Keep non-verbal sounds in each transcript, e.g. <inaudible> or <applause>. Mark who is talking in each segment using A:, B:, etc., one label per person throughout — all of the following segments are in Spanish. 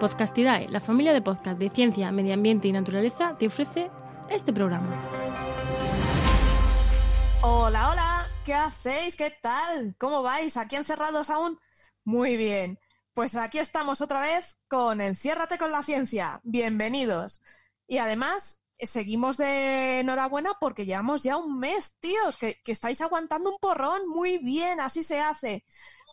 A: Podcastidae, la familia de podcast de ciencia, medio ambiente y naturaleza, te ofrece este programa.
B: Hola, hola, ¿qué hacéis? ¿Qué tal? ¿Cómo vais? ¿Aquí encerrados aún? Muy bien. Pues aquí estamos otra vez con Enciérrate con la ciencia. Bienvenidos. Y además, seguimos de enhorabuena porque llevamos ya un mes, tíos, que, que, estáis aguantando un porrón. Muy bien, así se hace.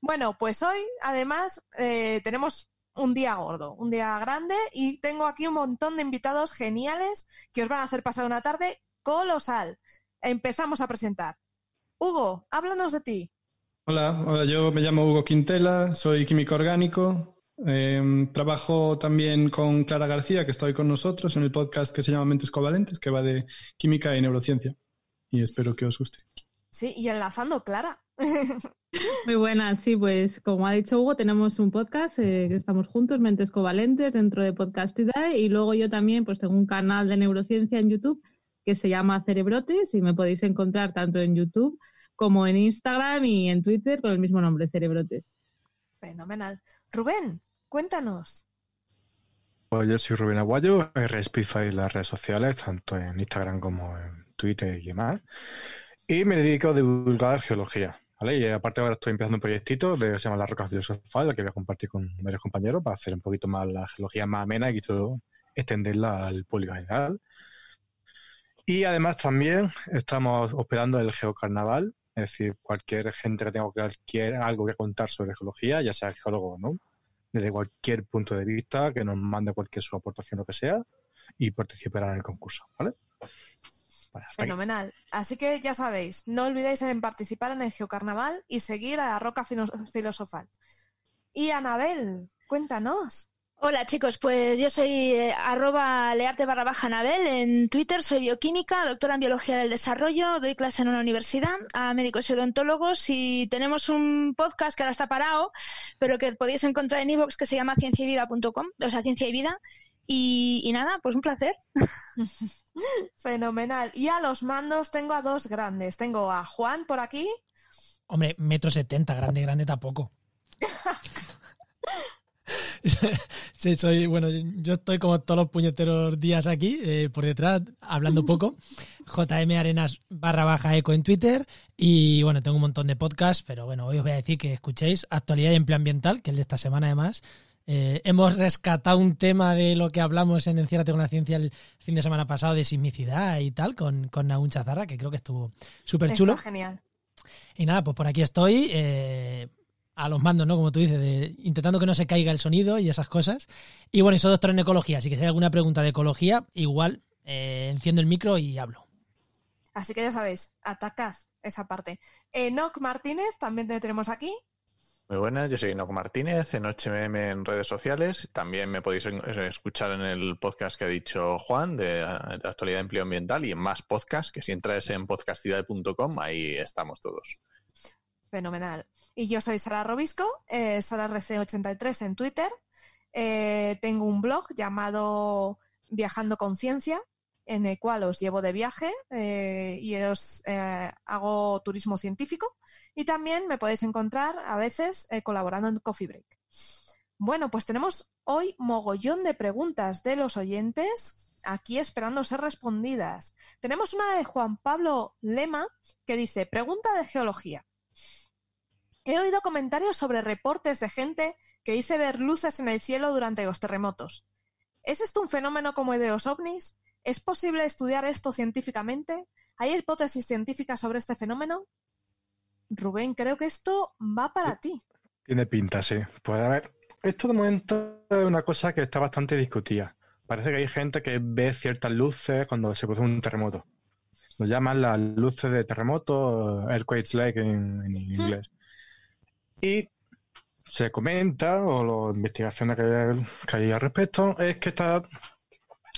B: Bueno, pues hoy, además, eh, tenemos un día gordo, un día grande y tengo aquí un montón de invitados geniales que os van a hacer pasar una tarde colosal. Empezamos a presentar. Hugo, háblanos de ti.
C: Hola, hola yo me llamo Hugo Quintela, soy químico orgánico. Eh, trabajo también con Clara García, que está hoy con nosotros en el podcast que se llama Mentes Covalentes, que va de química y neurociencia. Y espero que os guste.
B: Sí, y enlazando, Clara.
D: Muy buenas, sí, pues como ha dicho Hugo, tenemos un podcast eh, que estamos juntos, Mentes Covalentes, dentro de Podcastidad, y luego yo también pues tengo un canal de neurociencia en YouTube que se llama Cerebrotes y me podéis encontrar tanto en YouTube como en Instagram y en Twitter con el mismo nombre, Cerebrotes.
B: Fenomenal. Rubén, cuéntanos.
E: Pues yo soy Rubén Aguayo, RSPIFA y las redes sociales, tanto en Instagram como en Twitter y demás. Y me dedico a divulgar geología. ¿vale? Y aparte ahora estoy empezando un proyectito de, se llama La Roca Filosofal, que voy a compartir con varios compañeros para hacer un poquito más la geología más amena y todo extenderla al público general. Y además también estamos operando el Geocarnaval, es decir, cualquier gente que tenga cualquier, algo que contar sobre geología, ya sea geólogo o no, desde cualquier punto de vista, que nos mande cualquier su aportación, lo que sea, y participará en el concurso, ¿vale?
B: Fenomenal. Así que ya sabéis, no olvidéis en participar en el Geocarnaval y seguir a la Roca Filosofal. Y Anabel, cuéntanos.
F: Hola chicos, pues yo soy eh, arroba learte barra baja Anabel en Twitter, soy bioquímica, doctora en biología del desarrollo, doy clase en una universidad a médicos y odontólogos y tenemos un podcast que ahora está parado, pero que podéis encontrar en iVoox que se llama cienciayvida.com, o sea, ciencia y vida, y, nada, pues un placer. <laughs>
B: Fenomenal. Y a los mandos tengo a dos grandes. Tengo a Juan por aquí.
G: Hombre, metro setenta, grande, grande tampoco. <laughs> sí, soy, bueno, yo estoy como todos los puñeteros días aquí, eh, por detrás, hablando poco. <laughs> JM Arenas barra baja eco en Twitter. Y bueno, tengo un montón de podcasts, pero bueno, hoy os voy a decir que escuchéis Actualidad y Empleo Ambiental, que es de esta semana además, eh, hemos rescatado un tema de lo que hablamos en Enciérrate con la Ciencia el fin de semana pasado de sismicidad y tal, con, con Naun Chazarra, que creo que estuvo súper chulo.
B: genial.
G: Y nada, pues por aquí estoy, eh, a los mandos, ¿no? Como tú dices, de, intentando que no se caiga el sonido y esas cosas. Y bueno, y soy doctor en ecología, así que si hay alguna pregunta de ecología, igual eh, enciendo el micro y hablo.
B: Así que ya sabéis, atacad esa parte. Enoc Martínez también te tenemos aquí.
H: Muy buenas, yo soy Noco Martínez en HMM en redes sociales. También me podéis escuchar en el podcast que ha dicho Juan de, actualidad de empleo ambiental y en más podcasts, que si entras en podcastidad.com, ahí estamos todos.
B: Fenomenal. Y yo soy Sara Robisco, eh, SaraRC83 en Twitter. Eh, tengo un blog llamado Viajando con Ciencia, en el cual os llevo de viaje eh, y os eh, hago turismo científico. Y también me podéis encontrar a veces eh, colaborando en Coffee Break. Bueno, pues tenemos hoy mogollón de preguntas de los oyentes aquí esperando ser respondidas. Tenemos una de Juan Pablo Lema que dice, pregunta de geología. He oído comentarios sobre reportes de gente que dice ver luces en el cielo durante los terremotos. ¿Es esto un fenómeno como el de los ovnis? ¿Es posible estudiar esto científicamente? ¿Hay hipótesis científicas sobre este fenómeno? Rubén, creo que esto va para ti.
E: Tiene pinta, sí. Pues a ver, esto de momento es una cosa que está bastante discutida. Parece que hay gente que ve ciertas luces cuando se produce un terremoto. Lo llaman las luces de terremoto, earthquakes like en, en inglés. Y se comenta, o las investigaciones que, que hay al respecto, es que esta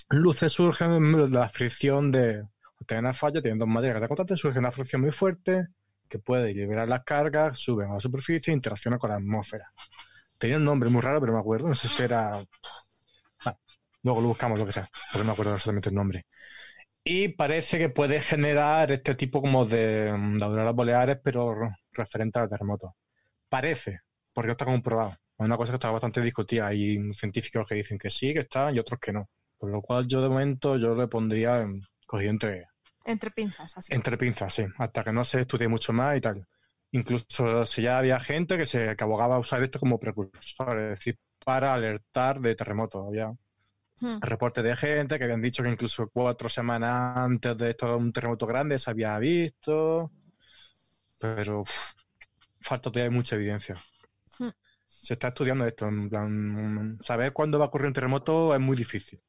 E: luces surgen de la fricción de tener una falla, teniendo dos materias de contacto, surge una fricción muy fuerte que puede liberar las cargas, suben a la superficie e interacciona con la atmósfera. Tenía un nombre muy raro, pero me acuerdo, no sé si era... luego lo buscamos, lo que sea, porque no me acuerdo exactamente el nombre. Y parece que puede generar este tipo como de, de auroras boreales, pero referente al terremoto. Parece, porque está comprobado. Es una cosa que está bastante discutida. Hay científicos que dicen que sí, que está, y otros que no. Por lo cual yo de momento yo le pondría en- cogido entre,
B: Entre pinzas, así.
E: entre pinzas, sí, hasta que no se estudie mucho más y tal. Incluso si ya había gente que se que abogaba a usar esto como precursor, es decir, para alertar de terremotos. Había
B: Hmm.
E: reportes de gente que habían dicho que incluso cuatro semanas antes de esto un terremoto grande se había visto, pero falta todavía mucha evidencia.
B: Hmm.
E: Se está estudiando esto, en plan, saber cuándo va a ocurrir un terremoto es muy difícil.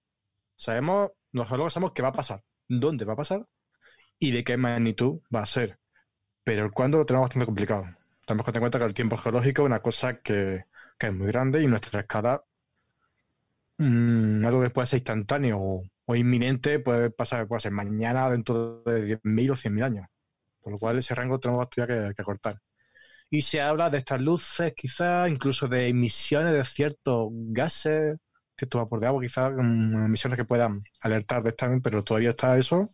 E: Sabemos, geólogos sabemos qué va a pasar, dónde va a pasar y de qué magnitud va a ser, pero el cuándo lo tenemos bastante complicado. Tenemos que tener en cuenta que el tiempo geológico es una cosa que, es muy grande y nuestra escala mm, algo que puede ser instantáneo o, o inminente puede pasar, puede ser mañana dentro de 10.000 o 100.000 años. Por lo cual ese rango tenemos todavía que, que cortar. Y se habla de estas luces, quizás, incluso de emisiones de ciertos gases, ciertos vapor de agua, quizás mm, emisiones que puedan alertar de esta, pero todavía está eso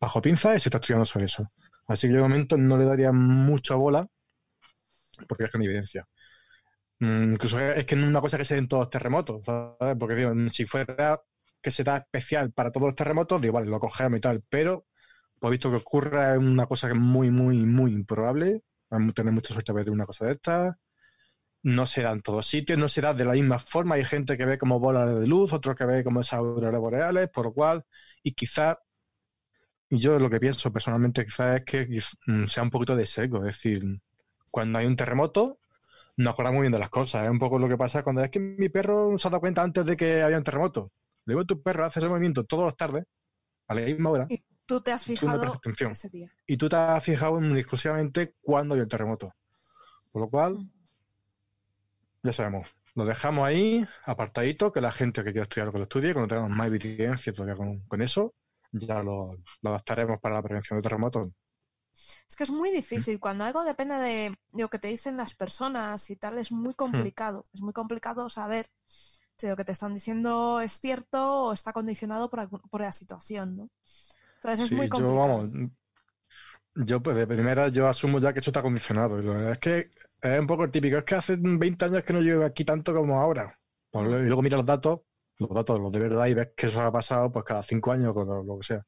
E: bajo pinza y se está estudiando sobre eso. Así que de momento no le daría mucha bola porque es hay evidencia. Mm, incluso es que no es una cosa que se den todos los terremotos. Porque digo, si fuera que será especial para todos los terremotos, digo, vale, lo cogemos y tal, pero pues visto que ocurra es una cosa que es muy, muy, muy improbable. Vamos a tener mucha suerte de ver una cosa de esta. No se da en todos sitios, no se da de la misma forma. Hay gente que ve como bolas de luz, otros que ve como esas auroras boreales, por lo cual, y quizá, y yo lo que pienso personalmente quizás es que mm, sea un poquito de seco, es decir, cuando hay un terremoto, no acordamos muy bien de las cosas. Es un poco lo que pasa cuando es que mi perro se ha dado cuenta antes de que había un terremoto. A tu perro hace ese movimiento todas las tardes, a la misma hora,
B: Y tú te has
E: no
B: fijado ese día.
E: y tú te has fijado en exclusivamente cuándo había el terremoto. Por lo cual,
B: Mm.
E: Ya sabemos, lo dejamos ahí, apartadito, que la gente que quiera estudiar lo que lo estudie, cuando tengamos más evidencia todavía con, con eso, ya lo, lo adaptaremos para la prevención de terremotos.
B: Es que es muy difícil. Cuando algo depende de, lo que te dicen las personas y tal, es
E: Hmm.
B: muy complicado. Es muy complicado saber si lo que te están diciendo es cierto o está condicionado por, por la situación, ¿no? Entonces es
E: Sí,
B: muy
E: yo,
B: complicado.
E: vamos, yo pues de primera yo asumo ya que esto está condicionado. Y la verdad es que es un poco el típico, es que hace 20 años que no llevo aquí tanto como ahora. Y luego mira los datos, los datos, los de verdad, y ves que eso ha pasado pues cada cinco años o lo, que sea.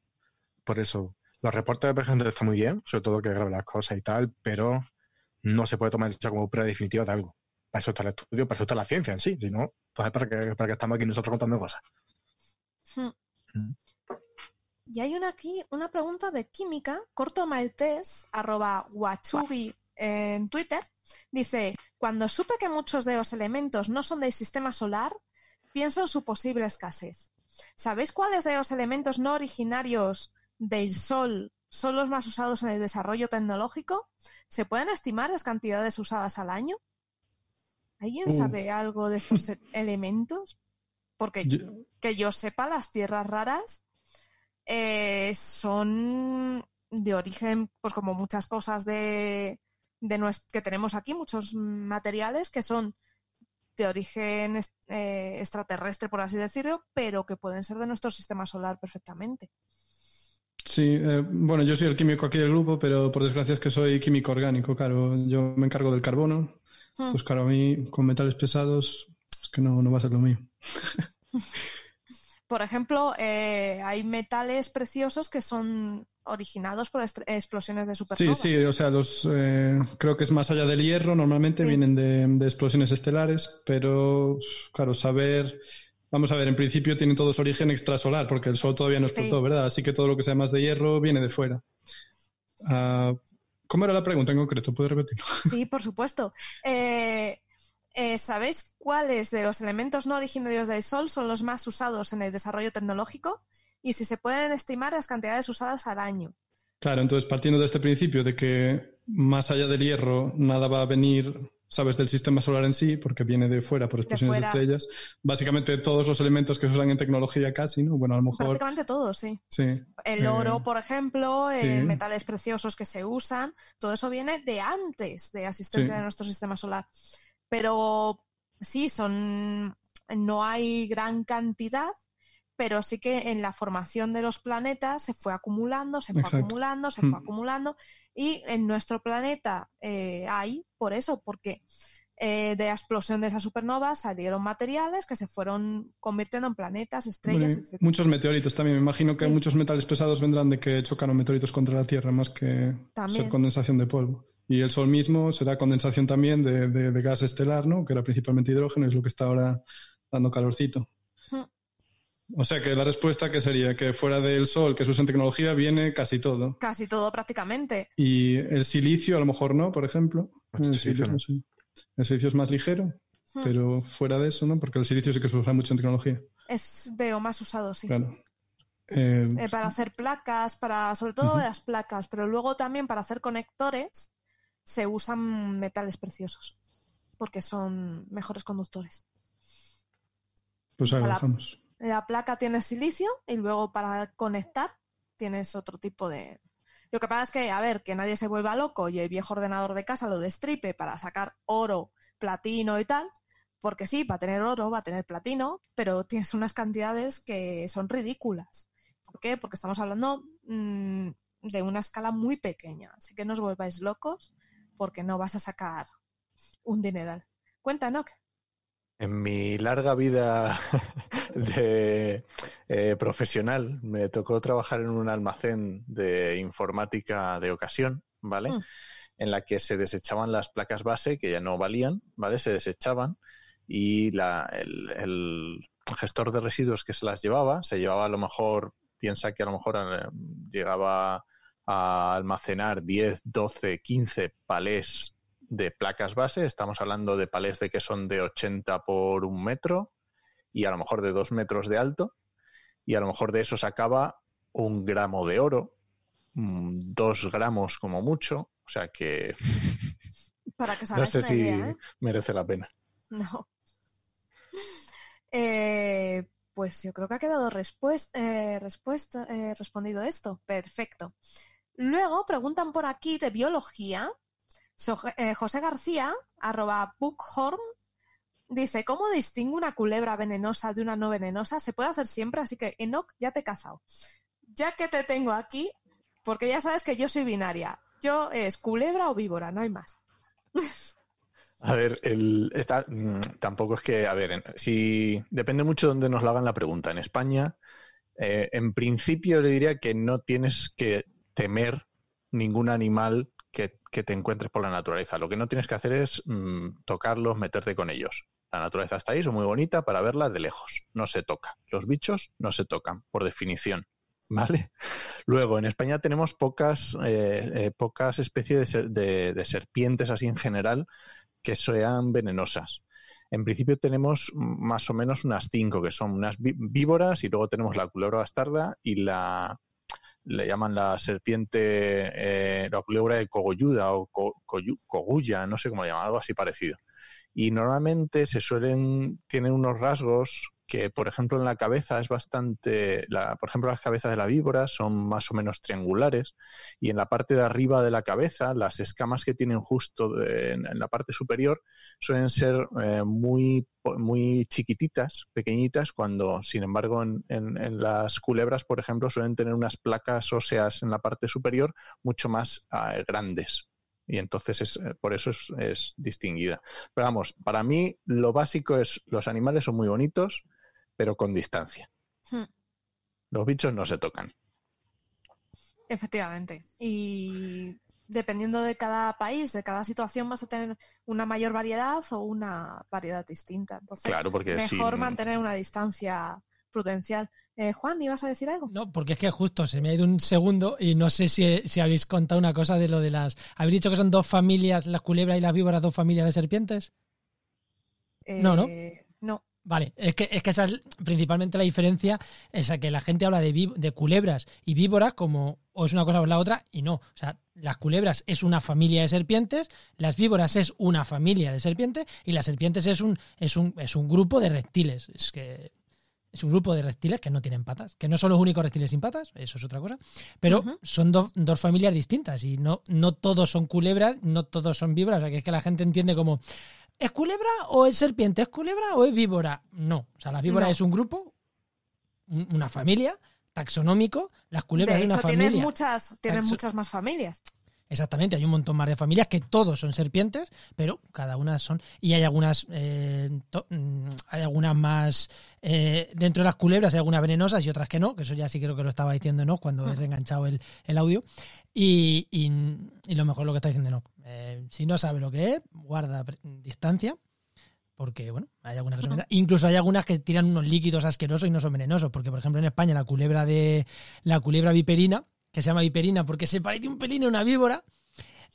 E: Por eso, los reportes de gente están muy bien, sobre todo que grabe las cosas y tal, pero no se puede tomar eso como prueba definitiva de algo. Para eso está el estudio, para eso está la ciencia en sí, si no, pues para que, para que estamos aquí nosotros contando cosas.
B: Hmm.
E: Mm.
B: Y hay una aquí, una pregunta de química, corto maltés, arroba wachubi en Twitter. Dice, cuando supe que muchos de los elementos no son del sistema solar, pienso en su posible escasez. ¿Sabéis cuáles de los elementos no originarios del Sol son los más usados en el desarrollo tecnológico? ¿Se pueden estimar las cantidades usadas al año? ¿Alguien
C: Uh.
B: sabe algo de estos e- elementos? Porque
C: Yo-
B: que yo sepa, las tierras raras eh, son de origen, pues como muchas cosas de, de nues- que tenemos aquí, muchos materiales que son de origen eh, extraterrestre, por así decirlo, pero que pueden ser de nuestro sistema solar perfectamente.
C: Sí, eh, bueno, yo soy el químico aquí del grupo, pero por desgracia es que soy químico orgánico, claro. Yo me encargo del carbono.
B: Hmm.
C: Entonces, claro, a mí con metales pesados es que no, no va a ser lo mío. <laughs>
B: Por ejemplo, eh, hay metales preciosos que son originados por explosiones de
C: Sí,
B: supernova.
C: sí, o sea, los eh, creo que es más allá del hierro, normalmente
B: Sí.
C: vienen de, de explosiones estelares, pero claro, saber, vamos a ver, en principio tienen todos origen extrasolar, porque el Sol todavía no explotó,
B: Sí.
C: ¿verdad? Así que todo lo que sea más de hierro viene de fuera. Ah, ¿Cómo era la pregunta en concreto? ¿Puedes repetirlo? <laughs>
B: Sí, por supuesto. Eh, eh, ¿Sabéis cuáles de los elementos no originarios del Sol son los más usados en el desarrollo tecnológico? Y si se pueden estimar las cantidades usadas al año.
C: Claro, entonces partiendo de este principio de que más allá del hierro nada va a venir, sabes, del sistema solar en sí, porque viene de fuera por explosiones de, estrellas, básicamente todos los elementos que se usan en tecnología casi, ¿no? Bueno, a lo mejor
B: Prácticamente todos, sí.
C: sí.
B: El
C: Eh,
B: oro, por ejemplo, eh,
C: sí.
B: metales preciosos que se usan, todo eso viene de antes de asistencia
C: Sí.
B: de nuestro sistema solar. Pero sí, son. No hay gran cantidad, pero sí que en la formación de los planetas se fue acumulando, se fue
C: Exacto.
B: acumulando, se fue
C: Mm.
B: acumulando. Y en nuestro planeta eh, hay, por eso, porque eh, de la explosión de esa supernova salieron materiales que se fueron convirtiendo en planetas, estrellas, etc.
C: muchos meteoritos también. Me imagino que
B: Sí.
C: muchos metales pesados vendrán de que chocaron meteoritos contra la Tierra más que
B: También.
C: ser condensación de polvo. Y el Sol mismo será condensación también de, de- de gas estelar, ¿no? Que era principalmente hidrógeno, es lo que está ahora dando calorcito. O sea que la respuesta que sería que fuera del Sol, que se usa en tecnología, viene casi todo.
B: Casi todo prácticamente.
C: Y el silicio a lo mejor no, por ejemplo.
E: El
C: El
E: silicio no.
C: no sé. El silicio es más ligero,
B: Hmm.
C: pero fuera de eso, ¿no? Porque el silicio sí que se usa mucho en tecnología.
B: Es de lo más usado, sí.
C: Claro. Eh,
B: Eh, para hacer placas, para sobre todo las placas, pero luego también para hacer conectores se usan metales preciosos porque son mejores conductores.
C: pues ahí
B: o sea,
C: lo
B: la-
C: dejamos.
B: La placa tiene silicio y luego para conectar tienes otro tipo de... Lo que pasa es que, a ver, que nadie se vuelva loco y el viejo ordenador de casa lo destripe para sacar oro, platino y tal, porque sí, va a tener oro, va a tener platino, pero tienes unas cantidades que son ridículas. ¿Por qué? Porque estamos hablando mm, de una escala muy pequeña, así que no os volváis locos porque no vas a sacar un dineral. Cuenta, Nock.
H: En mi larga vida <laughs> de eh, profesional me tocó trabajar en un almacén de informática de ocasión, ¿vale?
B: Mm.
H: En la que se desechaban las placas base que ya no valían, ¿vale? Se desechaban y la- el, el gestor de residuos que se las llevaba, se llevaba a lo mejor, piensa que a lo mejor eh, llegaba a almacenar 10, 12, 15 palés de placas base. Estamos hablando de palés de que son de 80 por un metro y a lo mejor de 2 metros de alto. Y a lo mejor de eso sacaba un gramo de oro, mm, dos gramos como mucho. O sea que <laughs>
B: Para que
H: no sé si
B: idea, ¿eh?
H: merece la pena. <laughs>
B: No. Eh, pues yo creo que ha quedado eh, respuesta, eh, respondido esto. Perfecto. Luego preguntan por aquí de biología. Eh, José García, arroba bookhorn, dice, ¿cómo distingo una culebra venenosa de una no venenosa? Se puede hacer siempre, así que Enoch, ya te he cazado. Ya que te tengo aquí, porque ya sabes que yo soy binaria. Yo es culebra o víbora, no hay más.
H: A ver, el, esta, mm, tampoco es que, a ver, si depende mucho de dónde nos la hagan la pregunta. En España, eh, en principio le diría que no tienes que temer ningún animal que, te encuentres por la naturaleza. Lo que no tienes que hacer es mm, tocarlos, meterte con ellos. La naturaleza está ahí, es muy bonita para verla de lejos. No se toca. Los bichos no se tocan, por definición. ¿Vale? <laughs> Luego, en España tenemos pocas, eh, eh, pocas especies de, de- serpientes así en general que sean venenosas. En principio tenemos más o menos unas cinco, que son unas ví- víboras, y luego tenemos la culebra bastarda y la le llaman la serpiente, eh, la culebra de cogolluda o cogulla, no sé cómo le llaman, algo así parecido. Y normalmente se suelen, tienen unos rasgos que, por ejemplo, en la cabeza es bastante, la, por ejemplo, las cabezas de la víbora son más o menos triangulares y en la parte de arriba de la cabeza, las escamas que tienen justo en, la parte superior suelen ser eh, muy, muy chiquititas, pequeñitas, cuando, sin embargo, en, en- las culebras, por ejemplo, suelen tener unas placas óseas en la parte superior mucho más ah, grandes. Y entonces es, eh, por eso es, es distinguida. Pero vamos, para mí lo básico es los animales son muy bonitos, pero con distancia.
B: Hmm.
H: Los bichos no se tocan.
B: Efectivamente. Y dependiendo de cada país, de cada situación, vas a tener una mayor variedad o una variedad distinta. Entonces,
H: Claro, porque
B: mejor mantener una distancia prudencial. Eh, Juan, ¿ibas a decir algo?
G: No, porque es que justo se me ha ido un segundo y no sé si, si habéis contado una cosa de lo de las... ¿Habéis dicho que son dos familias, las culebras y las víboras, dos familias de serpientes? No, ¿no?
B: Eh, No.
G: Vale, es que, es que esa es principalmente la diferencia, esa que la gente habla de, de culebras y víboras como o es una cosa o es la otra y no. O sea, las culebras es una familia de serpientes, las víboras es una familia de serpientes y las serpientes es un, es un, es un grupo de reptiles. Es que es un grupo de reptiles que no tienen patas, que no son los únicos reptiles sin patas, eso es otra cosa, pero son dos- dos familias distintas y no, no todos son culebras, no todos son víboras, o sea que es que la gente entiende como ¿es culebra o es serpiente? ¿Es culebra o es víbora? No, o sea, la víbora
B: No.
G: es un grupo, un- una familia taxonómico, las culebras
B: de
G: es una
B: hecho,
G: familia.
B: tienes muchas, tienes
G: Taxo-
B: muchas más familias.
G: Exactamente, hay un montón más de familias que todos son serpientes, pero cada una son. Y hay algunas, eh, to- mm, hay algunas más. eh, dentro de las culebras hay algunas venenosas y otras que no, que eso ya sí creo que lo estaba diciendo no cuando he reenganchado el, el audio. Y, y, y lo mejor lo que está diciendo no. Eh, si no sabe lo que es, guarda distancia. Porque, bueno, hay algunas que son venenosas. Incluso hay algunas que tiran unos líquidos asquerosos y no son venenosos. Porque, por ejemplo, en España la culebra de la culebra viperina, que se llama viperina porque se parece un pelín a una víbora,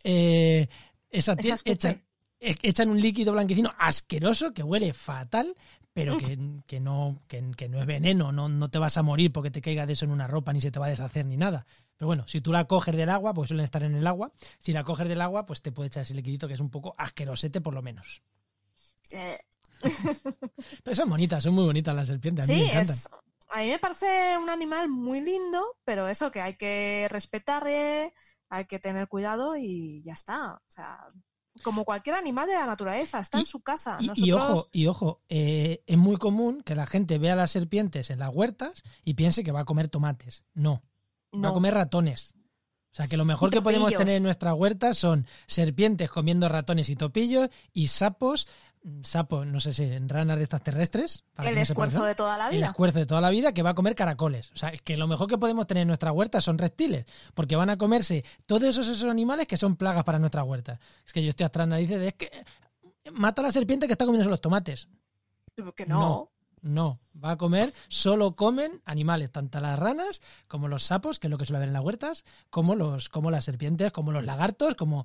G: eh, esa echan, e- echan un líquido blanquecino asqueroso que huele fatal, pero que, que no, que, que no es veneno, no, no te vas a morir porque te caiga de eso en una ropa, ni se te va a deshacer ni nada. Pero bueno, si tú la coges del agua, pues suelen estar en el agua, si la coges del agua, pues te puede echar ese liquidito que es un poco asquerosete por lo menos.
B: Eh, <laughs>
G: Pero son bonitas, son muy bonitas las serpientes, a mí
B: sí,
G: me encantan.
B: es, a mí me parece un animal muy lindo, pero eso que hay que respetarle, hay que tener cuidado y ya está. O sea, como cualquier animal de la naturaleza, está en
G: Y-
B: su casa.
G: Y, y
B: Nosotros-
G: ojo, y ojo, eh, es muy común que la gente vea las serpientes en las huertas y piense que va a comer tomates. No, va a comer ratones. O sea, que lo mejor
B: Y
G: que podemos tener en nuestras huertas son serpientes comiendo ratones y topillos y sapos, sapos, no sé si, ranas de estas terrestres. para
B: el
G: no
B: esfuerzo de toda la
G: El
B: vida.
G: esfuerzo de toda la vida que va a comer caracoles. O sea, que lo mejor que podemos tener en nuestra huerta son reptiles, porque van a comerse todos esos, esos animales que son plagas para nuestra huerta. Es que yo estoy atrás narices de es que mata a la serpiente que está comiendo los tomates.
B: Que no.
G: No, va a comer, solo comen animales, tanto las ranas como los sapos, que es lo que suele haber en las huertas, como los, como las serpientes, como los lagartos, como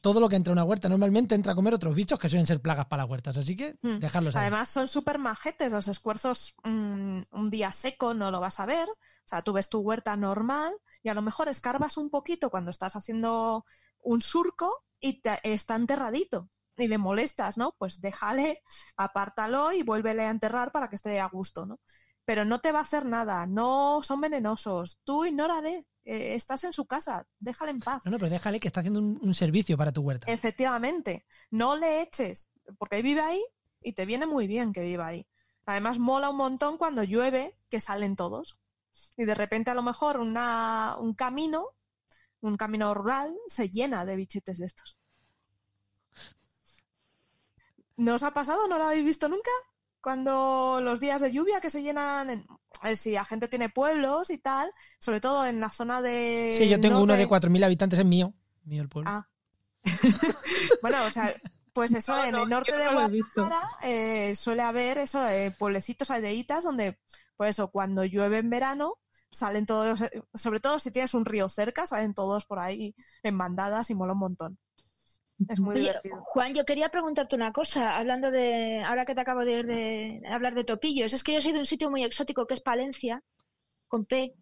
G: todo lo que entra a una huerta. Normalmente entra a comer otros bichos que suelen ser plagas para las huertas, así que
B: Hmm.
G: dejarlos ahí.
B: Además, son súper majetes. Los esfuerzos, mm, un día seco no lo vas a ver. O sea, tú ves tu huerta normal y a lo mejor escarbas un poquito cuando estás haciendo un surco y te- está enterradito. Y le molestas, ¿no? Pues déjale, apártalo y vuélvele a enterrar para que esté a gusto, ¿no? Pero no te va a hacer nada, no son venenosos. Tú ignórale, eh, estás en su casa, déjale en paz.
G: No, no, pero déjale que está haciendo un, un servicio para tu huerta.
B: Efectivamente, no le eches, porque vive ahí y te viene muy bien que viva ahí. Además, mola un montón cuando llueve que salen todos. Y de repente, a lo mejor, una, un camino, un camino rural, se llena de bichetes de estos. ¿No os ha pasado? ¿No lo habéis visto nunca? Cuando los días de lluvia que se llenan, en- eh, si la gente tiene pueblos y tal, sobre todo en la zona de.
G: Sí, yo tengo uno de
B: norte-
G: 4.000 habitantes, es mío. Mío el pueblo.
B: Ah. <laughs> bueno, o sea, pues eso,
D: No,
B: en
D: no,
B: el norte de. Guadalajara eh, suele haber eso, eh, pueblecitos, aldeitas, donde, pues eso, cuando llueve en verano, salen todos, eh, sobre todo si tienes un río cerca, salen todos por ahí en bandadas y mola un montón. Es muy
F: Oye,
B: divertido.
F: Juan, yo quería preguntarte una cosa, hablando de, ahora que te acabo de, de hablar de topillos, es que yo soy de un sitio muy exótico que es Palencia, con P,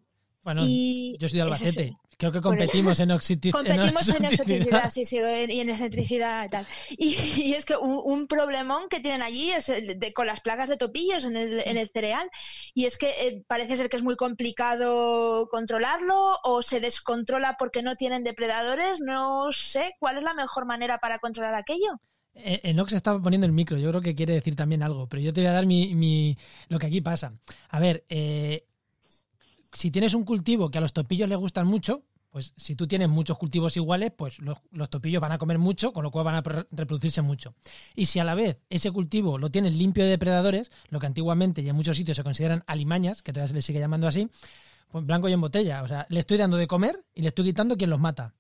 G: Bueno,
F: y
G: yo soy de Albacete. Creo que competimos en, oxiti-
F: Competimos en excentricidad, sí, sí, y en excentricidad y tal. Y, y es que un, un problemón que tienen allí es el de- con las plagas de topillos en el, en el cereal. Y es que eh, parece ser que es muy complicado controlarlo o se descontrola porque no tienen depredadores. No sé cuál es la mejor manera para controlar aquello.
G: Eh, Enox estaba poniendo el micro, yo creo que quiere decir también algo, pero yo te voy a dar mi, mi- lo que aquí pasa. A ver, eh, si tienes un cultivo que a los topillos les gustan mucho, pues si tú tienes muchos cultivos iguales, pues los, los topillos van a comer mucho, con lo cual van a reproducirse mucho. Y si a la vez ese cultivo lo tienes limpio de depredadores, lo que antiguamente y en muchos sitios se consideran alimañas, que todavía se les sigue llamando así, pues blanco y en botella. O sea, le estoy dando de comer y le estoy quitando quien los mata.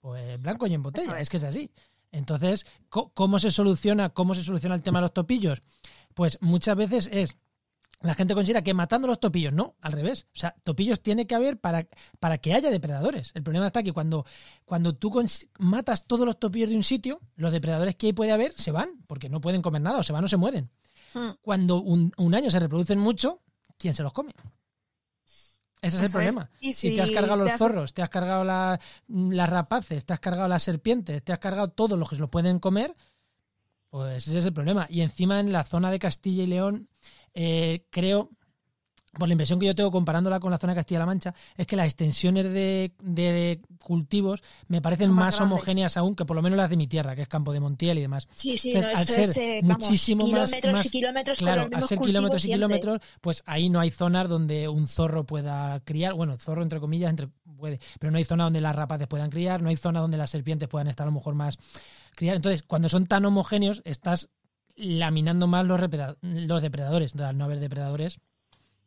G: Pues blanco y en botella, es.
B: es.
G: que es así. Entonces, ¿cómo se soluciona? ¿Cómo se soluciona el tema de los topillos? Pues muchas veces es la gente considera que matando los topillos, no, al revés. O sea, topillos tiene que haber para, para que haya depredadores. El problema está que cuando, cuando tú matas todos los topillos de un sitio, los depredadores que puede haber se van, porque no pueden comer nada, o se van o se mueren.
B: Hmm.
G: Cuando un, un año se reproducen mucho, ¿quién se los come? Ese es el problema.
B: Y
G: si, te has cargado los
B: has-
G: zorros, te has cargado la- las rapaces, te has cargado las serpientes, te has cargado todos los que se los pueden comer, pues ese es el problema. Y encima en la zona de Castilla y León, eh, creo, por la impresión que yo tengo comparándola con la zona de Castilla-La Mancha, es que las extensiones de, de cultivos me parecen
B: Son
G: más, homogéneas aún que por lo menos las de mi tierra, que es Campo de Montiel y demás.
F: Sí, sí,
G: Entonces,
F: no,
G: al ser
F: es eh,
G: muchísimo más-
F: kilómetros
G: más-
F: y kilómetros
G: Claro, al ser kilómetros y
F: siempre.
G: kilómetros, pues ahí no hay zonas donde un zorro pueda criar, bueno, zorro entre comillas, entre puede. Pero no hay zona donde las rapaces puedan criar, no hay zona donde las serpientes puedan estar a lo mejor más criar. Entonces, cuando son tan homogéneos, estás laminando más los, los depredadores. Entonces, al no haber depredadores,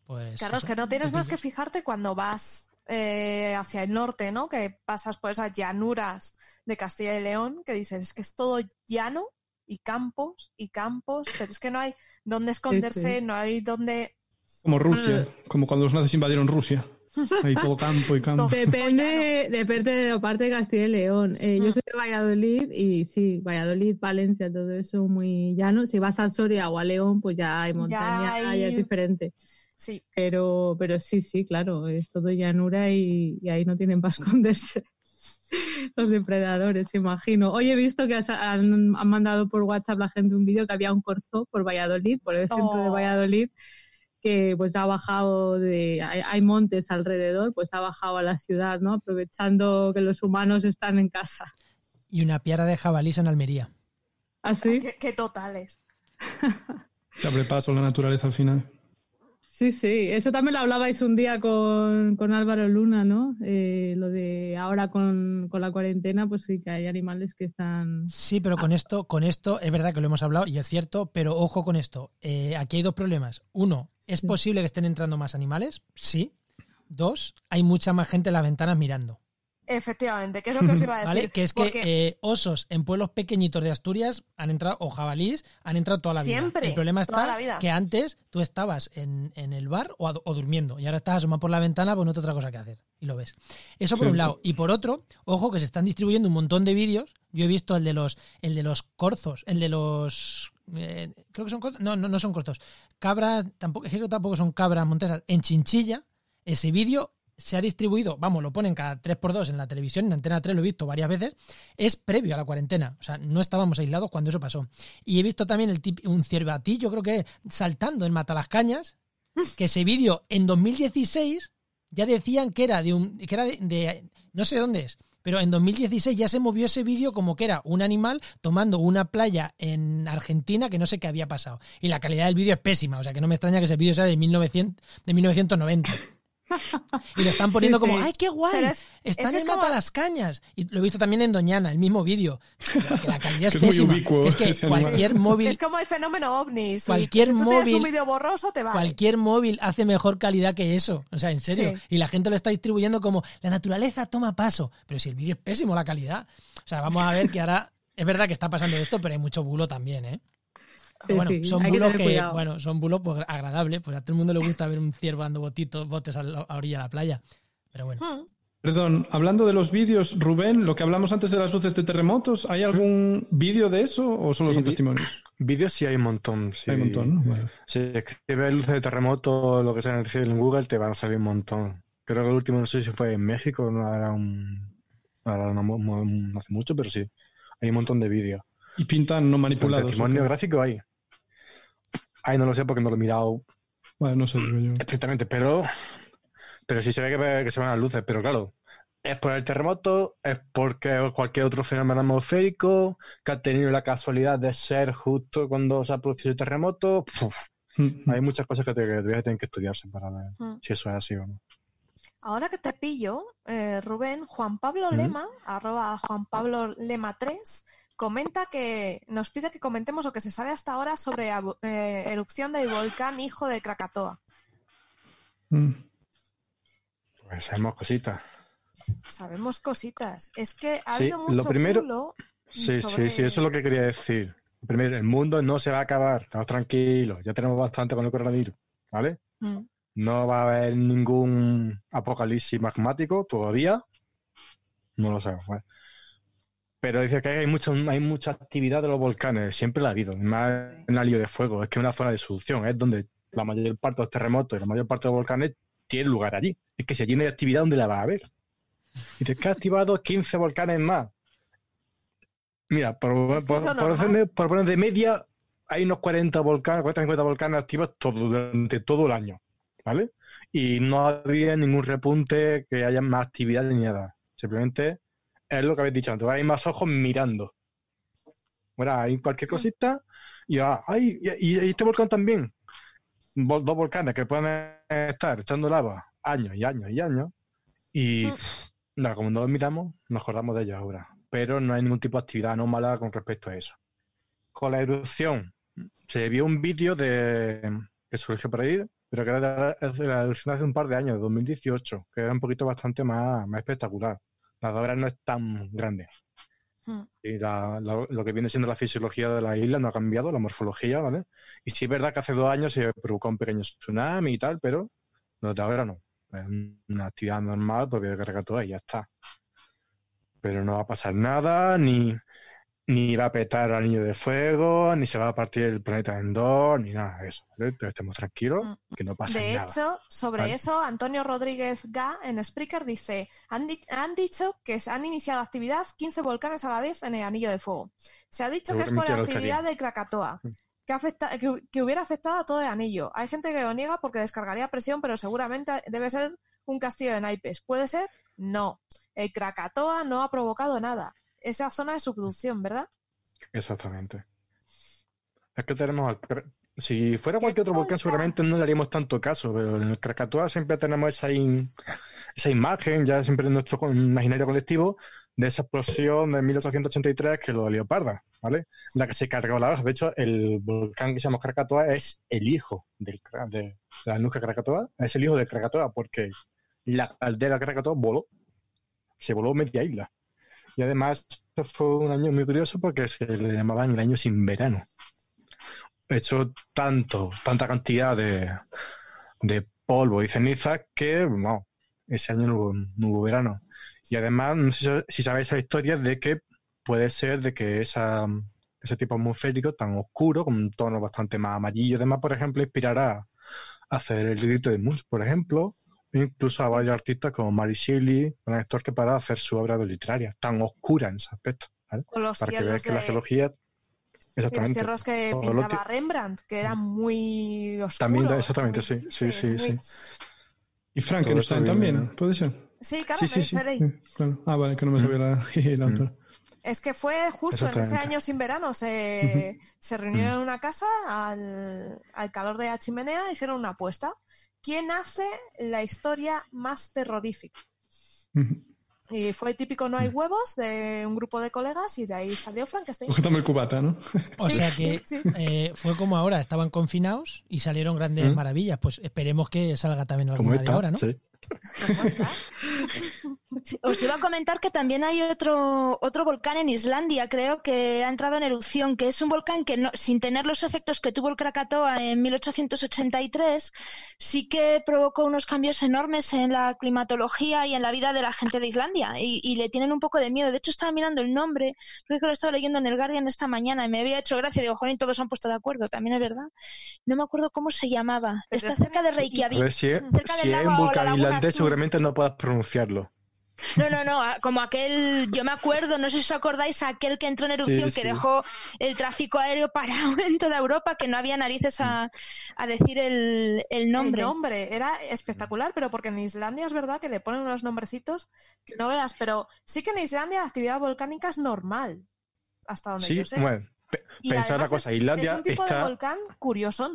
G: pues.
B: Claro, es que no tienes más que fijarte cuando vas eh, hacia el norte, ¿no? Que pasas por esas llanuras de Castilla y León, que dices, es que es todo llano y campos y campos, pero es que no hay dónde esconderse, no hay dónde...
C: Como Rusia, como cuando los nazis invadieron Rusia. Ahí todo campo y campo.
D: Depende, depende de la parte de Castilla y León. Eh, yo mm. soy de Valladolid y sí, Valladolid, Valencia, todo eso muy llano. Si vas a Soria o a León, pues ya hay montaña, ya, es diferente.
B: Sí.
D: Pero, pero sí, sí, claro, es todo llanura y, ahí no tienen para <laughs> esconderse los depredadores, imagino. Hoy he visto que han, mandado por WhatsApp la gente un vídeo que había un corzo por Valladolid, por el centro de oh. Valladolid, que pues ha bajado de, hay, montes alrededor, pues ha bajado a la ciudad, ¿no? Aprovechando que los humanos están en casa.
G: Y una piara de jabalís en Almería.
D: ¿Así?
B: ¿Ah, qué, totales. <laughs>
C: Se abre paso la naturaleza al final.
D: Sí, sí, eso también lo hablabais un día con, Álvaro Luna, ¿no? Eh, lo de ahora con, la cuarentena, pues sí que hay animales que están...
G: Sí, pero con esto, con esto es verdad que lo hemos hablado y es cierto, pero ojo con esto. Eh, aquí hay dos problemas. Uno, ¿es posible que estén entrando más animales? Sí. Dos, hay mucha más gente en las ventanas mirando.
B: Efectivamente, que es lo que os iba a <laughs> decir.
G: Que es que eh, osos en pueblos pequeñitos de Asturias han entrado, o jabalís, han entrado toda la vida.
B: Siempre.
G: El problema está que antes tú estabas en, el bar o, durmiendo y ahora estás asomado por la ventana, pues no otra cosa que hacer. Y lo ves. Eso por un lado. Y por otro, ojo que se están distribuyendo un montón de vídeos. Yo he visto el de los, el de los corzos, el de los eh, creo que son cortos, no, no, no son cortos. Cabras, tampoco, creo que tampoco son cabras montesas. En Chinchilla, ese vídeo se ha distribuido, vamos, lo ponen cada 3x2 en la televisión, en Antena 3 lo he visto varias veces, es previo a la cuarentena. O sea, no estábamos aislados cuando eso pasó. Y he visto también el tip, un ciervatillo, creo que saltando en Matalascañas, que ese vídeo en 2016 ya decían que era de un. que era de, no sé dónde es. Pero en 2016 ya se movió ese vídeo como que era un animal tomando una playa en Argentina que no sé qué había pasado. Y la calidad del vídeo es pésima, o sea que no me extraña que ese vídeo sea de, 1900, de 1990. Y lo están poniendo como, ¡ay, qué guay! están en las cañas. Y lo he visto también en Doñana, el mismo vídeo. la calidad es, <laughs> pésima. es que <laughs> cualquier móvil.
B: Es como el fenómeno ovni.
G: Cualquier móvil.
B: un vídeo borroso, te va.
G: Cualquier móvil hace mejor calidad que eso. O sea, en serio. Y la gente lo está distribuyendo como, la naturaleza toma paso. Pero si el vídeo es pésimo, la calidad. O sea, vamos a ver que ahora. Es verdad que está pasando esto, pero hay mucho bulo también, ¿eh? Bueno, son bulos que, bueno, son bulos pues, agradables, pues a todo el mundo le gusta ver un ciervo dando botitos, botes a, la, orilla de la playa. Pero bueno. Hmm.
C: Perdón, hablando de los vídeos, Rubén, lo que hablamos antes de las luces de terremotos, ¿hay algún vídeo de eso o solo son testimonios?
E: Vídeos sí hay un montón. Sí.
C: Hay un montón, ¿no?
E: Si escribes luces de terremoto, lo que sea en Google, te van a salir un montón. Creo que el último, no sé si fue en México, no era un. no, hace mucho, pero sí. Hay un montón de vídeos.
C: Y pintan no manipulados.
E: Testimonio gráfico hay. Ay, no lo sé porque no lo he mirado.
C: Bueno, no sé, yo.
E: Exactamente, pero. Pero sí se ve que, se van las luces, pero claro. Es por el terremoto, es porque cualquier otro fenómeno atmosférico que ha tenido la casualidad de ser justo cuando se ha producido el terremoto. Mm. hay muchas cosas que, te, que tienen que estudiarse para ver mm. si eso es así o no.
B: Ahora que te pillo, eh, Rubén, Juan Pablo Lema, arroba Juan Pablo Lema 3, comenta que nos pide que comentemos lo que se sabe hasta ahora sobre eh, erupción del volcán hijo de Krakatoa.
E: Mm. Pues sabemos cositas.
B: Sabemos cositas. Es que ha habido mucho
E: lo primero, Sí, sí, sí, eso es lo que quería decir. Primero, el mundo no se va a acabar, estamos tranquilos, ya tenemos bastante con el coronavirus, ¿vale? Mm. No va a haber ningún apocalipsis magmático todavía. No lo sabemos. ¿vale? Pero dice que hay, mucho, hay mucha actividad de los volcanes, siempre la ha habido, más en el lío de fuego, es que es una zona de solución, es donde la mayor parte de los terremotos y la mayor parte de los volcanes tienen lugar allí. Es que si allí no hay actividad, ¿dónde la va a haber? Dice que ha activado 15 volcanes más. Mira, por, poner de media, hay unos 40 volcanes, 40 50 volcanes activos todo, durante todo el año, ¿vale? Y no había ningún repunte que haya más actividad ni nada. Simplemente es lo que habéis dicho antes, hay más ojos mirando. Bueno, hay cualquier cosita y, ay, y, este volcán también. Dos volcanes que pueden estar echando lava años y años y años y no, como no lo miramos, nos acordamos de ellos ahora. Pero no hay ningún tipo de actividad anómala con respecto a eso. Con la erupción, se vio un vídeo de que surgió por ahí, pero que era de, de la erupción hace un par de años, de 2018, que era un poquito bastante más, más espectacular. La de ahora no es tan grande.
B: Hmm.
E: Y la- la- lo que viene siendo la fisiología de la isla no ha cambiado, la morfología, ¿vale? Y sí es verdad que hace dos años se provocó un pequeño tsunami y tal, pero lo de ahora no. Es una actividad normal porque de Krakatoa y ya está. Pero no va a pasar nada, ni, ni va a petar al niño de fuego, ni se va a partir el planeta en dos, ni nada de eso. ¿vale? Entonces estemos tranquilos, que no pasa
B: De
E: nada.
B: hecho, sobre
E: Vale.
B: eso, Antonio Rodríguez Ga en Spreaker dice, han, di- han dicho que han iniciado actividad 15 volcanes a la vez en el Anillo de Fuego. Se ha dicho que es por la actividad de Krakatoa.
E: Mm.
B: Que, afecta, que, que hubiera afectado a todo el anillo. Hay gente que lo niega porque descargaría presión, pero seguramente debe ser un castillo de naipes. ¿Puede ser? No. El Krakatoa no ha provocado nada. Esa zona de subducción, ¿verdad?
E: Exactamente. Es que tenemos al Si fuera
B: ¿Qué
E: cualquier otro volcán, seguramente no le haríamos tanto caso, pero en el Krakatoa siempre tenemos esa, in- esa imagen, ya siempre en nuestro imaginario colectivo, de esa explosión de 1883 que lo leoparda, ¿vale? La que se cargó la hoja. De hecho, el volcán que se llama Krakatoa es el hijo del, de, de la nuca Krakatoa, es el hijo de Krakatoa, porque la caldera Krakatoa voló, se voló media isla. Y además fue un año muy curioso porque se le llamaban el año sin verano. Hecho tanto, tanta cantidad de, de polvo y ceniza que, no, ese año no hubo, no hubo verano. Y además, no sé si sabéis esa historia de que puede ser de que ese tipo atmosférico tan oscuro, con un tono bastante más amarillo, además, por ejemplo, inspirará a hacer el grito de Munch, por ejemplo, incluso a varios artistas como Mary Shelley, con Héctor que para hacer su obra literaria, tan oscura en ese aspecto. ¿vale? Para que veáis que la
B: de-
E: geología.
B: Y los
E: Exactamente.
B: cierros que
E: O
B: pintaba Rembrandt, que eran muy oscuros.
E: También, exactamente,
B: muy
E: sí, sí, sí,
B: muy-
E: sí.
C: Y Frankenstein
E: Todo esto viene-
C: también, ¿puede ser?
B: Sí, claro,
E: Sí, sí,
B: me
E: sí.
C: claro. Ah, vale, que no me sabía la, <laughs> el autor.
B: Es que fue justo en ese
E: Exactamente.
B: año sin verano. Se, se reunieron en una casa al, al calor de la chimenea, hicieron una apuesta. ¿Quién hace la historia más terrorífica? Y fue el típico No hay huevos de un grupo de colegas y de ahí salió Frankenstein.
C: Cógeme el cubata, ¿no? <laughs>
G: O
B: Sí,
G: sea que
B: sí.
G: eh, fue como ahora, estaban confinados y salieron grandes maravillas. Pues esperemos que salga también alguna de ahora, ¿no?
E: sí.
B: ¿Cómo está? <laughs>
F: Os iba a comentar que también hay otro, otro volcán en Islandia, creo que ha entrado en erupción, que es un volcán que no- sin tener los efectos que tuvo el Krakatoa en 1883, sí que provocó unos cambios enormes en la climatología y en la vida de la gente de Islandia y, y le tienen un poco de miedo. De hecho, estaba mirando el nombre, creo que lo estaba leyendo en el Guardian esta mañana y me había hecho gracia. Digo, joder, todos se han puesto de acuerdo, también es verdad. No me acuerdo cómo se llamaba.
B: Pero
F: Está cerca de Reykjavik.
E: ver, si es,
F: Cerca del
E: es un volcán islandés, seguramente no puedas pronunciarlo.
F: No, no, no, como aquel, yo me acuerdo, no sé si os acordáis, aquel que entró en erupción
E: Sí,
F: que dejó el tráfico aéreo parado <laughs> en toda Europa, que no había narices a, a decir el, el nombre.
B: El nombre era espectacular, pero porque en Islandia es verdad que le ponen unos nombrecitos que no veas, pero sí que en Islandia la actividad volcánica es normal, hasta donde
E: Sí,
B: yo sé.
E: bueno,
B: Y además
E: cosa,
B: es,
E: Islandia
B: es un tipo de volcán curioso.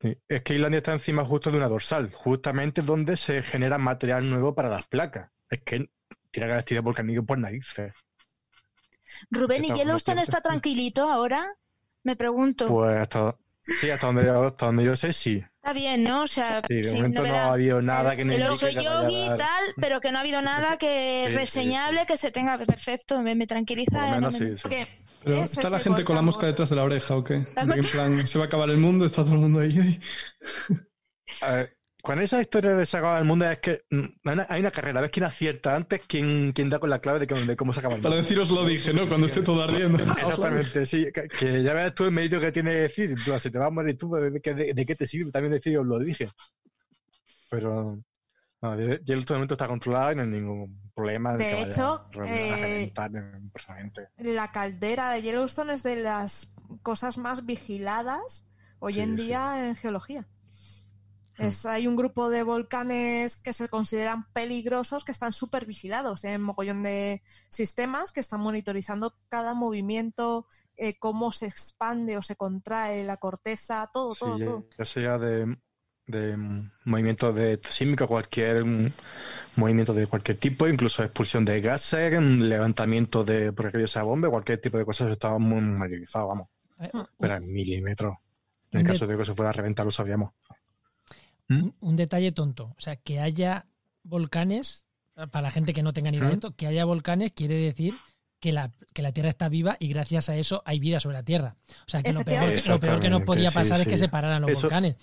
E: Es que Islandia está encima justo de una dorsal, justamente donde se genera material nuevo para las placas. Es que tiene la actividad volcánica por narices.
F: Rubén, ¿y Yellowstone está tranquilito ahora? Me pregunto.
E: Pues hasta, sí, hasta donde, hasta donde yo sé, sí.
F: Está bien, ¿no? O sea,
E: Sí, de
F: sin
E: momento no ha habido nada que me vaya a
F: yogi y tal, pero que no ha habido nada <laughs> que
E: Sí,
F: reseñable,
E: sí.
F: que se tenga perfecto, me, me tranquiliza.
E: Por lo menos sí, sí.
B: Porque
C: Pero ¿Está
B: es
C: la gente con la mosca detrás de la oreja o qué? <laughs> En plan, se va a acabar el mundo, está todo el mundo ahí. ahí.
E: A ver, con esa historia de se acaba el mundo es que mm, hay una, hay una carrera, ves quién acierta antes, quién, quién da con la clave de, de cómo se acaba el mundo.
C: Para deciros lo dije, ¿no? Cuando esté todo ardiendo. <laughs>
E: Exactamente, sí. Que, que ya veas tú el mérito que tiene decir. Tú, si te vas a morir tú, ¿de, qué- de, de qué te sirve? También decir, os lo dije. Pero no, ya en este momento está controlado y no hay ningún problema.
B: De
E: que vaya
B: hecho, eh. La caldera de Yellowstone es de las cosas más vigiladas hoy
E: Sí,
B: en
E: sí.
B: día en geología. Es, hay un grupo de volcanes que se consideran peligrosos que están súper vigilados. Tienen mogollón de sistemas que están monitorizando cada movimiento, eh, cómo se expande o se contrae la corteza, todo,
E: Sí,
B: todo, todo.
E: ya sea de, de mm, movimiento de sísmico, cualquier mm, movimiento de cualquier tipo, incluso expulsión de gases, levantamiento de aquello esa bomba, cualquier tipo de cosas estaba muy mayorizado, vamos.
G: Eh,
E: Pero en milímetros. En el
G: Un
E: caso de que se fuera a reventar, lo sabíamos.
G: Un, un detalle tonto. O sea, que haya volcanes, para la gente que no tenga ni idea de
E: ¿Mm?
G: esto, que haya volcanes quiere decir que la, que la Tierra está viva y gracias a eso hay vida sobre la Tierra. O sea, que lo peor, lo peor que nos podía
E: Exactamente,
G: pasar
E: sí,
G: es que
E: sí.
G: se pararan los
E: Eso-
G: volcanes.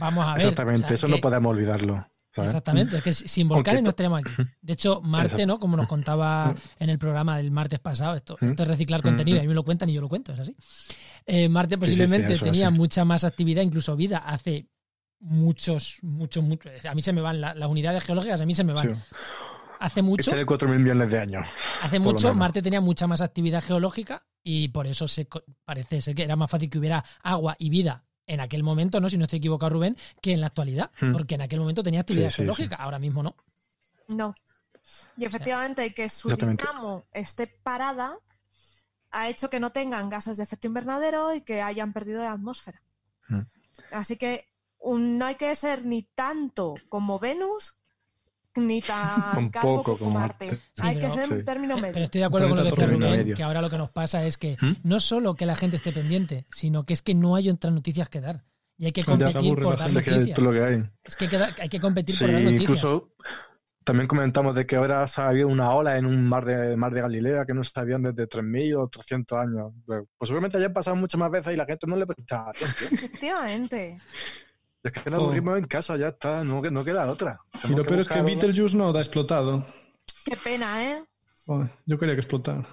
G: Vamos a ver.
E: Exactamente,
G: o sea,
E: eso
G: que-
E: no podemos olvidarlo. ¿sabes?
G: Exactamente, es que si- sin volcanes no estaríamos aquí. De hecho, Marte. ¿no? Como nos contaba en el programa del martes pasado, esto,
E: Mm.
G: esto es reciclar
E: Mm,
G: contenido,
E: mm.
G: a mí me lo cuentan y yo lo cuento, es así. Eh, Marte
E: sí,
G: posiblemente tenía mucha más actividad, incluso vida, hace muchos, muchos, muchos. A mí se me van la- las unidades geológicas, a mí se me van.
E: Sí.
G: Hace mucho,
E: Ese de 4.000 millones de años.
G: hace mucho. Marte tenía mucha más actividad geológica y por eso se parece ser que era más fácil que hubiera agua y vida en aquel momento, ¿no? Si no estoy equivocado, Rubén, que en la actualidad,
E: Hmm.
G: porque en aquel momento tenía actividad
E: Sí, sí,
G: geológica, ahora mismo no.
B: No. Y efectivamente que su dinamo esté parada ha hecho que no tengan gases de efecto invernadero y que hayan perdido la atmósfera.
E: Mm.
B: Así que un- no hay que ser ni tanto como Venus ni tan <laughs>
E: Un
B: calvo
E: poco
B: como
E: como
B: Marte.
G: Sí,
B: hay que
G: pero-
B: ser un
E: Sí.
B: término
G: Pero
B: medio.
G: estoy de acuerdo con lo que
E: término
G: Rubén, que ahora lo que nos pasa es que
E: ¿Mm?
G: no solo que la gente esté pendiente, sino que es que no hay otras noticias que dar. Y hay que
C: se
G: competir por dar noticias.
E: es lo que hay.
G: Es que hay competir
E: Sí,
G: por dar noticias.
E: incluso también comentamos de que ahora ha habido una ola en un mar de, mar de Galilea que no sabían desde 3.000 o 300 años. Pues seguramente hayan pasado muchas más veces y la gente no le presta atención.
B: Efectivamente.
E: Es que nos
C: Oh.
E: aburrimos en casa, ya está, no, no queda otra.
C: Y lo peor es que Beetlejuice no da explotado.
B: Qué pena, ¿eh?
C: Yo quería que explotara.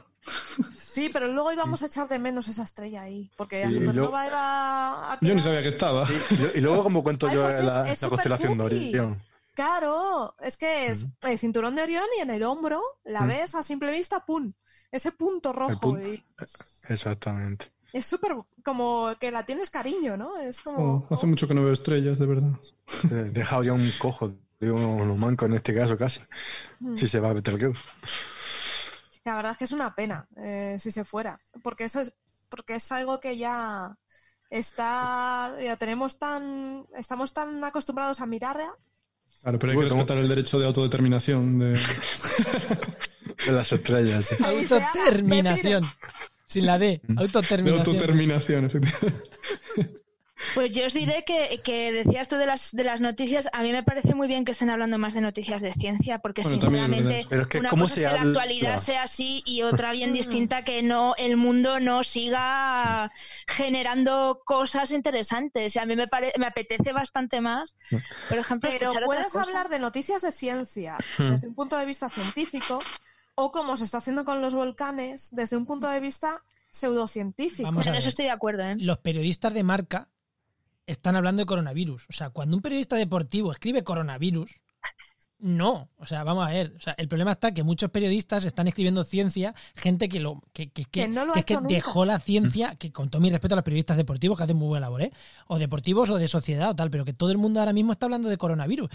B: Sí, pero luego íbamos a echar de menos esa estrella ahí. Porque la
E: Sí,
B: supernova iba a
C: Yo ni sabía que estaba.
E: Sí, y, luego, como cuento
B: Ay,
E: yo
B: pues es-
E: la,
B: es
E: la constelación de. Orión.
B: Claro, es que es el cinturón de Orión y en el hombro la
E: Mm.
B: ves a simple vista, ¡pum! Ese punto rojo.
E: pun-
B: y
E: Exactamente.
B: Es súper como que la tienes cariño, ¿no? Es como.
C: Oh, hace mucho que no veo estrellas, de verdad.
E: Eh, Deja ya un cojo, digo, un manco en este caso casi.
B: Mm.
E: Si se va a Betelgeuse.
B: La verdad es que es una pena eh, si se fuera. Porque eso es. Porque es algo que ya está. Ya tenemos tan. Estamos tan acostumbrados a mirar.
C: Claro, pero hay que respetar el derecho de autodeterminación. De... <laughs>
E: De las estrellas,
B: "Ah, <laughs>
G: Autoterminación. Sin la D.
C: De
G: Autoterminación.
C: efectivamente.
F: Pues yo os diré que, que decías tú de las, de las noticias, a mí me parece muy bien que estén hablando más de noticias de ciencia, porque
C: Bueno,
F: sinceramente
C: verdad.
E: Pero es que
F: una
E: cómo
F: cosa
E: se
F: es que la actualidad sea así y otra bien <laughs>
B: Mm.
F: distinta que no el mundo no siga generando cosas interesantes. Y a mí me, pare- me apetece bastante más, por ejemplo,
B: Pero puedes hablar de noticias de ciencia desde un punto de vista científico o como se está haciendo con los volcanes desde un punto de vista pseudocientífico.
G: Vamos a
F: en eso estoy de acuerdo, ¿eh?
G: Los periodistas de marca están hablando de coronavirus. O sea, cuando un periodista deportivo escribe coronavirus, no. O sea, vamos a ver. O sea, el problema está que muchos periodistas están escribiendo ciencia, gente que lo que, que,
B: Que no lo
G: que
B: ha
G: es que
B: hecho nunca.
G: dejó la ciencia, que con todo mi respeto a los periodistas deportivos que hacen muy buena labor, ¿eh? O deportivos o de sociedad o tal, pero que todo el mundo ahora mismo está hablando de coronavirus.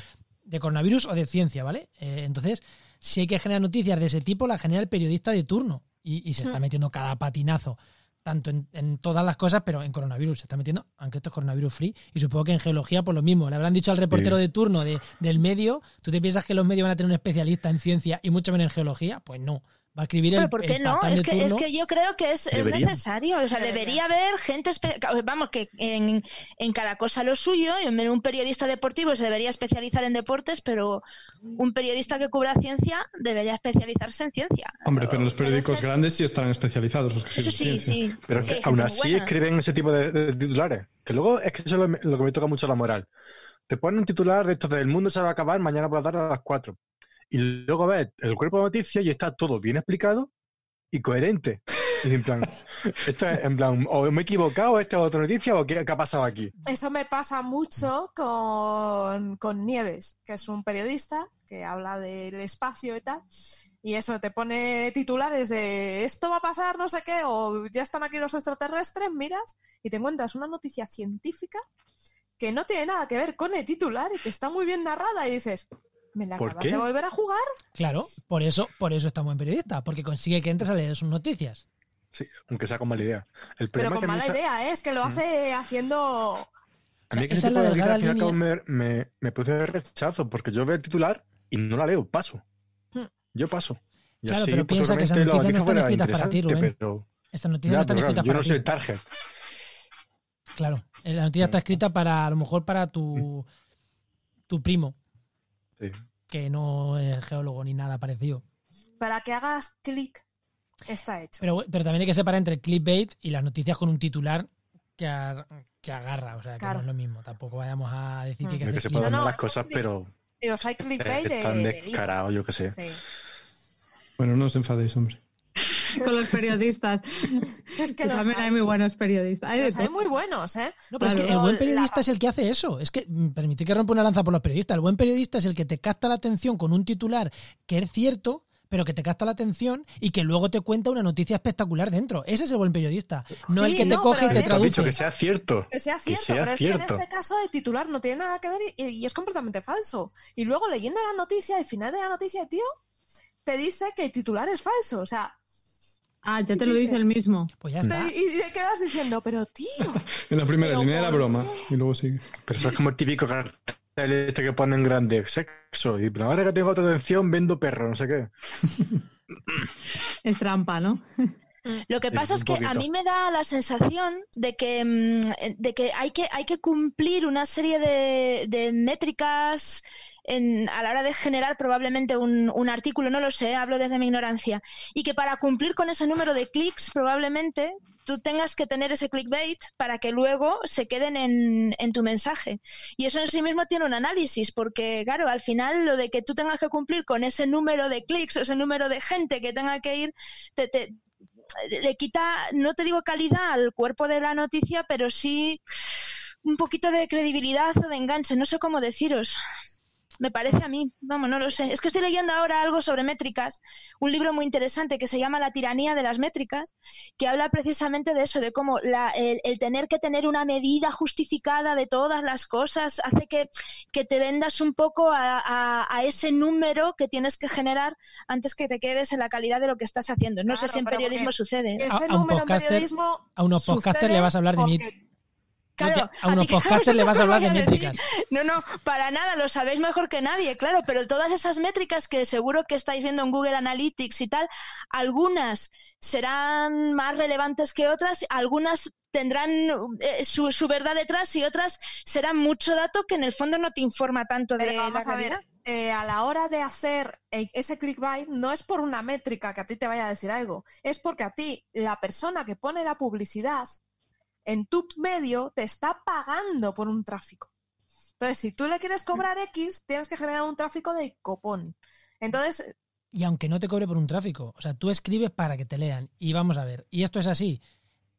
G: De coronavirus o de ciencia, ¿vale? Eh, entonces, si hay que generar noticias de ese tipo, la genera el periodista de turno. Y, y se está metiendo cada patinazo tanto en, en todas las cosas, pero en coronavirus se está metiendo, aunque esto es coronavirus free, y supongo que en geología por lo mismo. Le habrán dicho al reportero
E: Sí.
G: de turno de, del medio, ¿tú te piensas que los medios van a tener un especialista en ciencia y mucho menos en geología? Pues no. Va a escribir el,
F: Pero ¿por qué
G: el
F: no?
G: patán
F: Es
G: de
F: que, es que yo creo que es, necesario. O sea,
B: Debería.
F: haber gente. Vamos, que en, en cada cosa lo suyo. Y un periodista deportivo se debería especializar en deportes, pero un periodista que cubra ciencia debería especializarse en ciencia.
C: Hombre, pero los periódicos
B: que-
C: grandes sí están especializados. Los que
F: Eso
C: escriben
F: sí,
C: ciencia.
F: sí.
E: Pero
F: Sí,
E: que aún así
F: buena.
E: escriben ese tipo de, de titulares. Que luego es que eso es lo, lo que me toca mucho la moral. Te ponen un titular de esto de el mundo se va a acabar mañana por la tarde a las 4. Y luego ves el cuerpo de noticias y está todo bien explicado y coherente. Y en plan, <laughs> esto es en plan, o me he equivocado, esta es otra noticia, o qué, qué ha pasado aquí.
B: Eso me pasa mucho con, con Nieves, que es un periodista que habla del espacio y tal. Y eso te pone titulares de esto va a pasar, no sé qué, o ya están aquí los extraterrestres, miras y te encuentras una noticia científica que no tiene nada que ver con el titular y que está muy bien narrada y dices, ¿me la
E: ¿Por
B: acabas
E: qué?
B: de volver a jugar?
G: Claro, por eso, por eso está buen periodista, porque consigue que entres a leer sus noticias.
E: Sí, aunque sea con mala idea. El
B: Pero
E: problema
B: con
E: que
B: mala
E: esa-
B: idea, ¿eh? es que lo hace haciendo...
E: A mí
G: O sea,
E: que
G: esa
E: ese
G: es la
E: tipo de al fin y al me, me, me produce rechazo, porque yo veo el titular y no la leo, paso.
B: Hmm.
E: Yo paso. Y
G: Claro,
E: así,
G: pero
E: pues,
G: piensa que esas noticias no están escritas para ti, Rubén.
E: pero-
G: Estas noticias no están
E: pero claro,
G: escritas
E: yo
G: para
E: no
G: ti.
E: soy el target.
G: Claro, eh, la noticia está escrita para, a lo mejor, para tu, tu primo,
E: Sí.
G: que no es geólogo ni nada parecido.
B: Para que hagas clic, está hecho.
G: Pero, pero también hay que separar entre el clickbait y las noticias con un titular que, ar- que agarra. O sea, que
B: Claro.
G: no es lo mismo. Tampoco vayamos a decir que,
B: Mm.
G: que
E: que se pueden
B: No,
E: las cosas, pero
B: Digo, hay
E: eh,
B: clickbait de,
E: están
B: de
E: yo qué sé.
B: Sí.
C: Bueno, no os enfadéis, hombre. <laughs>
D: Con los periodistas.
B: Es que
D: Que
B: los
D: también hay
B: hay,
D: muy buenos periodistas. Hay
B: los hay muy buenos, ¿eh?
G: No, pero es
D: Claro.
G: que el buen periodista
B: la-
G: es el que hace eso. Es que, mm, permitid que rompa una lanza por los periodistas. El buen periodista es el que te capta la atención con un titular que es cierto, pero que te capta la atención y que luego te cuenta una noticia espectacular dentro. Ese es el buen periodista. No
B: Sí,
G: el que te
B: no,
G: coge y te
B: es-
E: has dicho
G: traduce.
E: que sea cierto.
B: Que sea cierto,
E: sea
B: pero es que
E: cierto.
B: en este caso el titular no tiene nada que ver y, y es completamente falso. Y luego leyendo la noticia, al final de la noticia, tío, te dice que el titular es falso. O sea,
D: Ah, ya te lo dice el mismo.
G: Pues ya está.
B: y te quedas diciendo, pero tío,
C: En la primera línea era
B: ¿por
C: broma
B: qué?
C: y luego sigue.
E: Pero eso es como el típico cartel este que ponen grande. Sexo. Y pero ahora que tengo otra atención, vendo perro, no sé qué.
D: Es trampa, ¿no?
F: Lo que
E: Sí,
F: pasa es que a mí me da la sensación de que, mm, de que, hay, que hay que cumplir una serie de, de métricas en- a la hora de generar probablemente un, un artículo, no lo sé, hablo desde mi ignorancia, y que para cumplir con ese número de clics probablemente tú tengas que tener ese clickbait para que luego se queden en, en tu mensaje. Y eso en sí mismo tiene un análisis, porque claro, al final lo de que tú tengas que cumplir con ese número de clics o ese número de gente que tenga que ir, te, te- le quita, no te digo calidad al cuerpo de la noticia, pero sí un poquito de credibilidad o de enganche, no sé cómo deciros. Me parece a mí, vamos, no lo sé. Es que estoy leyendo ahora algo sobre métricas, un libro muy interesante que se llama La tiranía de las métricas, que habla precisamente de eso, de cómo la- el, el tener que tener una medida justificada de todas las cosas hace que, que te vendas un poco a, a- a ese número que tienes que generar antes que te quedes en la calidad de lo que estás haciendo. No sé si en periodismo sucede.
B: ese
G: A- a un
B: número en
G: podcaster-
B: periodismo.
G: A unos podcasters
B: sucede
G: le vas a hablar de mí.
F: Claro,
G: a unos <laughs> podcasters le vas a hablar de métricas.
F: No, no, para nada, lo sabéis mejor que nadie, claro, pero todas esas métricas que seguro que estáis viendo en Google Analytics y tal, algunas serán más relevantes que otras, algunas tendrán eh, su, su verdad detrás y otras serán mucho dato que en el fondo no te informa tanto de
B: vamos
F: la
B: a ver, eh, a la hora de hacer eh, ese clickbait no es por una métrica que a ti te vaya a decir algo, es porque a ti la persona que pone la publicidad en tu medio te está pagando por un tráfico. Entonces, si tú le quieres cobrar X, tienes que generar un tráfico de copón. Entonces,
G: Y aunque no te cobre por un tráfico, o sea, tú escribes para que te lean. Y vamos a ver, y esto es así.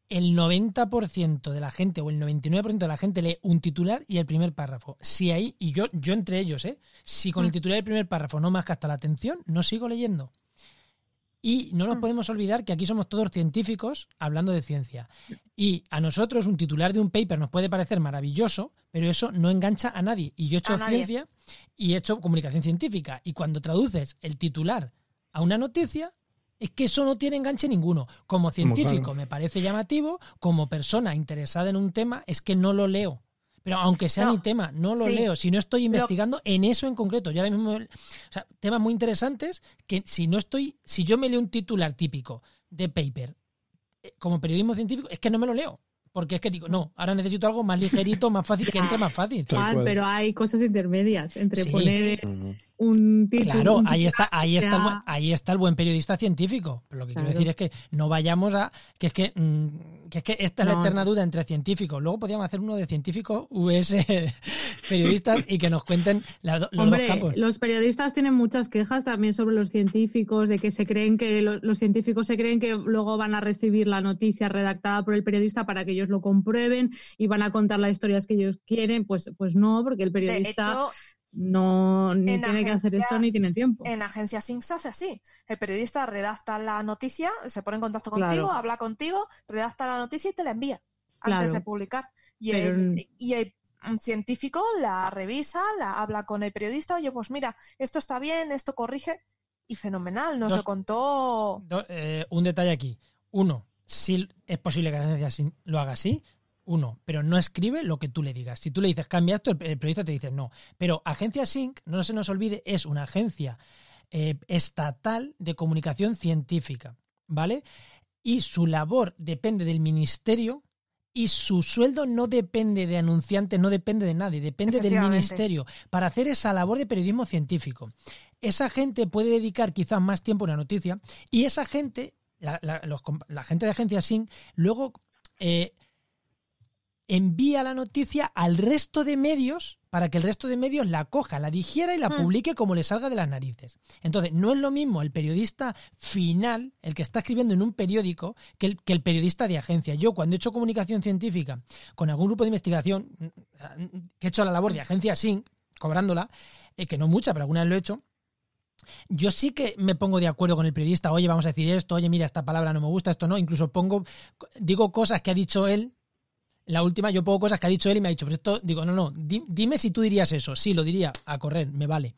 G: El 90% de la gente o el 99% de la gente lee un titular y el primer párrafo. Si ahí, y yo, yo entre ellos, ¿eh? Si con el titular y el primer párrafo no me has captado la atención, no sigo leyendo. Y no nos podemos olvidar que aquí somos todos científicos hablando de ciencia. Y a nosotros un titular de un paper nos puede parecer maravilloso, pero eso no engancha a nadie. Y yo he hecho
B: A nadie.
G: ciencia y he hecho comunicación científica. Y cuando traduces el titular a una noticia, es que eso no tiene enganche ninguno. Como científico
C: claro.
G: me parece llamativo, como persona interesada en un tema, es que no lo leo. Pero aunque sea
B: No,
G: mi tema, no lo
B: sí.
G: leo. Si no estoy investigando en eso en concreto. Yo ahora mismo, o sea, temas muy interesantes que si no estoy, si yo me leo un titular típico de paper eh, como periodismo científico, es que no me lo leo. Porque es que digo, no, ahora necesito algo más ligerito, más fácil, que entre más fácil.
C: Tal
D: pero hay cosas intermedias entre
G: Sí.
D: poner. Un título.
G: Claro,
D: un
G: ahí está, ahí está, el buen, ahí está el buen periodista científico. Pero lo que quiero decir es que no vayamos a que es que, mm, que es que esta es la eterna duda entre científicos. Luego podríamos hacer uno de científicos US <laughs> periodistas y que nos cuenten la- los
D: Hombre,
G: dos campos.
D: los periodistas tienen muchas quejas también sobre los científicos, de que se creen que lo- los científicos se creen que luego van a recibir la noticia redactada por el periodista para que ellos lo comprueben y van a contar las historias que ellos quieren. Pues, pues no, porque el
B: de
D: periodista
B: hecho,
D: no ni
B: en
D: tiene que hacer
B: agencia-
D: eso ni tiene tiempo.
B: en Agencia Sync se hace así. El periodista redacta la noticia, se pone en contacto
D: Claro.
B: contigo, habla contigo, redacta la noticia y te la envía antes
D: Claro.
B: de publicar. Y,
D: Pero-
B: el, y el científico la revisa, la habla con el periodista, oye, pues mira, esto está bien, esto corrige, y fenomenal, nos
G: Dos-
B: lo contó.
G: Eh, un detalle aquí. Uno, si es posible que la ciencia sin- lo haga así. Uno, pero no escribe lo que tú le digas. Si tú le dices cambia esto, el, periodista te dice no. Pero Agencia Sync, no se nos olvide, es una agencia eh, estatal de comunicación científica, ¿vale? Y su labor depende del ministerio y su sueldo no depende de anunciantes, no depende de nadie, depende del ministerio para hacer esa labor de periodismo científico. Esa gente puede dedicar quizás más tiempo a una noticia y esa gente, la, gente de agencia SYNC, luego eh, envía la noticia al resto de medios para que el resto de medios la coja, la digiera y la hmm. publique como le salga de las narices. Entonces, no es lo mismo el periodista final, el que está escribiendo en un periódico, que el, que el periodista de agencia. Yo, cuando he hecho comunicación científica con algún grupo de investigación, que he hecho la labor de agencia SYNC, cobrándola, eh, que no mucha, pero alguna vez lo he hecho, yo sí que me pongo de acuerdo con el periodista, oye, vamos a decir esto, oye, mira, esta palabra no me gusta, esto no, incluso pongo, digo cosas que ha dicho él la última, yo pongo cosas que ha dicho él y me ha dicho, pero esto, digo, no, no, dime si tú dirías eso. Sí, lo diría, a correr, me vale.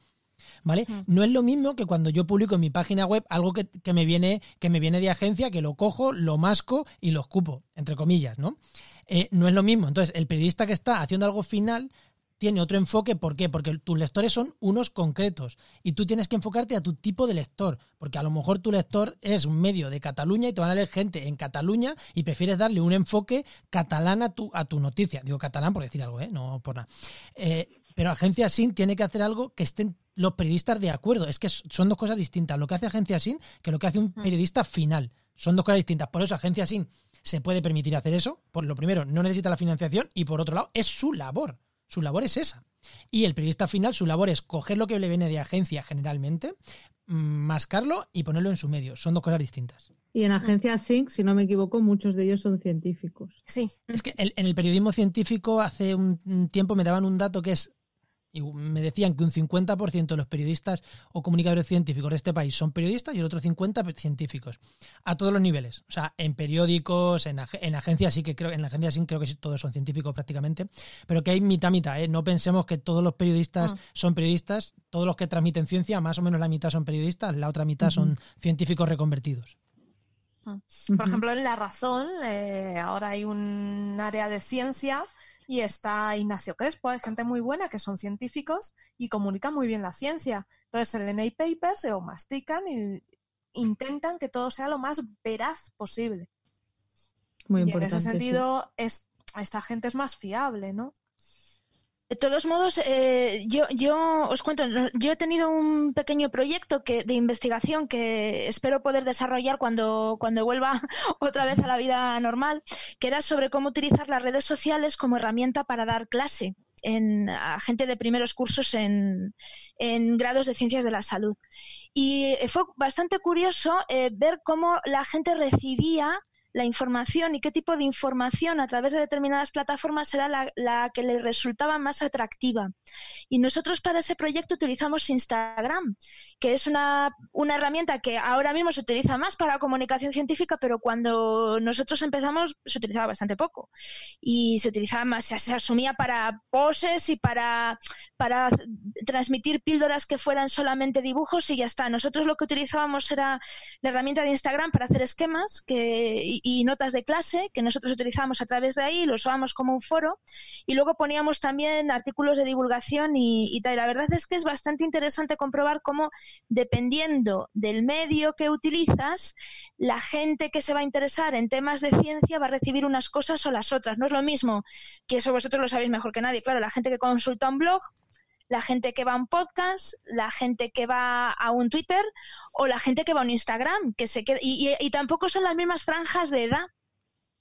G: ¿Vale? No es lo mismo que cuando yo publico en mi página web algo que, me viene, que me viene de agencia, que lo cojo, lo masco y lo escupo, entre comillas, ¿no? Eh, no es lo mismo. Entonces, el periodista que está haciendo algo final tiene otro enfoque. ¿Por qué? Porque tus lectores son unos concretos y tú tienes que enfocarte a tu tipo de lector, porque a lo mejor tu lector es un medio de Cataluña y te van a leer gente en Cataluña y prefieres darle un enfoque catalán a tu, a tu noticia. Digo catalán por decir algo, ¿eh? no por nada. Eh, pero Agencia SIN tiene que hacer algo que estén los periodistas de acuerdo. Es que son dos cosas distintas. Lo que hace Agencia SIN que lo que hace un periodista final. Son dos cosas distintas. Por eso Agencia SIN se puede permitir hacer eso. Por lo primero, no necesita la financiación y por otro lado, es su labor. Su labor es esa. Y el periodista final, su labor es coger lo que le viene de agencia generalmente, mm, mascarlo y ponerlo en su medio. Son dos cosas distintas.
D: Y en agencia Sync, si no me equivoco, muchos de ellos son científicos.
B: Sí.
G: Es que en el periodismo científico hace un tiempo me daban un dato que es y me decían que un 50% de los periodistas o comunicadores científicos de este país son periodistas y el otro 50% científicos. A todos los niveles. O sea, en periódicos, en, agencias sí que creo, en la agencia sí creo que todos son científicos prácticamente, pero que hay mitad mitad, ¿eh? No pensemos que todos los periodistas ah. son periodistas, todos los que transmiten ciencia, más o menos la mitad son periodistas, la otra mitad son científicos reconvertidos.
B: Ah. Por ejemplo, en La Razón, eh, ahora hay un área de ciencia y está Ignacio Crespo, hay gente muy buena que son científicos y comunican muy bien la ciencia. Entonces, se leen papers, se o mastican y intentan que todo sea lo más veraz posible.
D: Muy
B: y
D: importante.
B: en ese sentido, es, esta gente es más fiable, ¿no?
F: De todos modos, eh, yo, yo os cuento, yo he tenido un pequeño proyecto de investigación que espero poder desarrollar cuando, cuando vuelva <laughs> otra vez a la vida normal, que era sobre cómo utilizar las redes sociales como herramienta para dar clase en, a gente de primeros cursos en, en grados de ciencias de la salud. Y fue bastante curioso eh, ver cómo la gente recibía la información y qué tipo de información a través de determinadas plataformas era la, que le resultaba más atractiva. Y nosotros para ese proyecto utilizamos Instagram, que es una, una herramienta que ahora mismo se utiliza más para comunicación científica, pero cuando nosotros empezamos se utilizaba bastante poco. Y se utilizaba más, se, asumía para poses y para, para transmitir píldoras que fueran solamente dibujos y ya está. Nosotros lo que utilizábamos era la herramienta de Instagram para hacer esquemas que, y notas de clase que nosotros utilizamos a través de ahí, lo usábamos como un foro y luego poníamos también artículos de divulgación y, tal. la verdad es que es bastante interesante comprobar cómo, dependiendo del medio que utilizas, la gente que se va a interesar en temas de ciencia va a recibir unas cosas o las otras. No es lo mismo, que eso vosotros lo sabéis mejor que nadie. Claro, la gente que consulta un blog la gente que va a un podcast, la gente que va a un Twitter o la gente que va a un Instagram, que se queda, y, tampoco son las mismas franjas de edad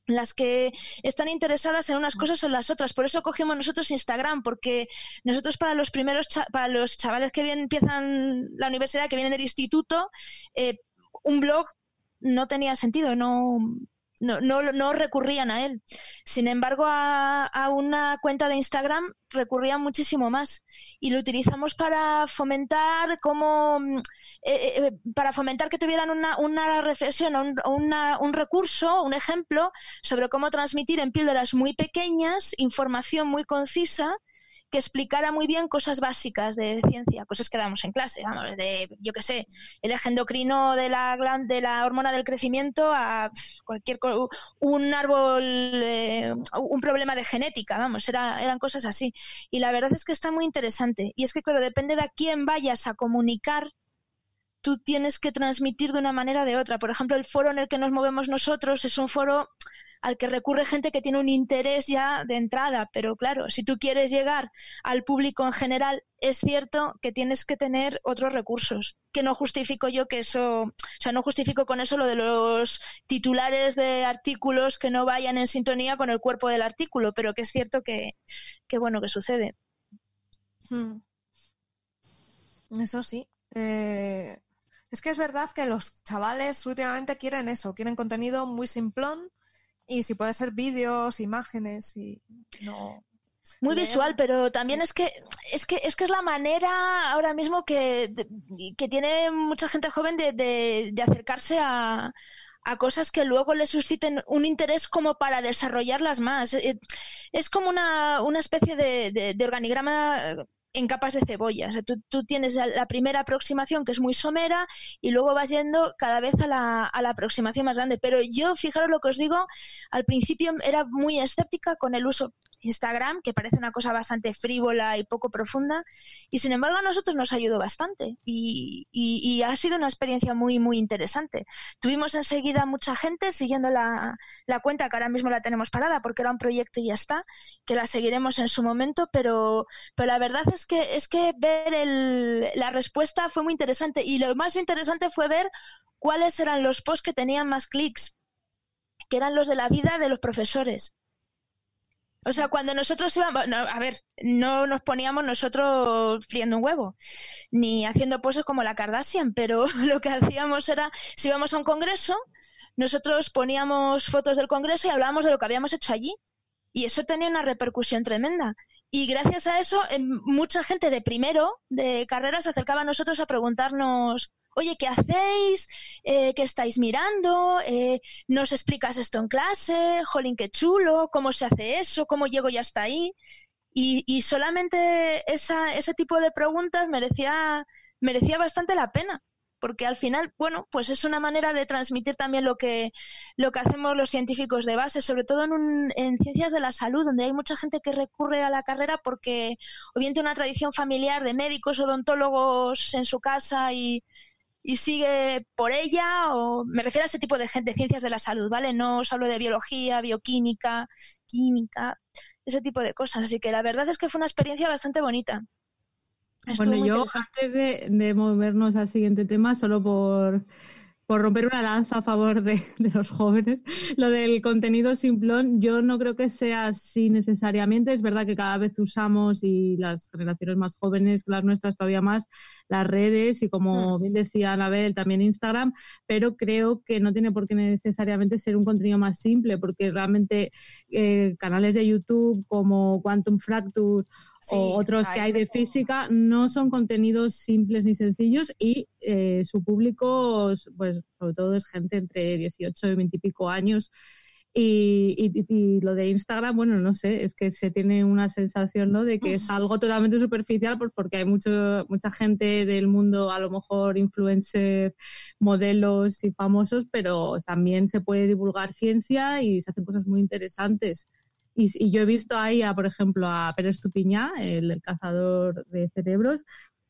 F: las que están interesadas en unas cosas o en las otras. Por eso cogimos nosotros Instagram, porque nosotros para los primeros, para los chavales que vienen, empiezan la universidad, que vienen del instituto, eh, un blog no tenía sentido, no, no, no, no recurrían a él. Sin embargo, a, una cuenta de Instagram recurrían muchísimo más y lo utilizamos para fomentar como mm, eh, eh, para fomentar que tuvieran una, una reflexión, un recurso, un ejemplo sobre cómo transmitir en píldoras muy pequeñas información muy concisa que explicara muy bien cosas básicas de ciencia, cosas que damos en clase, vamos, de, yo qué sé, el eje endocrino de la, la hormona del crecimiento a cualquier un árbol, eh, un problema de genética, vamos, era, eran cosas así. Y la verdad es que está muy interesante. Y es que, claro, depende de a quién vayas a comunicar, tú tienes que transmitir de una manera o de otra. Por ejemplo, el foro en el que nos movemos nosotros es un foro al que recurre gente que tiene un interés ya de entrada, pero claro, si tú quieres llegar al público en general, es cierto que tienes que tener otros recursos, que no justifico yo que eso, o sea, no justifico con eso lo de los titulares de artículos que no vayan en sintonía con el cuerpo del artículo, pero que es cierto que, que bueno, que sucede.
B: Hmm. Eso sí. Eh, es que es verdad que los chavales últimamente quieren eso, quieren contenido muy simplón y si puede ser vídeos, imágenes y no.
F: Muy visual, pero también es que es que es que es la manera ahora mismo que, que tiene mucha gente joven de, de, acercarse a, a cosas que luego le susciten un interés como para desarrollarlas más. Eh, es como una, una especie de, de organigrama en capas de cebolla. O sea, tú, tienes la, primera aproximación que es muy somera y luego vas yendo cada vez a la, a la, aproximación más grande. Pero yo, fijaros lo que os digo, al principio era muy escéptica con el uso Instagram, que parece una cosa bastante frívola y poco profunda, y sin embargo a nosotros nos ayudó bastante y, y, ha sido una experiencia muy, muy interesante. Tuvimos enseguida mucha gente siguiendo la, la, cuenta, que ahora mismo la tenemos parada porque era un proyecto y ya está, que la seguiremos en su momento, pero, pero la verdad es que, es que ver el, la respuesta fue muy interesante y lo más interesante fue ver cuáles eran los posts que tenían más clics que eran los de la vida de los profesores. O sea, cuando nosotros íbamos, a ver, no nos poníamos nosotros friendo un huevo, ni haciendo poses como la Kardashian, pero <laughs> lo que hacíamos era, si íbamos a un congreso, nosotros poníamos fotos del congreso y hablábamos de lo que habíamos hecho allí. Y eso tenía una repercusión tremenda. Y gracias a eso, mucha gente de primero, de carrera, se acercaba a nosotros a preguntarnos oye, ¿qué hacéis? Eh, ¿Qué estáis mirando? Eh, ¿Nos explicas esto en clase? Jolín, qué chulo, ¿cómo se hace eso? ¿Cómo llego ya hasta ahí? Y, y solamente esa, ese tipo de preguntas merecía, merecía bastante la pena porque al final, bueno, pues es una manera de transmitir también lo que, lo que hacemos los científicos de base, sobre todo en, en ciencias de la salud, donde hay mucha gente que recurre a la carrera porque o bien tiene una tradición familiar de médicos, odontólogos en su casa y, y sigue por ella, o me refiero a ese tipo de gente, de ciencias de la salud, ¿vale? No os hablo de biología, bioquímica, química, ese tipo de cosas. Así que la verdad es que fue una experiencia bastante bonita.
D: bueno, yo antes de, de movernos al siguiente tema, solo por por romper una lanza a favor de, los jóvenes, lo del contenido simplón, yo no creo que sea así necesariamente. Es verdad que cada vez usamos y las generaciones más jóvenes, las nuestras todavía más, las redes y como bien decía Anabel, también Instagram, pero creo que no tiene por qué necesariamente ser un contenido más simple, porque realmente eh, canales de YouTube como Quantum Fracture o otros que hay de física, no son contenidos simples ni sencillos y eh, su público, pues sobre todo es gente entre 18 y 20 y pico años. Y, y, lo de Instagram, bueno, no sé, es que se tiene una sensación ¿no? de que es algo totalmente superficial, pues porque hay mucho, mucha gente del mundo, a lo mejor influencer, modelos y famosos, pero también se puede divulgar ciencia y se hacen cosas muy interesantes. Y, yo he visto ahí, a, por ejemplo, a Pérez Tupiñá, el, cazador de cerebros,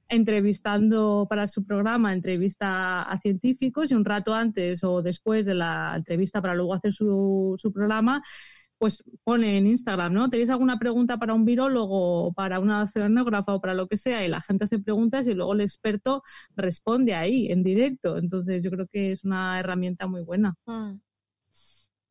D: entrevistando para su programa, entrevista a científicos y un rato antes o después de la entrevista para luego hacer su, su programa, pues pone en Instagram, ¿no? ¿Tenéis alguna pregunta para un virólogo, para una oceanógrafa o para lo que sea? Y la gente hace preguntas y luego el experto responde ahí, en directo. Entonces yo creo que es una herramienta muy buena. Mm.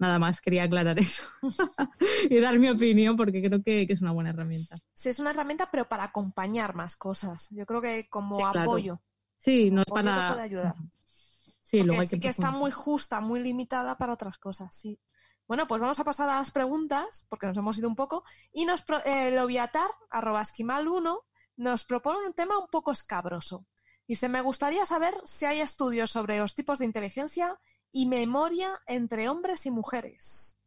D: Nada más quería aclarar eso <laughs> y dar mi opinión porque creo que, es una buena herramienta.
B: Sí, es una herramienta, pero para acompañar más cosas. Yo creo que como apoyo.
D: Sí, no es para.
B: Puede ayudar. Sí, luego hay que, sí que está muy justa, muy limitada para otras cosas, sí. Bueno, pues vamos a pasar a las preguntas, porque nos hemos ido un poco. Y nos eh, Loviatar, arroba esquimal 1, nos propone un tema un poco escabroso. Dice, me gustaría saber si hay estudios sobre los tipos de inteligencia y memoria entre hombres y mujeres.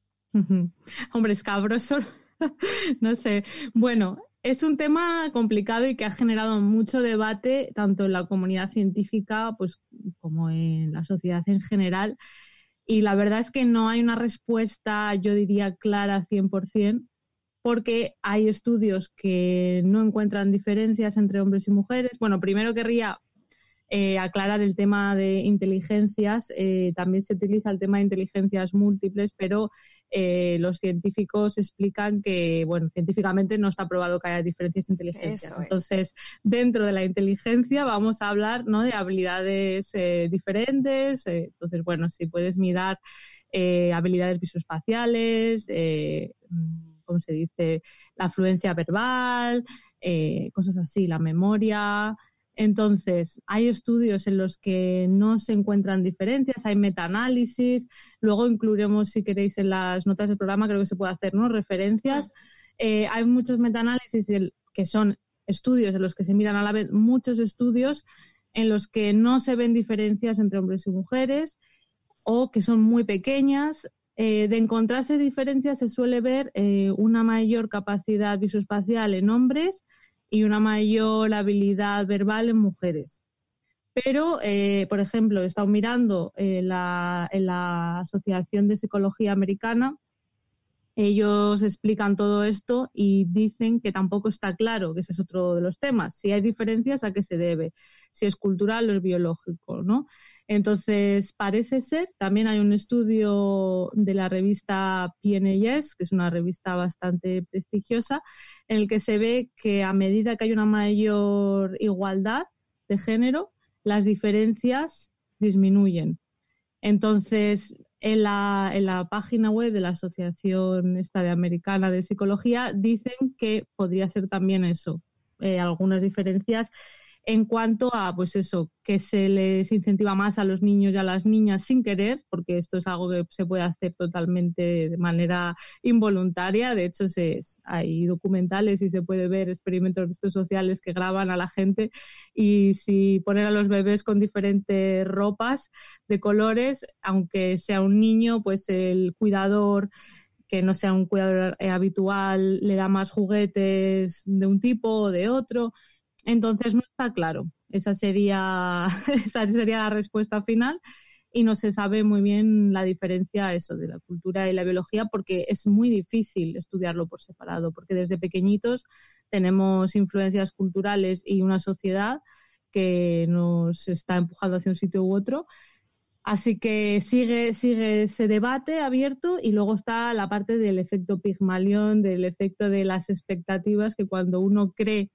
D: Hombres cabrosos, <laughs> no sé. Bueno, es un tema complicado y que ha generado mucho debate tanto en la comunidad científica pues, como en la sociedad en general. Y la verdad es que no hay una respuesta, yo diría, clara 100%, porque hay estudios que no encuentran diferencias entre hombres y mujeres. Bueno, primero querría eh, aclarar el tema de inteligencias. Eh, también se utiliza el tema de inteligencias múltiples, pero eh, los científicos explican que, bueno, científicamente no está probado que haya diferencias de inteligencia. Entonces, dentro de la inteligencia vamos a hablar ¿no? de habilidades diferentes. entonces, bueno, si puedes mirar habilidades visoespaciales, ¿cómo se dice? La fluencia verbal, cosas así, la memoria. Entonces, hay estudios en los que no se encuentran diferencias, hay metaanálisis, luego incluiremos, si queréis, en las notas del programa, creo que se puede hacer, ¿no? Referencias. Eh, hay muchos metaanálisis que son estudios en los que se miran a la vez muchos estudios en los que no se ven diferencias entre hombres y mujeres o que son muy pequeñas eh, de encontrarse diferencias se suele ver eh, una mayor capacidad visoespacial en hombres y una mayor habilidad verbal en mujeres. Pero, eh, por ejemplo, he estado mirando la, en la Asociación de Psicología Americana, ellos explican todo esto y dicen que tampoco está claro, que ese es otro de los temas, si hay diferencias, a qué se debe, si es cultural o es biológico, ¿no? Entonces, parece ser, también hay un estudio de la revista PNAS, que es una revista bastante prestigiosa, en el que se ve que a medida que hay una mayor igualdad de género, las diferencias disminuyen. Entonces, en la, en la página web de la Asociación Americana de Psicología dicen que podría ser también eso, eh, algunas diferencias en cuanto a, pues eso, que se les incentiva más a los niños y a las niñas sin querer, porque esto es algo que se puede hacer totalmente de manera involuntaria. De hecho, se, hay documentales y se puede ver experimentos sociales que graban a la gente y si poner a los bebés con diferentes ropas de colores, aunque sea un niño, pues el cuidador que no sea un cuidador eh, habitual le da más juguetes de un tipo o de otro entonces no está claro. Esa sería, <laughs> esa sería la respuesta final y no se sabe muy bien la diferencia eso de la cultura y la biología porque es muy difícil estudiarlo por separado porque desde pequeñitos tenemos influencias culturales y una sociedad que nos está empujando hacia un sitio u otro. Así que sigue, sigue ese debate abierto y luego está la parte del efecto Pigmalión, del efecto de las expectativas que cuando uno cree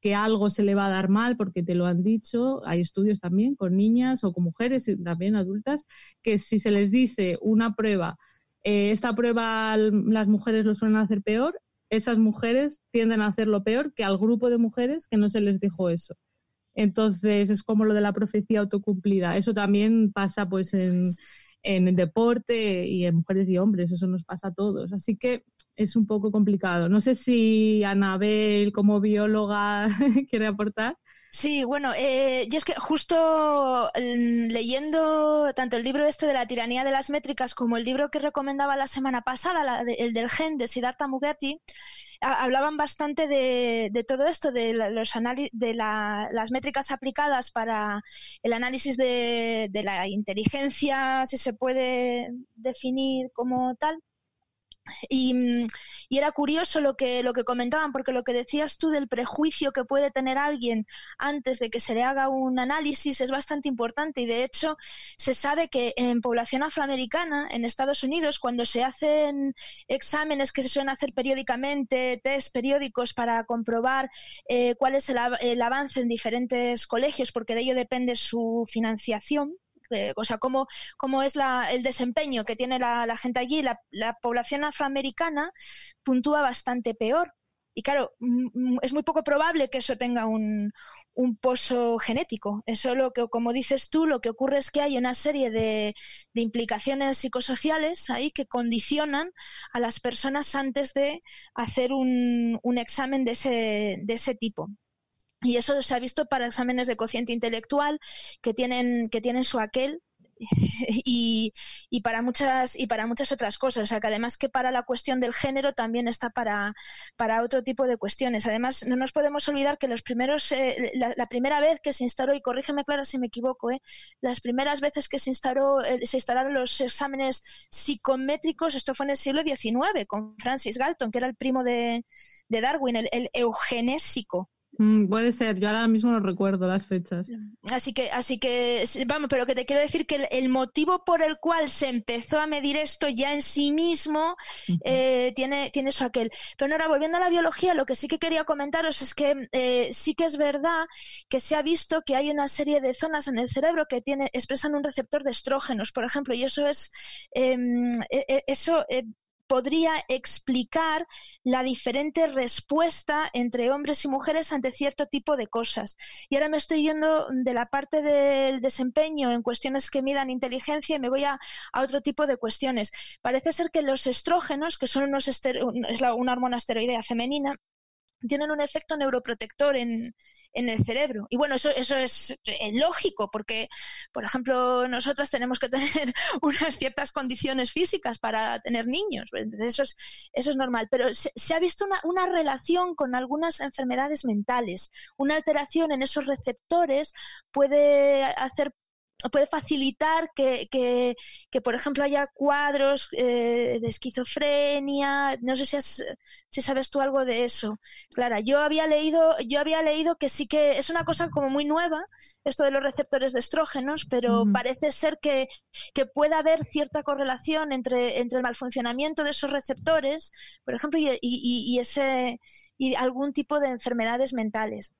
D: que algo se le va a dar mal porque te lo han dicho. Hay estudios también con niñas o con mujeres y también adultas que si se les dice una prueba, eh, esta prueba las mujeres lo suelen hacer peor, esas mujeres tienden a hacerlo peor que al grupo de mujeres que no se les dijo eso. Entonces es como lo de la profecía autocumplida. Eso también pasa pues en, en el deporte y en mujeres y hombres, eso nos pasa a todos. Así que es un poco complicado. No sé si Anabel, como bióloga, <laughs> quiere aportar.
F: Sí, bueno, eh, es que justo mm, leyendo tanto el libro este de la tiranía de las métricas como el libro que recomendaba la semana pasada, el del gen de Siddhartha Mukherjee, hablaban bastante de, todo esto, de, de las métricas aplicadas para el análisis de la inteligencia, si se puede definir como tal. Y, era curioso lo que, lo que comentaban, porque lo que decías tú del prejuicio que puede tener alguien antes de que se le haga un análisis es bastante importante. Y de hecho, se sabe que en población afroamericana, en Estados Unidos, cuando se hacen exámenes que se suelen hacer periódicamente, test periódicos para comprobar eh, cuál es el avance en diferentes colegios, porque de ello depende su financiación, o sea, cómo, cómo es el desempeño que tiene la, gente allí. La, población afroamericana puntúa bastante peor. Y claro, es muy poco probable que eso tenga un, pozo genético. Eso lo que, como dices tú, lo que ocurre es que hay una serie de, implicaciones psicosociales ahí que condicionan a las personas antes de hacer un, un examen de ese, de ese tipo. Y eso se ha visto para exámenes de cociente intelectual que tienen, que tienen su aquel <laughs> y, y, para muchas y para muchas otras cosas. O sea que además que para la cuestión del género también está para, para otro tipo de cuestiones. Además, no nos podemos olvidar que los primeros, eh, la, primera vez que se instaló, y corrígeme Clara si me equivoco, eh, las primeras veces que se instaló, eh, se instalaron los exámenes psicométricos, esto fue en el siglo XIX, con Francis Galton, que era el primo de, de Darwin, el, el eugenésico.
D: Mm, puede ser, yo ahora mismo no recuerdo las fechas.
F: Así que, así que, vamos, pero que te quiero decir que el, motivo por el cual se empezó a medir esto ya en sí mismo eh, tiene, tiene eso aquel. Pero ahora, volviendo a la biología, lo que sí que quería comentaros es que eh, sí que es verdad que se ha visto que hay una serie de zonas en el cerebro que tiene, expresan un receptor de estrógenos, por ejemplo, y eso es, em, e, e, eso eh, podría explicar la diferente respuesta entre hombres y mujeres ante cierto tipo de cosas. Y ahora me estoy yendo de la parte del desempeño en cuestiones que midan inteligencia y me voy a, otro tipo de cuestiones. Parece ser que los estrógenos, que son unos es una hormona esteroidea femenina, tienen un efecto neuroprotector en, en el cerebro. Y bueno, eso, eso es eh, lógico, porque, por ejemplo, nosotras tenemos que tener <laughs> unas ciertas condiciones físicas para tener niños. Eso es, eso es normal. Pero se, se ha visto una, una, relación con algunas enfermedades mentales. Una alteración en esos receptores puede hacer puede facilitar que, que, por ejemplo, haya cuadros eh, de esquizofrenia. No sé si, si sabes tú algo de eso, Clara. Yo había leído, yo había leído que sí que es una cosa como muy nueva esto de los receptores de estrógenos, pero parece ser que, que puede haber cierta correlación entre, entre el malfuncionamiento de esos receptores, por ejemplo, y, y, y ese y algún tipo de enfermedades mentales.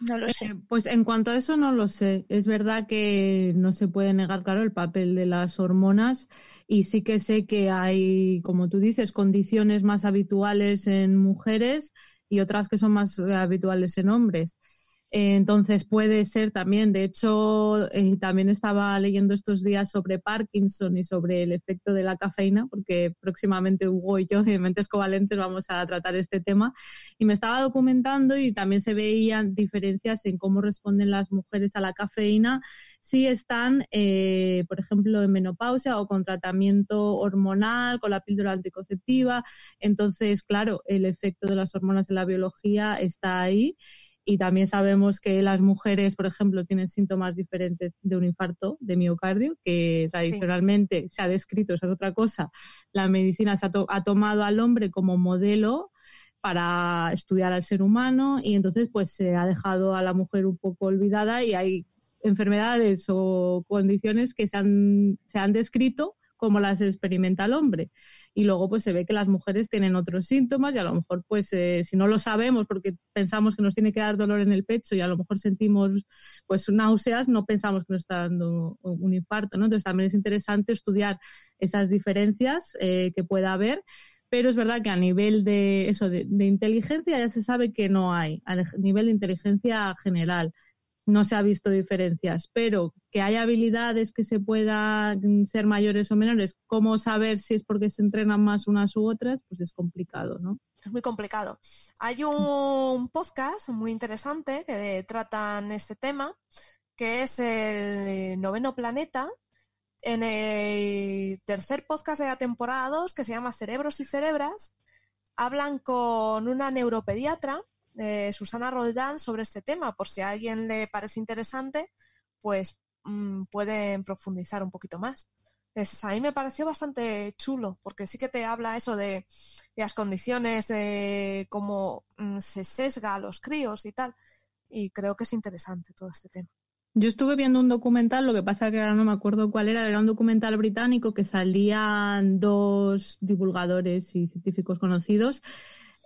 F: No lo sé.
D: Eh, pues en cuanto a eso no lo sé. Es verdad que no se puede negar, claro, el papel de las hormonas y sí que sé que hay, como tú dices, condiciones más habituales en mujeres y otras que son más habituales en hombres. Eh, entonces puede ser también, de hecho, eh, también estaba leyendo estos días sobre Parkinson y sobre el efecto de la cafeína, porque próximamente Hugo y yo <laughs> en Mentes Covalentes vamos a tratar este tema. Y me estaba documentando y también se veían diferencias en cómo responden las mujeres a la cafeína si están, eh, por ejemplo, en menopausia o con tratamiento hormonal, con la píldora anticonceptiva. Entonces, claro, el efecto de las hormonas en la biología está ahí y también sabemos que las mujeres, por ejemplo, tienen síntomas diferentes de un infarto de miocardio, que tradicionalmente se ha descrito, esa es otra cosa. La medicina se ha, tomado al hombre como modelo para estudiar al ser humano y entonces pues se ha dejado a la mujer un poco olvidada y hay enfermedades o condiciones que se han, se han descrito como las experimenta el hombre. Y luego pues se ve que las mujeres tienen otros síntomas y a lo mejor pues eh, si no lo sabemos porque pensamos que nos tiene que dar dolor en el pecho y a lo mejor sentimos pues náuseas, no pensamos que nos está dando un infarto, ¿no? Entonces también es interesante estudiar esas diferencias eh, que pueda haber pero es verdad que a nivel de eso de, inteligencia ya se sabe que no hay a nivel de inteligencia general no se ha visto diferencias, pero que hay habilidades que se puedan ser mayores o menores, ¿cómo saber si es porque se entrenan más unas u otras? Pues es complicado, ¿no?
B: Es muy complicado. Hay un podcast muy interesante que tratan este tema, que es el noveno planeta, en el tercer podcast de la temporada 2, que se llama Cerebros y Cerebras, hablan con una neuropediatra Susana Roldán sobre este tema. Por si a alguien le parece interesante, pues mm, pueden profundizar un poquito más. a mí me pareció bastante chulo, porque sí que te habla eso de, las condiciones, de cómo mm, se sesga a los críos y tal. Y creo que es interesante todo este tema.
D: Yo estuve viendo un documental, lo que pasa que ahora no me acuerdo cuál era, era un documental británico que salían dos divulgadores y científicos conocidos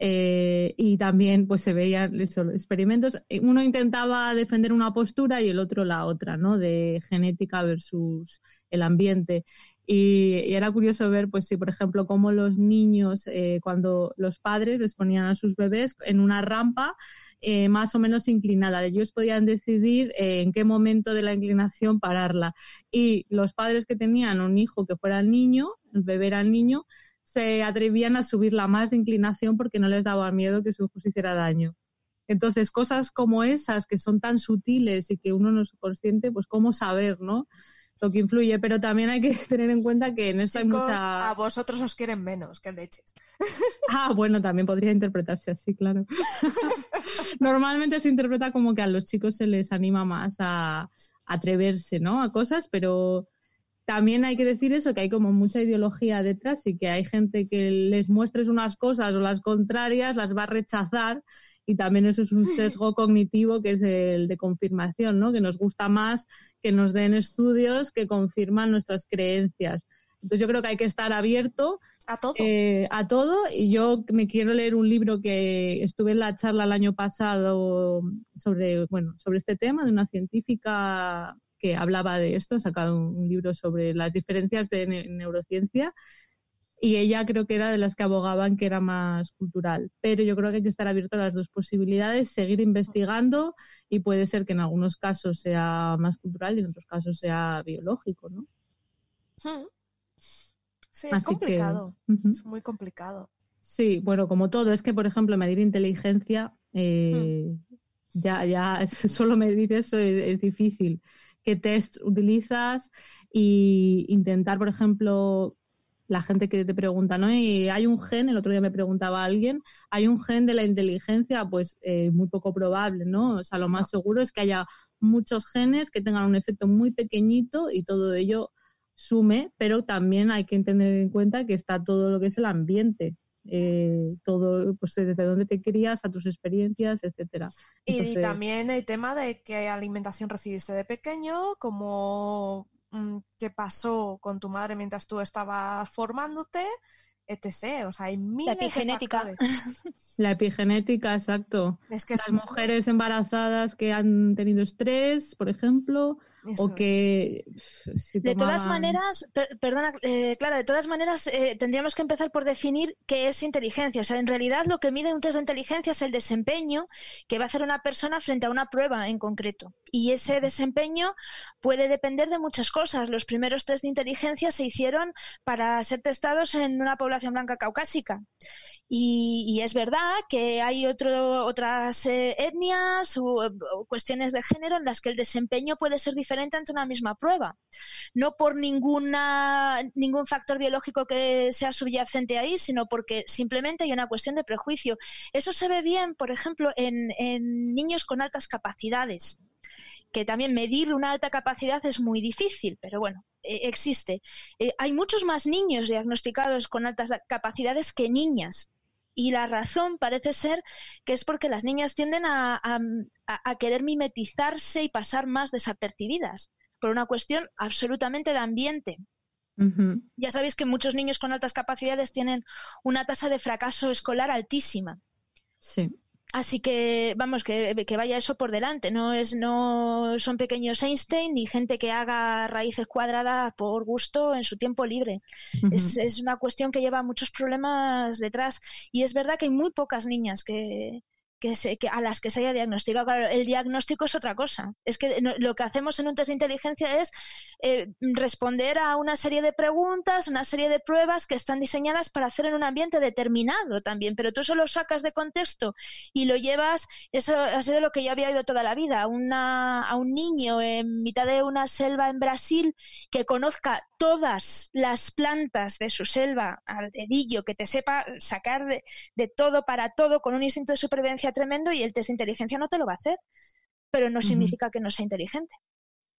D: eh, y también pues se veían esos experimentos. Uno intentaba defender una postura y el otro la otra, ¿no? De genética versus el ambiente. Y, era curioso ver, pues sí, por ejemplo, cómo los niños, eh, cuando los padres les ponían a sus bebés en una rampa eh, más o menos inclinada, ellos podían decidir en qué momento de la inclinación pararla. Y los padres que tenían un hijo que fuera niño, el bebé era niño, se atrevían a subirla más de inclinación porque no les daba miedo que su se hiciera daño. Entonces, cosas como esas que son tan sutiles y que uno no es consciente, pues cómo saber, ¿no? lo que influye, pero también hay que <laughs> tener en cuenta que en esto hay mucha...
B: a vosotros os quieren menos que leches. <laughs>
D: Ah, bueno, también podría interpretarse así, claro. <laughs> Normalmente se interpreta como que a los chicos se les anima más a atreverse, ¿no? A cosas, pero también hay que decir eso, que hay como mucha ideología detrás y que hay gente que les muestres unas cosas o las contrarias, las va a rechazar y también eso es un sesgo cognitivo que es el de confirmación, ¿no? Que nos gusta más que nos den estudios que confirman nuestras creencias. Entonces yo creo que hay que estar abierto
B: a todo.
D: Eh, a todo. Y yo me quiero leer un libro que estuve en la charla el año pasado sobre, bueno, sobre este tema de una científica que hablaba de esto, ha sacado un libro sobre las diferencias de neurociencia y ella creo que era de las que abogaban que era más cultural. Pero yo creo que hay que estar abierto a las dos posibilidades, seguir investigando y puede ser que en algunos casos sea más cultural y en otros casos sea biológico, ¿no?
B: Hmm. Sí, es complicado, es muy complicado.
D: Sí, bueno, como todo, es que, por ejemplo, medir inteligencia, eh, hmm. ya, ya, <laughs> solo medir eso es, difícil. ¿Qué test utilizas? Y intentar, por ejemplo, la gente que te pregunta, ¿no? Y hay un gen, el otro día me preguntaba alguien, hay un gen de la inteligencia, pues eh, muy poco probable, ¿no? O sea, lo más seguro es que haya muchos genes que tengan un efecto muy pequeñito y todo ello sume, pero también hay que tener en cuenta que está todo lo que es el ambiente. Eh, todo, pues desde dónde te crías, a tus experiencias, etcétera.
B: y también el tema de qué alimentación recibiste de pequeño, como Mm, qué pasó con tu madre mientras tú estabas formándote, etc. O sea, hay miles
F: La epigenética.
B: de <laughs>
D: La epigenética, exacto. Es que Las mujeres embarazadas que han tenido estrés, por ejemplo, o que
F: de todas maneras perdona eh, claro de todas maneras eh, tendríamos que empezar por definir qué es inteligencia. O sea en realidad lo que mide un test de inteligencia es el desempeño que va a hacer una persona frente a una prueba en concreto. Y ese desempeño puede depender de muchas cosas. Los primeros test de inteligencia se hicieron para ser testados en una población blanca caucásica. Y, es verdad que hay otro, otras eh, etnias o, cuestiones de género en las que el desempeño puede ser diferente ante una misma prueba. No por ninguna, ningún factor biológico que sea subyacente ahí, sino porque simplemente hay una cuestión de prejuicio. Eso se ve bien, por ejemplo, en, niños con altas capacidades que también medir una alta capacidad es muy difícil, pero bueno, eh, existe. Eh, hay muchos más niños diagnosticados con altas capacidades que niñas. Y la razón parece ser que es porque las niñas tienden a, querer mimetizarse y pasar más desapercibidas por una cuestión absolutamente de ambiente. Ya sabéis que muchos niños con altas capacidades tienen una tasa de fracaso escolar altísima.
D: Sí.
F: Así que, vamos, que, vaya eso por delante. No, es, no son pequeños Einstein ni gente que haga raíces cuadradas por gusto en su tiempo libre. es, es, una cuestión que lleva muchos problemas detrás. Y es verdad que hay muy pocas niñas que, que, se, que a las que se haya diagnosticado. el diagnóstico es otra cosa. Es que lo que hacemos en un test de inteligencia es eh, responder a una serie de preguntas, una serie de pruebas que están diseñadas para hacer en un ambiente determinado también, pero tú solo sacas de contexto y lo llevas, eso ha sido lo que yo había oído toda la vida, una, a un niño en mitad de una selva en Brasil que conozca todas las plantas de su selva al dedillo, que te sepa sacar de, de todo para todo con un instinto de supervivencia tremendo y el test de inteligencia no te lo va a hacer, pero no significa que no sea inteligente.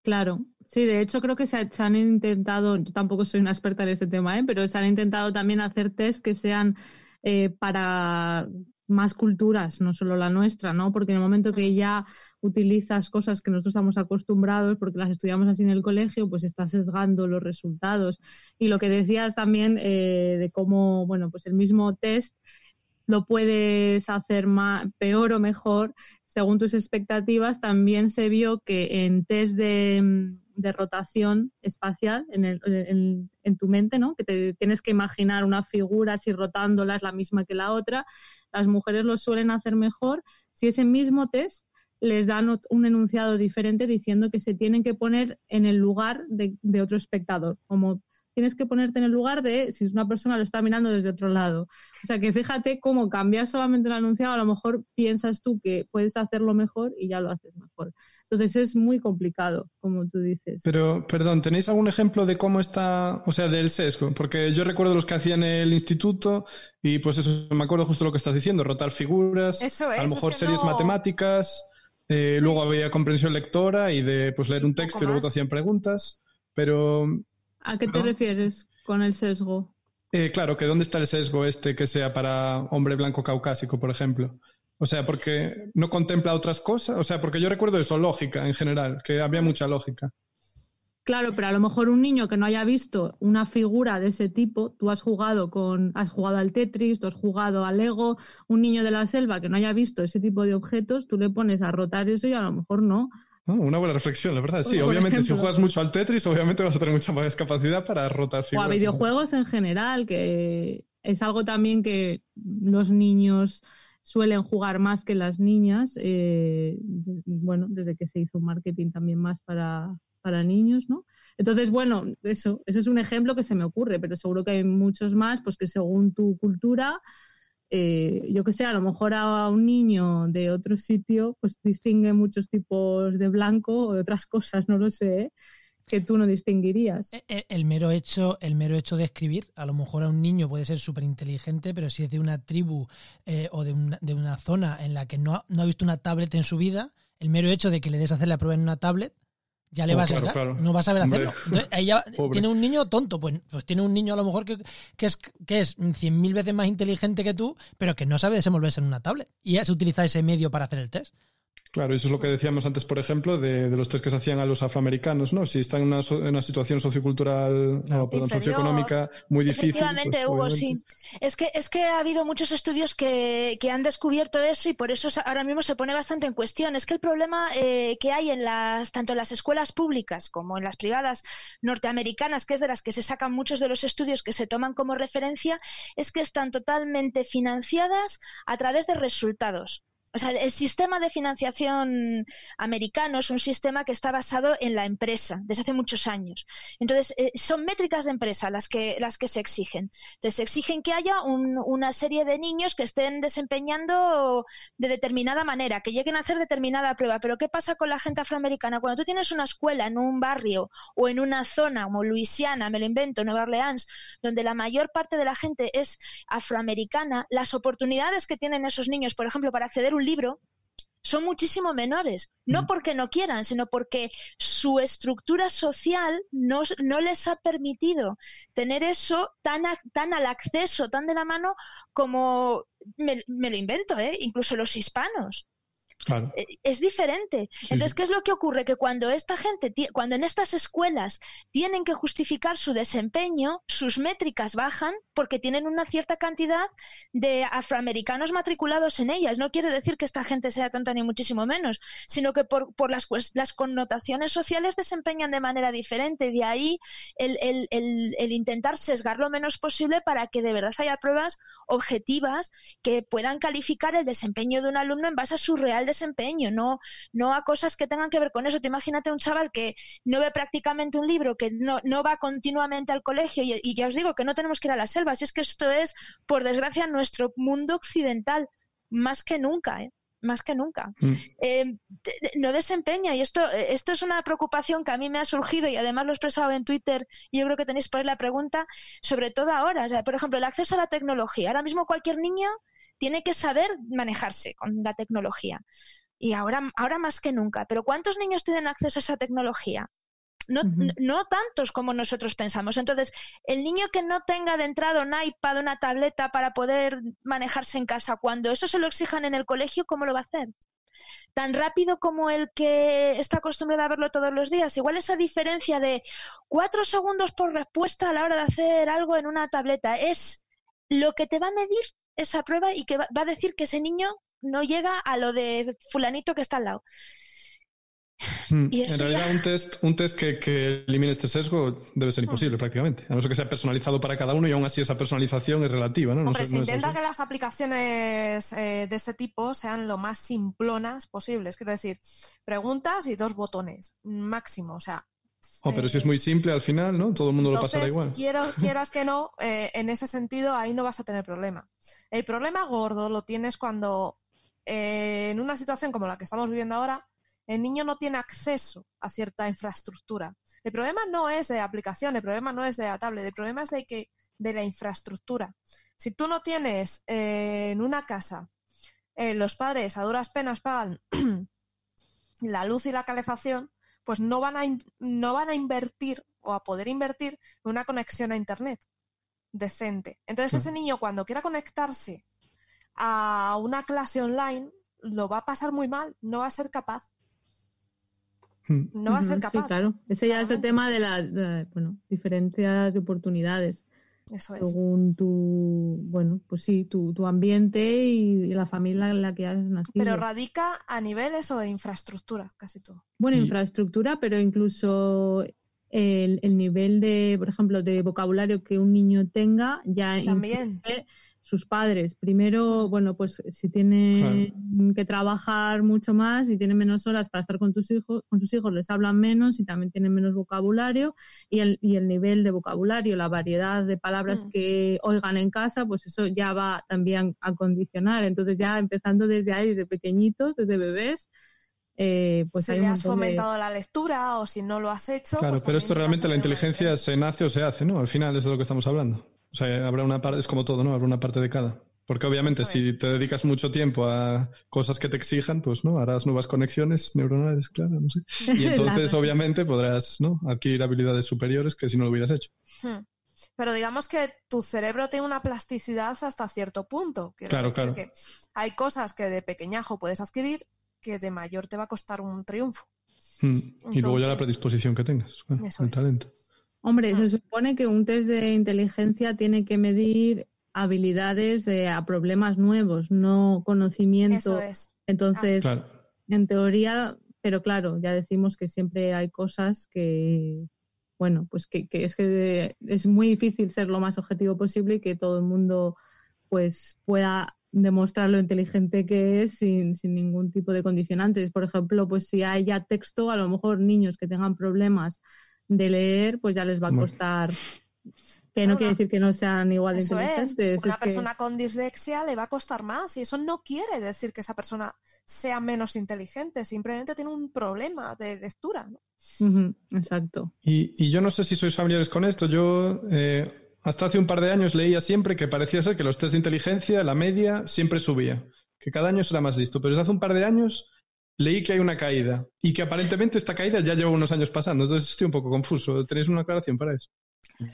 D: Claro, sí, de hecho creo que se, han intentado, yo tampoco soy una experta en este tema, ¿eh? pero se han intentado también hacer test que sean eh, para más culturas, no solo la nuestra, ¿no? Porque en el momento que ya utilizas cosas que nosotros estamos acostumbrados, porque las estudiamos así en el colegio, pues estás sesgando los resultados. Y lo que decías también eh, de cómo, bueno, pues el mismo test lo puedes hacer más, peor o mejor según tus expectativas, también se vio que en test de, rotación espacial en, en, tu mente, ¿no? que te tienes que imaginar una figura si rotándola es la misma que la otra, las mujeres lo suelen hacer mejor si ese mismo test les dan un enunciado diferente diciendo que se tienen que poner en el lugar de, otro espectador, como tienes que ponerte en el lugar de si una persona lo está mirando desde otro lado. O sea que fíjate cómo cambiar solamente el anunciado, a lo mejor piensas tú que puedes hacerlo mejor y ya lo haces mejor. Entonces es muy complicado, como tú dices.
C: Pero, perdón, ¿tenéis algún ejemplo de cómo está, o sea, del sesgo? Porque yo recuerdo los que hacían el instituto y pues eso, me acuerdo justo lo que estás diciendo, rotar figuras,
B: Eso es,
C: a lo
B: es
C: mejor
B: que
C: series
B: no-
C: matemáticas, eh,
B: Sí.
C: luego había comprensión lectora y de pues leer un texto y luego te hacían preguntas, pero
D: ¿A qué te
C: ¿No?
D: refieres con el sesgo?
C: eh, claro, que ¿dónde está el sesgo este que sea para hombre blanco caucásico, por ejemplo? O sea, porque no contempla otras cosas, o sea, porque yo recuerdo eso, lógica en general, que había mucha lógica.
D: Claro, pero a lo mejor un niño que no haya visto una figura de ese tipo, tú has jugado con, has jugado al Tetris, tú has jugado al Lego, un niño de la selva que no haya visto ese tipo de objetos, tú le pones a rotar eso y a lo mejor no.
C: Ah, una buena reflexión, la verdad. Sí,
D: Por
C: obviamente si juegas mucho al Tetris, obviamente vas a tener mucha más capacidad para rotar
D: O
C: figuras.
D: a videojuegos en general, que es algo también que los niños suelen jugar más que las niñas, eh, bueno, desde que se hizo marketing también más para, para niños, ¿no? Entonces, bueno, eso, eso es un ejemplo que se me ocurre, pero seguro que hay muchos más, pues que según tu cultura, eh, yo que sé, a lo mejor a un niño de otro sitio, pues distingue muchos tipos de blanco o de otras cosas, no lo sé, que tú no distinguirías.
G: E- e- El mero hecho, el mero hecho de escribir, a lo mejor a un niño puede ser súper inteligente, pero si es de una tribu eh, o de una, de una zona en la que no ha, no ha visto una tablet en su vida, el mero hecho de que le des hacer la prueba en una tablet, ya le
C: Oh,
G: vas
C: claro,
G: a
C: claro.
G: no va a saber
C: Hombre.
G: hacerlo. Entonces, <laughs>
C: Pobre.
G: tiene un niño tonto, pues, pues tiene un niño a lo mejor que, que es que es 100.000 veces más inteligente que tú, pero que no sabe desenvolverse en una tablet y es utilizar ese medio para hacer el test.
C: Claro, eso es lo que decíamos antes, por ejemplo, de, de los test que se hacían a los afroamericanos, ¿no? Si están en una, so- en una situación sociocultural, no, perdón, socioeconómica muy difícil.
F: Efectivamente,
C: pues,
F: Hugo,
C: obviamente-
F: sí. Es que, es que ha habido muchos estudios que, que han descubierto eso y por eso ahora mismo se pone bastante en cuestión. Es que el problema eh, que hay en las, tanto en las escuelas públicas como en las privadas norteamericanas, que es de las que se sacan muchos de los estudios que se toman como referencia, es que están totalmente financiadas a través de resultados. O sea, el sistema de financiación americano es un sistema que está basado en la empresa desde hace muchos años. Entonces, eh, son métricas de empresa las que, las que se exigen. Entonces, se exigen que haya un- una serie de niños que estén desempeñando de determinada manera, que lleguen a hacer determinada prueba. Pero, ¿qué pasa con la gente afroamericana? Cuando tú tienes una escuela en un barrio o en una zona como Luisiana, me lo invento, Nueva Orleans, donde la mayor parte de la gente es afroamericana, las oportunidades que tienen esos niños, por ejemplo, para acceder un libro, son muchísimo menores. No porque no quieran, sino porque su estructura social no, no les ha permitido tener eso tan, a- tan al acceso, tan de la mano como me, me lo invento, ¿eh? incluso los hispanos.
C: Claro.
F: Eh, Es diferente. Entonces. ¿qué es lo que ocurre? Que cuando esta gente, cuando en estas escuelas tienen que justificar su desempeño, sus métricas bajan porque tienen una cierta cantidad de afroamericanos matriculados en ellas. No quiere decir que esta gente sea tonta ni muchísimo menos, sino que por, por las, cues- las connotaciones sociales desempeñan de manera diferente. De ahí el, el- el- el intentar sesgar lo menos posible para que de verdad haya pruebas objetivas que puedan calificar el desempeño de un alumno en base a su real desempeño, no, no a cosas que tengan que ver con eso. Te imagínate un chaval que no ve prácticamente un libro, que no, no va continuamente al colegio y, y ya os digo que no tenemos que ir a la selva, si es que esto es, por desgracia, nuestro mundo occidental, más que nunca, ¿eh? más que nunca.
C: Mm.
F: Eh, de- no desempeña y esto, eh, esto es una preocupación que a mí me ha surgido y además lo he expresado en Twitter y yo creo que tenéis por ahí la pregunta, sobre todo ahora. O sea, por ejemplo, el acceso a la tecnología. Ahora mismo cualquier niño tiene que saber manejarse con la tecnología. Y ahora, ahora más que nunca. Pero ¿cuántos niños tienen acceso a esa tecnología? No, no tantos como nosotros pensamos. Entonces, el niño que no tenga de entrada un iPad, una tableta para poder manejarse en casa, cuando eso se lo exijan en el colegio, ¿cómo lo va a hacer? Tan rápido como el que está acostumbrado a verlo todos los días. Igual esa diferencia de cuatro segundos por respuesta a la hora de hacer algo en una tableta es lo que te va a medir esa prueba y que va, va a decir que ese niño no llega a lo de fulanito que está al lado.
C: Mm.
F: Y
C: En
F: eso
C: realidad,
F: ya-
C: un test, un test que, que elimine este sesgo debe ser imposible prácticamente. A no ser que sea personalizado para cada uno y aún así esa personalización es relativa, ¿no?
B: Hombre, se
C: no
B: intenta que las aplicaciones eh, de este tipo sean lo más simplonas posibles. Quiero decir, preguntas y dos botones, máximo. O sea,
C: Oh, pero si es muy simple al final, ¿no? Todo el mundo lo pasará igual.
B: quiero- <laughs> quieras que no, eh, en ese sentido ahí no vas a tener problema. El problema gordo lo tienes cuando eh, en una situación como la que estamos viviendo ahora, el niño no tiene acceso a cierta infraestructura. El problema no es de aplicación, el problema no es de la tablet, el problema es de que de la infraestructura. Si tú no tienes eh, en una casa, eh, los padres a duras penas pagan <clears throat> la luz y la calefacción, pues no van a, no van a invertir o a poder invertir en una conexión a Internet decente. Entonces ese niño cuando quiera conectarse a una clase online lo va a pasar muy mal, no va a ser capaz,
C: Mm.
B: no va a ser capaz.
D: Sí, claro. Ese ya es el tema de las bueno, diferencias de oportunidades.
B: Eso es.
D: Según tu, bueno, pues sí, tu, tu ambiente y, y la familia en la que has nacido.
B: Pero radica a niveles o de infraestructura, casi todo.
D: Bueno, infraestructura, pero incluso el, el nivel de, por ejemplo, de vocabulario que un niño tenga ya
B: También.
D: Sus padres. Primero, bueno, pues si tiene que trabajar mucho más y tiene menos horas para estar con tus hijos, con sus hijos les hablan menos y también tienen menos vocabulario y el, y el nivel de vocabulario, la variedad de palabras
B: Mm.
D: que oigan en casa, pues eso ya va también a condicionar. Entonces ya empezando desde ahí, desde pequeñitos, desde bebés, eh, pues
B: si has
D: de-
B: fomentado la lectura o si no lo has hecho.
C: Claro,
B: pues
C: pero esto realmente la inteligencia se nace o se hace, ¿no? Al final es de lo que estamos hablando. O sea, habrá una parte, es como todo, ¿no? Habrá una parte de cada. Porque obviamente
B: Eso
C: si
B: es.
C: te dedicas mucho tiempo a cosas que te exijan, pues no, harás nuevas conexiones neuronales, claro, no sé. <laughs> Y entonces obviamente podrás, ¿no? Adquirir habilidades superiores que si no lo hubieras hecho.
B: Hmm. Pero digamos que tu cerebro tiene una plasticidad hasta cierto punto. Quiero
C: Claro,
B: decir
C: claro.
B: que hay cosas que de pequeñajo puedes adquirir que de mayor te va a costar un triunfo.
C: Mm. Y luego ya la predisposición que tengas,
B: Eso
C: el
B: es.
C: talento.
D: Hombre,
B: Ah.
D: se supone que un test de inteligencia tiene que medir habilidades eh, a problemas nuevos, no conocimiento.
B: Eso es.
D: Entonces,
C: Claro.
D: en teoría, pero claro, ya decimos que siempre hay cosas que, bueno, pues que, que es que es muy difícil ser lo más objetivo posible y que todo el mundo pues pueda demostrar lo inteligente que es sin, sin ningún tipo de condicionantes. Por ejemplo, pues si hay ya texto, a lo mejor niños que tengan problemas de leer, pues ya les va a costar. <laughs> Que no quiere decir que no sean igual de
B: Eso es.
D: inteligentes.
B: Una
D: es que-
B: persona con dislexia le va a costar más y eso no quiere decir que esa persona sea menos inteligente, simplemente tiene un problema de lectura. ¿no?
D: Exacto.
C: Y, y yo no sé si sois familiares con esto. Yo eh, hasta hace un par de años leía siempre que parecía ser que los test de inteligencia, la media, siempre subía. Que cada año será más listo. Pero desde hace un par de años leí que hay una caída. Y que aparentemente esta caída ya lleva unos años pasando. Entonces estoy un poco confuso. ¿Tenéis una aclaración para eso?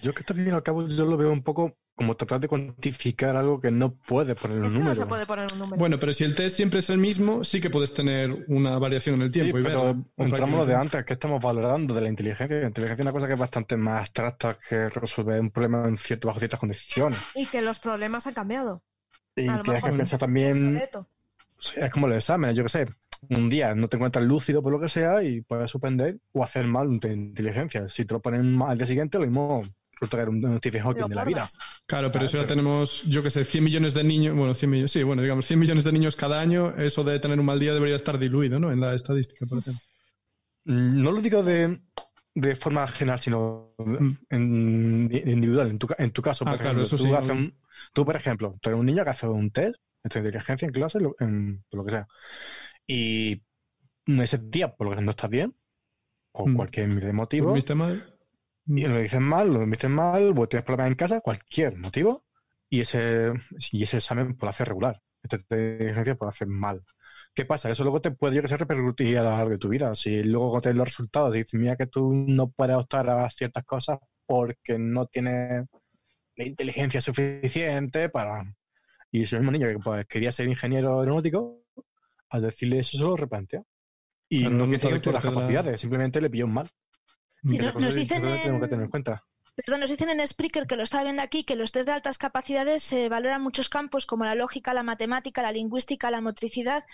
E: Yo que esto al fin y al cabo yo lo veo un poco como tratar de cuantificar algo que no puede poner un
B: Es que
E: número.
B: no se puede poner un número.
C: Bueno, pero si el test siempre es el mismo, sí que puedes tener una variación en el
E: Sí,
C: tiempo y
E: pero entramos lo de antes, que estamos valorando de la inteligencia. La inteligencia es una cosa que es bastante más abstracta que resolver un problema en cierto, bajo ciertas condiciones.
B: Y que los problemas han cambiado.
E: Y
B: a lo
E: tienes
B: mejor
E: que pensar también, es como los exámenes, yo qué sé, un día no te encuentras lúcido por lo que sea y puedes suspender o hacer mal un test de inteligencia. Si te lo ponen mal al día siguiente, lo mismo resulta que era un, Stephen Hawking de la vida.
C: Claro, pero si ahora
E: pero-
C: tenemos, yo qué sé, 100 millones de niños, bueno, 100 millones, sí, bueno, digamos, 100 millones de niños cada año, eso de tener un mal día debería estar diluido, ¿no? En la estadística, por ejemplo.
E: Mm, No lo digo de, de forma general, sino en, de individual. En tu, ca- en tu caso,
C: Ah, claro, eso
E: tú,
C: sí,
E: haces un- tú, por ejemplo, tú eres un niño que hace un test de tu inteligencia en clase, en, por lo que sea, y ese día, por lo que no estás bien, o
C: Mm.
E: cualquier motivo,
C: ¿Dormiste mal?
E: y lo dices mal, lo viste mal, o tienes problemas en casa, cualquier motivo, y ese, y ese examen puede hacer regular. Este test de inteligencia puede hacer mal. ¿Qué pasa? Eso luego te puede que sé, repercutir a lo largo de tu vida. Si luego cuando te los resultados dices, mira que tú no puedes optar a ciertas cosas porque no tienes la inteligencia suficiente para... Y si el mismo niño que pues, quería ser ingeniero aeronáutico, al decirle eso se lo replantea. Y
C: Claro,
E: no
C: no está
E: tiene
C: de
E: todas las
C: la-
E: capacidades, simplemente le pilló un mal.
F: Sí, no- nos dicen
E: tengo que
F: en-
E: tener en cuenta.
F: Perdón, nos dicen en Spreaker, que lo estaba viendo aquí, que los test de altas capacidades se valoran muchos campos como la lógica, la matemática, la lingüística, la motricidad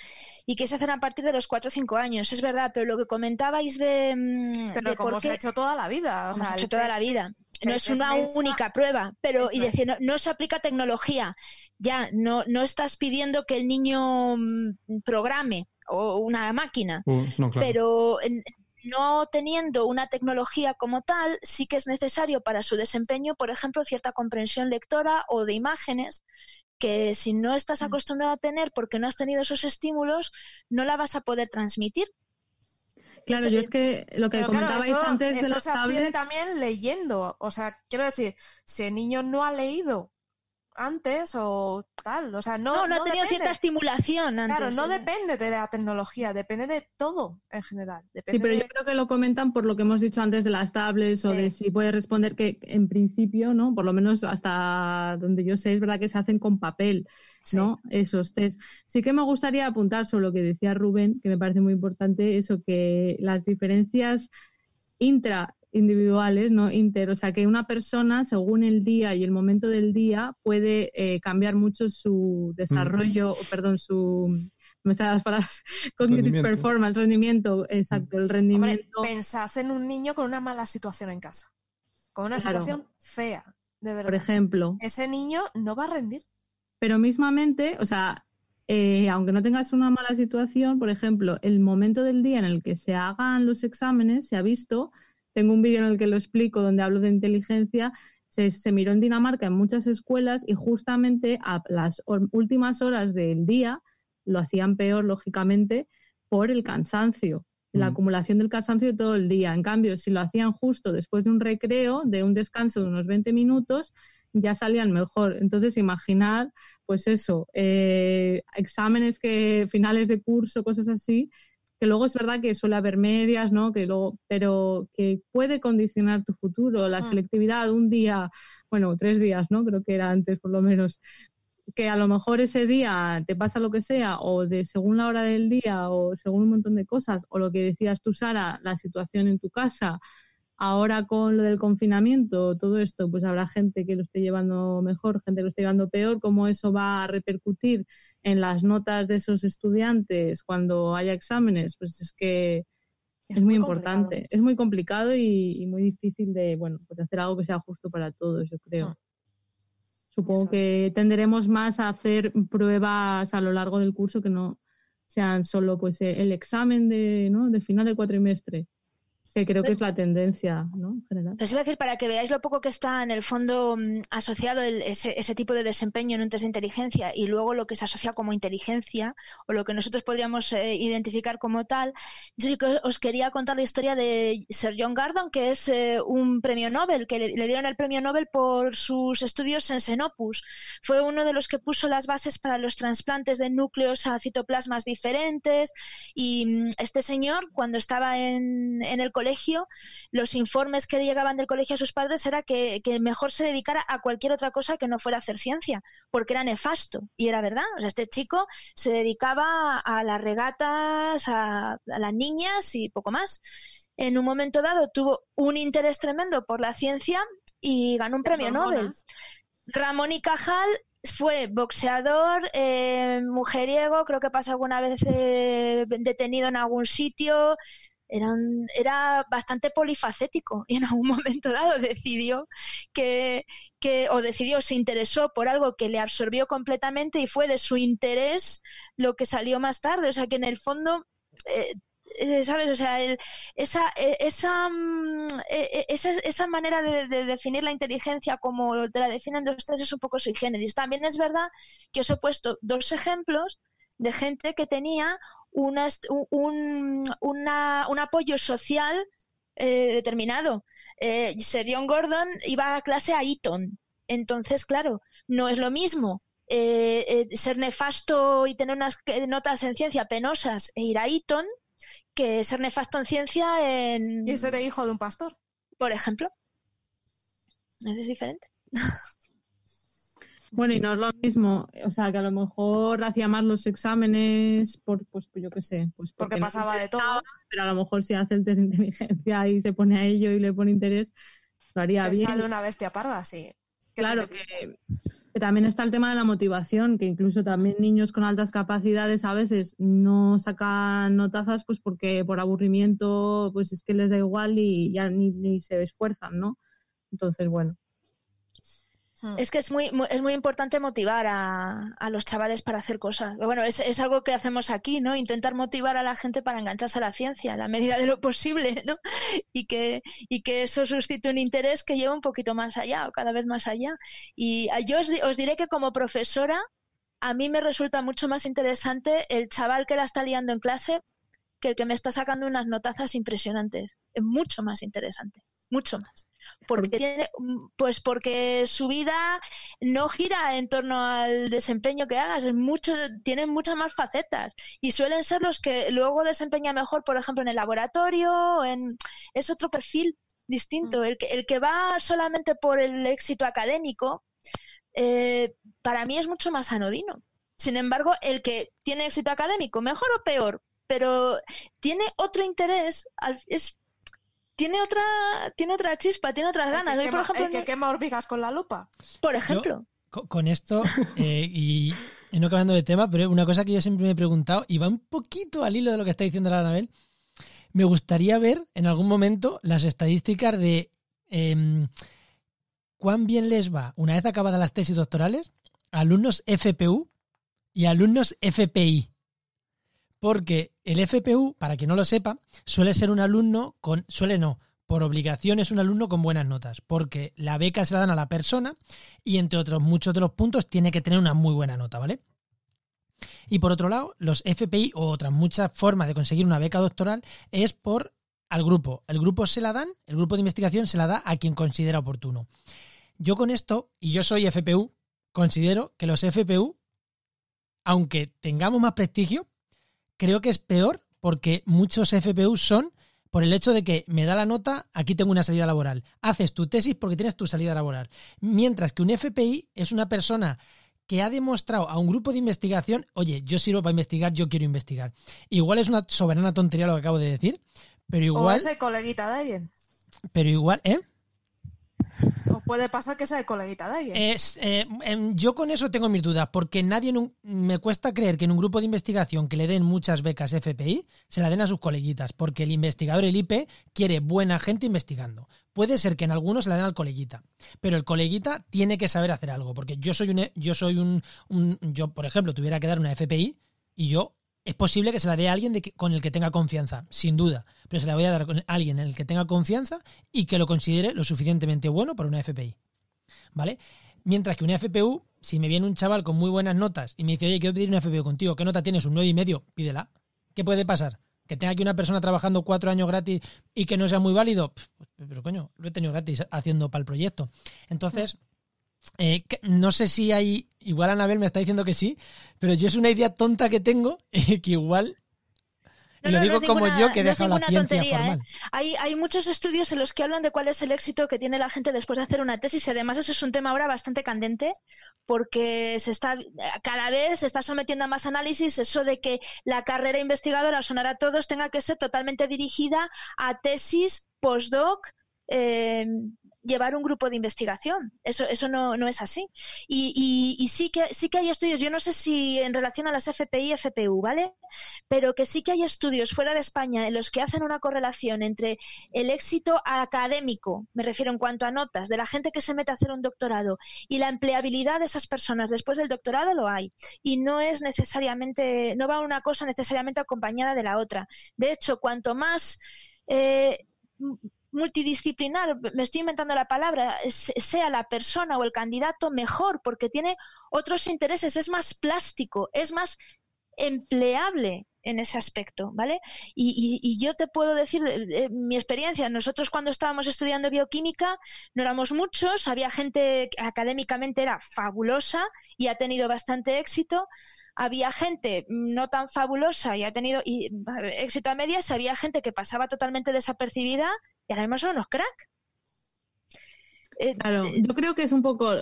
F: y que se hacen a partir de los 4 o 5 años. Es verdad, pero lo que comentabais de, mm,
B: Pero
F: de
B: como
F: por
B: se ha hecho toda la vida. O
F: como
B: sea,
F: se ha hecho toda
B: test-
F: la vida. No es una
B: Mensa-
F: única prueba, pero y decir, no, no se aplica tecnología. Ya, no, no estás pidiendo que el niño mm, programe o una máquina,
C: Uh, no, claro.
F: pero en no teniendo una tecnología como tal, sí que es necesario para su desempeño, por ejemplo, cierta comprensión lectora o de imágenes que si no estás
B: Mm.
F: acostumbrado a tener porque no has tenido esos estímulos, no la vas a poder transmitir.
D: Claro, yo es que lo que
B: Pero claro,
D: comentabais
B: eso,
D: antes de
B: eso
D: las tablets,
B: también leyendo. O sea, quiero decir, si el niño no ha leído antes o tal, o sea, no,
F: No, no,
B: no
F: ha tenido
B: depende.
F: cierta estimulación antes.
B: Claro, no depende de la tecnología, depende de todo en general.
D: Sí,
B: Depende
D: pero
B: de-
D: yo creo que lo comentan por lo que hemos dicho antes de las tablets o
B: Sí.
D: de si puede responder que en principio, ¿no? Por lo menos hasta donde yo sé, es verdad que se hacen con papel,
B: sí.
D: ¿no? Esos test. Sí que me gustaría apuntar sobre lo que decía Rubén, que me parece muy importante, eso que las diferencias intra individuales, no inter, o sea que una persona según el día y el momento del día puede eh, cambiar mucho su desarrollo, o, perdón, su no me las palabras, <laughs> cognitive
C: Rendimiento.
D: performance, rendimiento, exacto, el
B: Hombre,
D: rendimiento.
B: pensad en un niño con una mala situación en casa, con una
D: Claro.
B: situación fea, de verdad.
D: por ejemplo.
B: Ese niño no va a rendir.
D: Pero mismamente, o sea, eh, aunque no tengas una mala situación, por ejemplo, el momento del día en el que se hagan los exámenes, se ha visto, tengo un vídeo en el que lo explico donde hablo de inteligencia, se, se miró en Dinamarca en muchas escuelas y justamente a las últimas horas del día lo hacían peor, lógicamente, por el cansancio, la
C: Mm.
D: acumulación del cansancio todo el día. En cambio, si lo hacían justo después de un recreo, de un descanso de unos 20 minutos, ya salían mejor. Entonces, imaginad, pues eso, eh, exámenes que finales de curso, cosas así, que luego es verdad que suele haber medias, ¿no? Que luego, pero que puede condicionar tu futuro, la
B: Mm.
D: selectividad, un día, bueno, tres días, ¿no? Creo que era antes por lo menos que a lo mejor ese día te pasa lo que sea, o de según la hora del día, o según un montón de cosas, o lo que decías tú, Sara, la situación en tu casa, ahora con lo del confinamiento, todo esto, pues habrá gente que lo esté llevando mejor, gente que lo esté llevando peor, cómo eso va a repercutir en las notas de esos estudiantes cuando haya exámenes, pues es que es, muy, importante, es muy complicado y, y muy difícil de, bueno, pues hacer algo que sea justo para todos, yo creo.
B: Mm.
D: Supongo
B: Eso
D: que tenderemos más a hacer pruebas a lo largo del curso que no sean solo pues el examen de, ¿no? de final de cuatrimestre, que creo que es la tendencia ¿no? en general.
F: Les iba a decir para que veáis lo poco que está en el fondo mm, asociado el- ese, ese tipo de desempeño en un test de inteligencia y luego lo que se asocia como inteligencia o lo que nosotros podríamos eh, identificar como tal. Yo os quería contar la historia de Sir John Gardon, que es eh, un premio Nobel, que le, le dieron el premio Nobel por sus estudios en Xenopus. Fue uno de los que puso las bases para los trasplantes de núcleos a citoplasmas diferentes y mm, este señor, cuando estaba en, en el colegio, los informes que llegaban del colegio a sus padres era que, que mejor se dedicara a cualquier otra cosa que no fuera hacer ciencia, porque era nefasto. Y era verdad. O sea, este chico se dedicaba a las regatas, a, a las niñas y poco más. En un momento dado tuvo un interés tremendo por la ciencia y ganó un
B: Las
F: premio Nobel. Ramón y Cajal fue boxeador, eh, mujeriego, creo que pasó alguna vez eh, detenido en algún sitio. Era, un- era bastante polifacético y en algún <laughs> momento dado decidió que, que, o decidió, se interesó por algo que le absorbió completamente y fue de su interés lo que salió más tarde. O sea que en el fondo, eh, eh, ¿sabes? O sea, el- esa, eh, esa, mm, esa, esa manera de, de definir la inteligencia como te la definen los test es un poco sui generis. También es verdad que os he puesto dos ejemplos de gente que tenía una, un, una- un apoyo social eh, determinado. Eh, Sir John Gordon iba a clase a Eton. Entonces, claro, no es lo mismo eh, eh, ser nefasto y tener unas eh, notas en ciencia penosas e ir a Eton que ser nefasto en ciencia en,
B: Y ser hijo de un pastor.
F: por ejemplo. Es diferente. <laughs>
D: Bueno, y no es lo mismo, o sea, que a lo mejor hacía más los exámenes por, pues, pues yo qué sé, pues
B: Porque
D: no
B: pasaba de todo.
D: Pero a lo mejor si hace el test de inteligencia y se pone a ello y le pone interés, lo haría bien.
B: sale una bestia parda, sí. ¿Qué
D: Claro que también está el tema de la motivación, que incluso también niños con altas capacidades a veces no sacan notazas pues porque por aburrimiento pues es que les da igual y ya ni, ni se esfuerzan, ¿no? Entonces, bueno.
B: Hmm.
F: Es que es muy, mu- es muy importante motivar a, los chavales para hacer cosas. Bueno, es, es algo que hacemos aquí, ¿no? Intentar motivar a la gente para engancharse a la ciencia, a la medida de lo posible, <laughs> ¿no? Y que, y que eso suscite un interés que lleva un poquito más allá o cada vez más allá. Y ah, yo os, os diré que como profesora, a mí me resulta mucho más interesante el chaval que la está liando en clase que el que me está sacando unas notazas impresionantes. Es mucho más interesante, mucho más. Porque tiene, mm, pues porque su vida no gira en torno al desempeño que hagas, es mucho, tienen muchas más facetas y suelen ser los que luego desempeña mejor, por ejemplo, en el laboratorio, en, es otro perfil distinto. El que, el que va solamente por el éxito académico, eh, para mí es mucho más anodino. Sin embargo, el que tiene éxito académico, mejor o peor, pero tiene otro interés, es, tiene otra, tiene otra chispa, tiene otras
B: El
F: ganas.
B: que,
F: Hoy, por
B: quema,
F: ejemplo,
B: el que
F: no-
B: quema hormigas con la lupa.
F: por ejemplo,
G: Co- Con esto, eh, y, y no cambiando de tema, pero una cosa que yo siempre me he preguntado, y va un poquito al hilo de lo que está diciendo la Anabel, me gustaría ver en algún momento las estadísticas de em, cuán bien les va, una vez acabadas las tesis doctorales, alumnos FPU y alumnos FPI. Porque el FPU, para quien no lo sepa, suele ser un alumno con. suele no. Por obligación es un alumno con buenas notas, porque la beca se la dan a la persona y entre otros muchos de los puntos tiene que tener una muy buena nota, ¿vale? Y por otro lado, los FPI o otras muchas formas de conseguir una beca doctoral es por al grupo. El grupo se la dan, el grupo de investigación se la da a quien considera oportuno. Yo con esto, y yo soy FPU, considero que los FPU, aunque tengamos más prestigio, creo que es peor porque muchos FPU son por el hecho de que me da la nota, aquí tengo una salida laboral. Haces tu tesis porque tienes tu salida laboral. Mientras que un FPI es una persona que ha demostrado a un grupo de investigación, oye, yo sirvo para investigar, yo quiero investigar. Igual es una soberana tontería lo que acabo de decir, pero
B: O
G: igual,
B: es el coleguita de alguien.
G: pero igual, ¿eh?
B: Puede pasar que sea el coleguita de alguien.
G: Es, eh, em, yo con eso tengo mis dudas, porque nadie un- me cuesta creer que en un grupo de investigación que le den muchas becas FPI se la den a sus coleguitas, porque el investigador, el IP, quiere buena gente investigando. Puede ser que en algunos se la den al coleguita, pero el coleguita tiene que saber hacer algo, porque yo soy un, yo soy un, un- yo por ejemplo tuviera que dar una FPI y yo es posible que se la dé a alguien con el que tenga confianza, sin duda, pero se la voy a dar con alguien en el que tenga confianza y que lo considere lo suficientemente bueno para una FPI. ¿Vale? Mientras que una FPU, si me viene un chaval con muy buenas notas y me dice, oye, quiero pedir una FPU contigo, ¿qué nota tienes? Un nueve y medio, pídela. ¿Qué puede pasar? Que tenga aquí una persona trabajando cuatro años gratis y que no sea muy válido. Pff, Pero coño, lo he tenido gratis haciendo para el proyecto. Entonces, eh, no sé si hay, igual Anabel me está diciendo que sí, pero yo es una idea tonta que tengo <laughs> y que igual, y
F: No,
G: lo
F: no, no
G: digo como
F: ninguna-
G: yo que
F: no es
G: deja la ciencia
F: tontería, ¿eh?
G: formal.
F: Hay, hay muchos estudios en los que hablan de cuál es el éxito que tiene la gente después de hacer una tesis y además eso es un tema ahora bastante candente porque se está cada vez se está sometiendo a más análisis eso de que la carrera investigadora, sonar a todos, tenga que ser totalmente dirigida a tesis, postdoc, eh, llevar un grupo de investigación. Eso, eso no, no es así. Y, y- y sí que sí que hay estudios, yo no sé si en relación a las FPI y FPU, ¿vale? Pero que sí que hay estudios fuera de España en los que hacen una correlación entre el éxito académico, me refiero en cuanto a notas, de la gente que se mete a hacer un doctorado y la empleabilidad de esas personas después del doctorado lo hay. Y no es necesariamente, no va una cosa necesariamente acompañada de la otra. De hecho, cuanto más eh, multidisciplinar, me estoy inventando la palabra, sea la persona o el candidato mejor, porque tiene otros intereses, es más plástico, es más empleable en ese aspecto, ¿vale? Y, y- yo te puedo decir eh, eh, mi experiencia. Nosotros cuando estábamos estudiando bioquímica no éramos muchos, había gente que académicamente era fabulosa y ha tenido bastante éxito. Había gente no tan fabulosa y ha tenido y, éxito a medias, había gente que pasaba totalmente desapercibida y ahora mismo son unos crack. Eh,
D: Claro,
F: eh,
D: yo creo que es un poco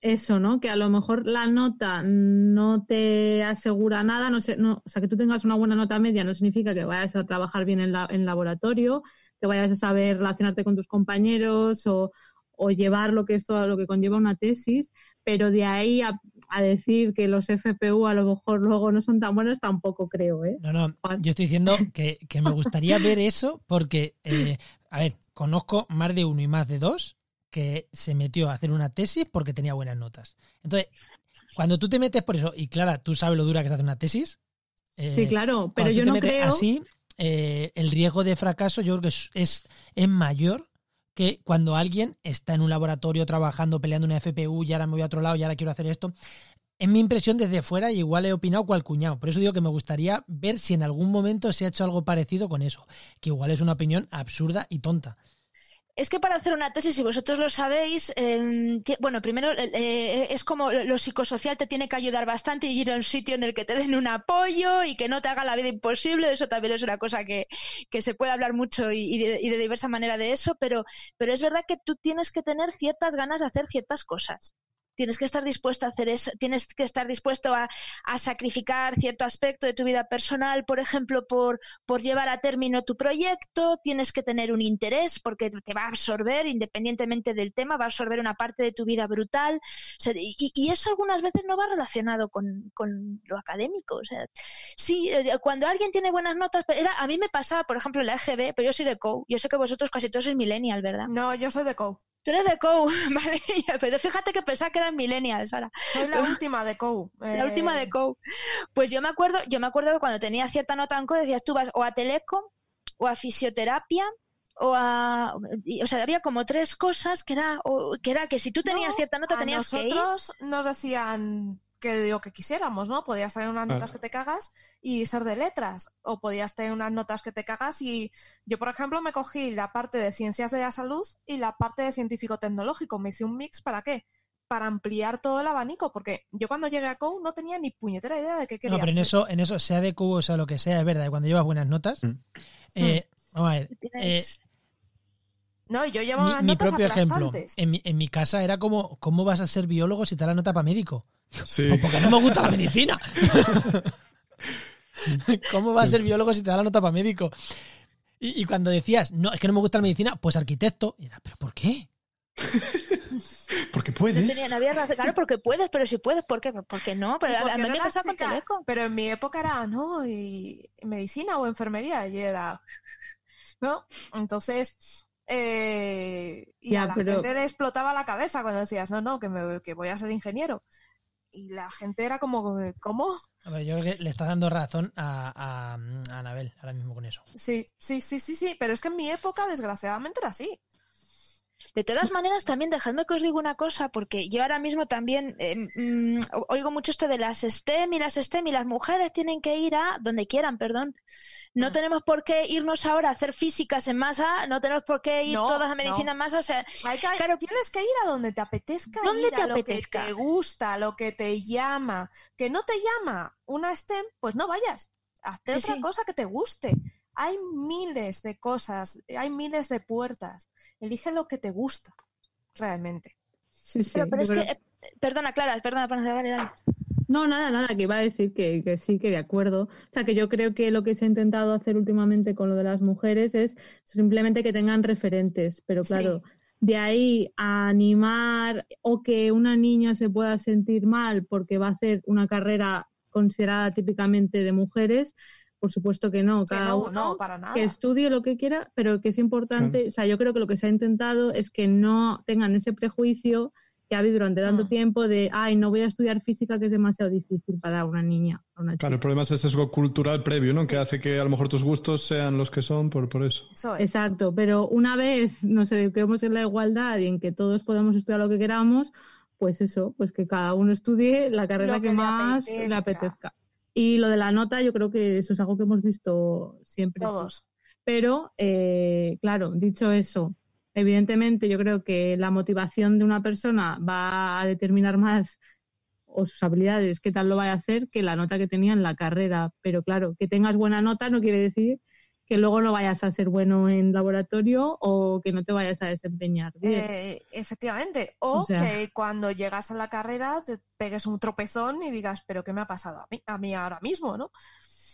D: eso, ¿no? Que a lo mejor la nota no te asegura nada, no sé, no, o sea, que tú tengas una buena nota media no significa que vayas a trabajar bien en, la, en laboratorio, que vayas a saber relacionarte con tus compañeros o, o llevar lo que es todo lo que conlleva una tesis, pero de ahí a, a decir que los FPU a lo mejor luego no son tan buenos tampoco creo, ¿eh?
G: No, no,
D: Juan.
G: yo estoy diciendo <laughs> que, que me gustaría ver eso porque, eh, a ver, conozco más de uno y más de dos que se metió a hacer una tesis porque tenía buenas notas. Entonces, cuando tú te metes por eso, y Clara, tú sabes lo dura que es hacer una tesis.
D: sí,
G: eh,
D: claro, pero yo
G: te
D: no
G: metes
D: creo.
G: Así, eh, el riesgo de fracaso yo creo que es, es, es mayor que cuando alguien está en un laboratorio trabajando, peleando una FPU y ahora me voy a otro lado y ahora quiero hacer esto. Es mi impresión desde fuera y igual he opinado cual cuñado. Por eso digo que me gustaría ver si en algún momento se ha hecho algo parecido con eso. Que igual es una opinión absurda y tonta.
F: Es que para hacer una tesis, si vosotros lo sabéis, ti- bueno, primero eh, eh, es como lo psicosocial te tiene que ayudar bastante y ir a un sitio en el que te den un apoyo y que no te haga la vida imposible. Eso también es una cosa que, que se puede hablar mucho y, y de, y de diversa manera de eso, pero, pero es verdad que tú tienes que tener ciertas ganas de hacer ciertas cosas. Tienes que estar dispuesto a hacer eso, tienes que estar dispuesto a, a sacrificar cierto aspecto de tu vida personal, por ejemplo, por, por llevar a término tu proyecto, tienes que tener un interés porque te va a absorber, independientemente del tema, va a absorber una parte de tu vida brutal. Y, y eso algunas veces no va relacionado con, con lo académico. O sea, sí, eh, cuando alguien tiene buenas notas, era, a mí me pasaba, por ejemplo, la EGB, pero yo soy de COU, yo sé que vosotros casi todos sois millennial, ¿verdad?
B: No, yo soy de COU.
F: Tú eres de COU, <laughs> vale, pero fíjate que pensaba que eran millennials ahora.
B: Soy la última de COU.
F: La
B: eh,
F: última de COU. Pues yo me acuerdo, yo me acuerdo que cuando tenía cierta nota en COU decías tú vas o a teleco o a fisioterapia o a o sea, había como tres cosas que era o, que era que si tú tenías
B: no,
F: cierta nota
B: a
F: tenías que ir.
B: nosotros nos decían que lo que quisiéramos, ¿no? Podías tener unas notas que te cagas y ser de letras, o podías tener unas notas que te cagas y yo, por ejemplo, me cogí la parte de ciencias de la salud y la parte de científico-tecnológico. Me hice un mix, ¿para qué? Para ampliar todo el abanico, porque yo cuando llegué a COU no tenía ni puñetera idea de qué quería
G: No, pero en eso, en eso, sea de cubo o sea lo que sea, es verdad. Cuando llevas buenas notas,
E: Mm.
G: eh, vamos a ver, eh,
B: No, yo llevaba
G: mi,
B: unas
G: mi
B: notas
G: propio ejemplo.
B: aplastantes.
G: En mi, en mi casa era como, ¿cómo vas a ser biólogo si te da la nota para médico?
C: Sí.
G: Pues porque no me gusta la medicina. <laughs> ¿Cómo vas a ser biólogo si te da la nota para médico? Y, y cuando decías, no, es que no me gusta la medicina, pues arquitecto. Y era, ¿pero por qué?
C: Porque
F: no
C: puedes.
F: tenía- no había razón. Claro, porque puedes, pero si puedes, ¿por qué? ¿Por qué no? Pero
B: ¿Y
F: a, mí
B: no
F: me pasaba con
B: chica?
F: teleco.
B: Pero en mi época era, ¿no? Y medicina o enfermería, y era, ¿no? Entonces, eh, y
D: Ya,
B: a la
D: pero-
B: gente le explotaba la cabeza cuando decías, no, no, que, me, que voy a ser ingeniero. Y la gente era como, ¿cómo?
G: A ver, yo creo que le estás dando razón a, a, a Anabel ahora mismo con eso.
B: Sí, sí, sí, sí, sí, pero es que en mi época, desgraciadamente, era así.
F: De todas maneras, también dejadme que os diga una cosa, porque yo ahora mismo también eh, mm, oigo mucho esto de las STEM y las STEM y las mujeres tienen que ir a donde quieran, perdón. No tenemos por qué irnos ahora a hacer físicas en masa, no tenemos por qué ir
B: No,
F: todas a medicina
B: no.
F: en masa, o sea,
B: Hay que-
F: Claro.
B: Tienes que ir a donde te apetezca
F: ¿Dónde
B: ir,
F: te
B: a lo
F: apetezca?
B: que te gusta, a lo que te llama. Que no te llama una STEM, pues no vayas. Hazte
F: Sí,
B: otra
F: sí.
B: cosa que te guste. Hay miles de cosas, hay miles de puertas. Elige lo que te gusta, realmente.
D: Sí, sí,
F: pero, es
D: creo-
F: que, eh, perdona, Clara, perdona, perdona, dale, dale.
D: No, nada, nada, que iba a decir que, que sí, que de acuerdo. O sea, que yo creo que lo que se ha intentado hacer últimamente con lo de las mujeres es simplemente que tengan referentes, pero
B: Sí.
D: claro, de ahí a animar o que una niña se pueda sentir mal porque va a hacer una carrera considerada típicamente de mujeres, por supuesto que no,
B: Que
D: cada
B: no,
D: uno
B: no, para nada.
D: que estudie lo que quiera, pero que es importante, o sea, yo creo que lo que se ha intentado es que no tengan ese prejuicio que ha habido durante tanto
B: Mm.
D: tiempo de, ay, no voy a estudiar física que es demasiado difícil para una niña, para una
C: Claro, el
D: chica.
C: problema es ese sesgo cultural previo, ¿no?
B: Sí.
C: Que hace que a lo mejor tus gustos sean los que son por, por eso.
B: Eso es.
D: Exacto, pero una vez nos eduquemos en la igualdad y en que todos podamos estudiar lo que queramos, pues eso, pues que cada uno estudie la carrera
B: Lo
D: que, más le
B: apetezca.
D: Y lo de la nota, yo creo que eso es algo que hemos visto siempre.
B: Todos.
D: Pero, eh, claro, dicho eso, evidentemente yo creo que la motivación de una persona va a determinar más o sus habilidades, qué tal lo vaya a hacer, que la nota que tenía en la carrera. Pero claro, que tengas buena nota no quiere decir que luego no vayas a ser bueno en laboratorio o que no te vayas a desempeñar bien.
B: Eh, efectivamente. O,
D: O sea-
B: que cuando llegas a la carrera te pegues un tropezón y digas, pero ¿qué me ha pasado a mí, a mí ahora mismo, no?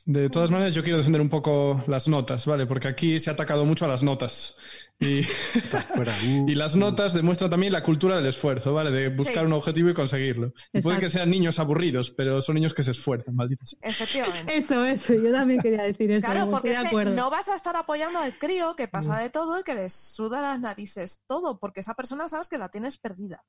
C: De todas maneras, yo quiero defender un poco las notas, ¿vale? Porque aquí se ha atacado mucho a las notas. Y, <laughs>
E: uh,
C: y las notas demuestran también la cultura del esfuerzo, ¿vale? De buscar
B: Sí.
C: un objetivo y conseguirlo. Y puede que sean niños aburridos, pero son niños que se esfuerzan, malditas.
B: Efectivamente.
D: Eso, eso, yo también quería decir eso.
B: Claro,
D: estoy
B: porque
D: de
B: es que no vas a estar apoyando al crío que pasa de todo y que le suda las narices todo, porque esa persona sabes que la tienes perdida.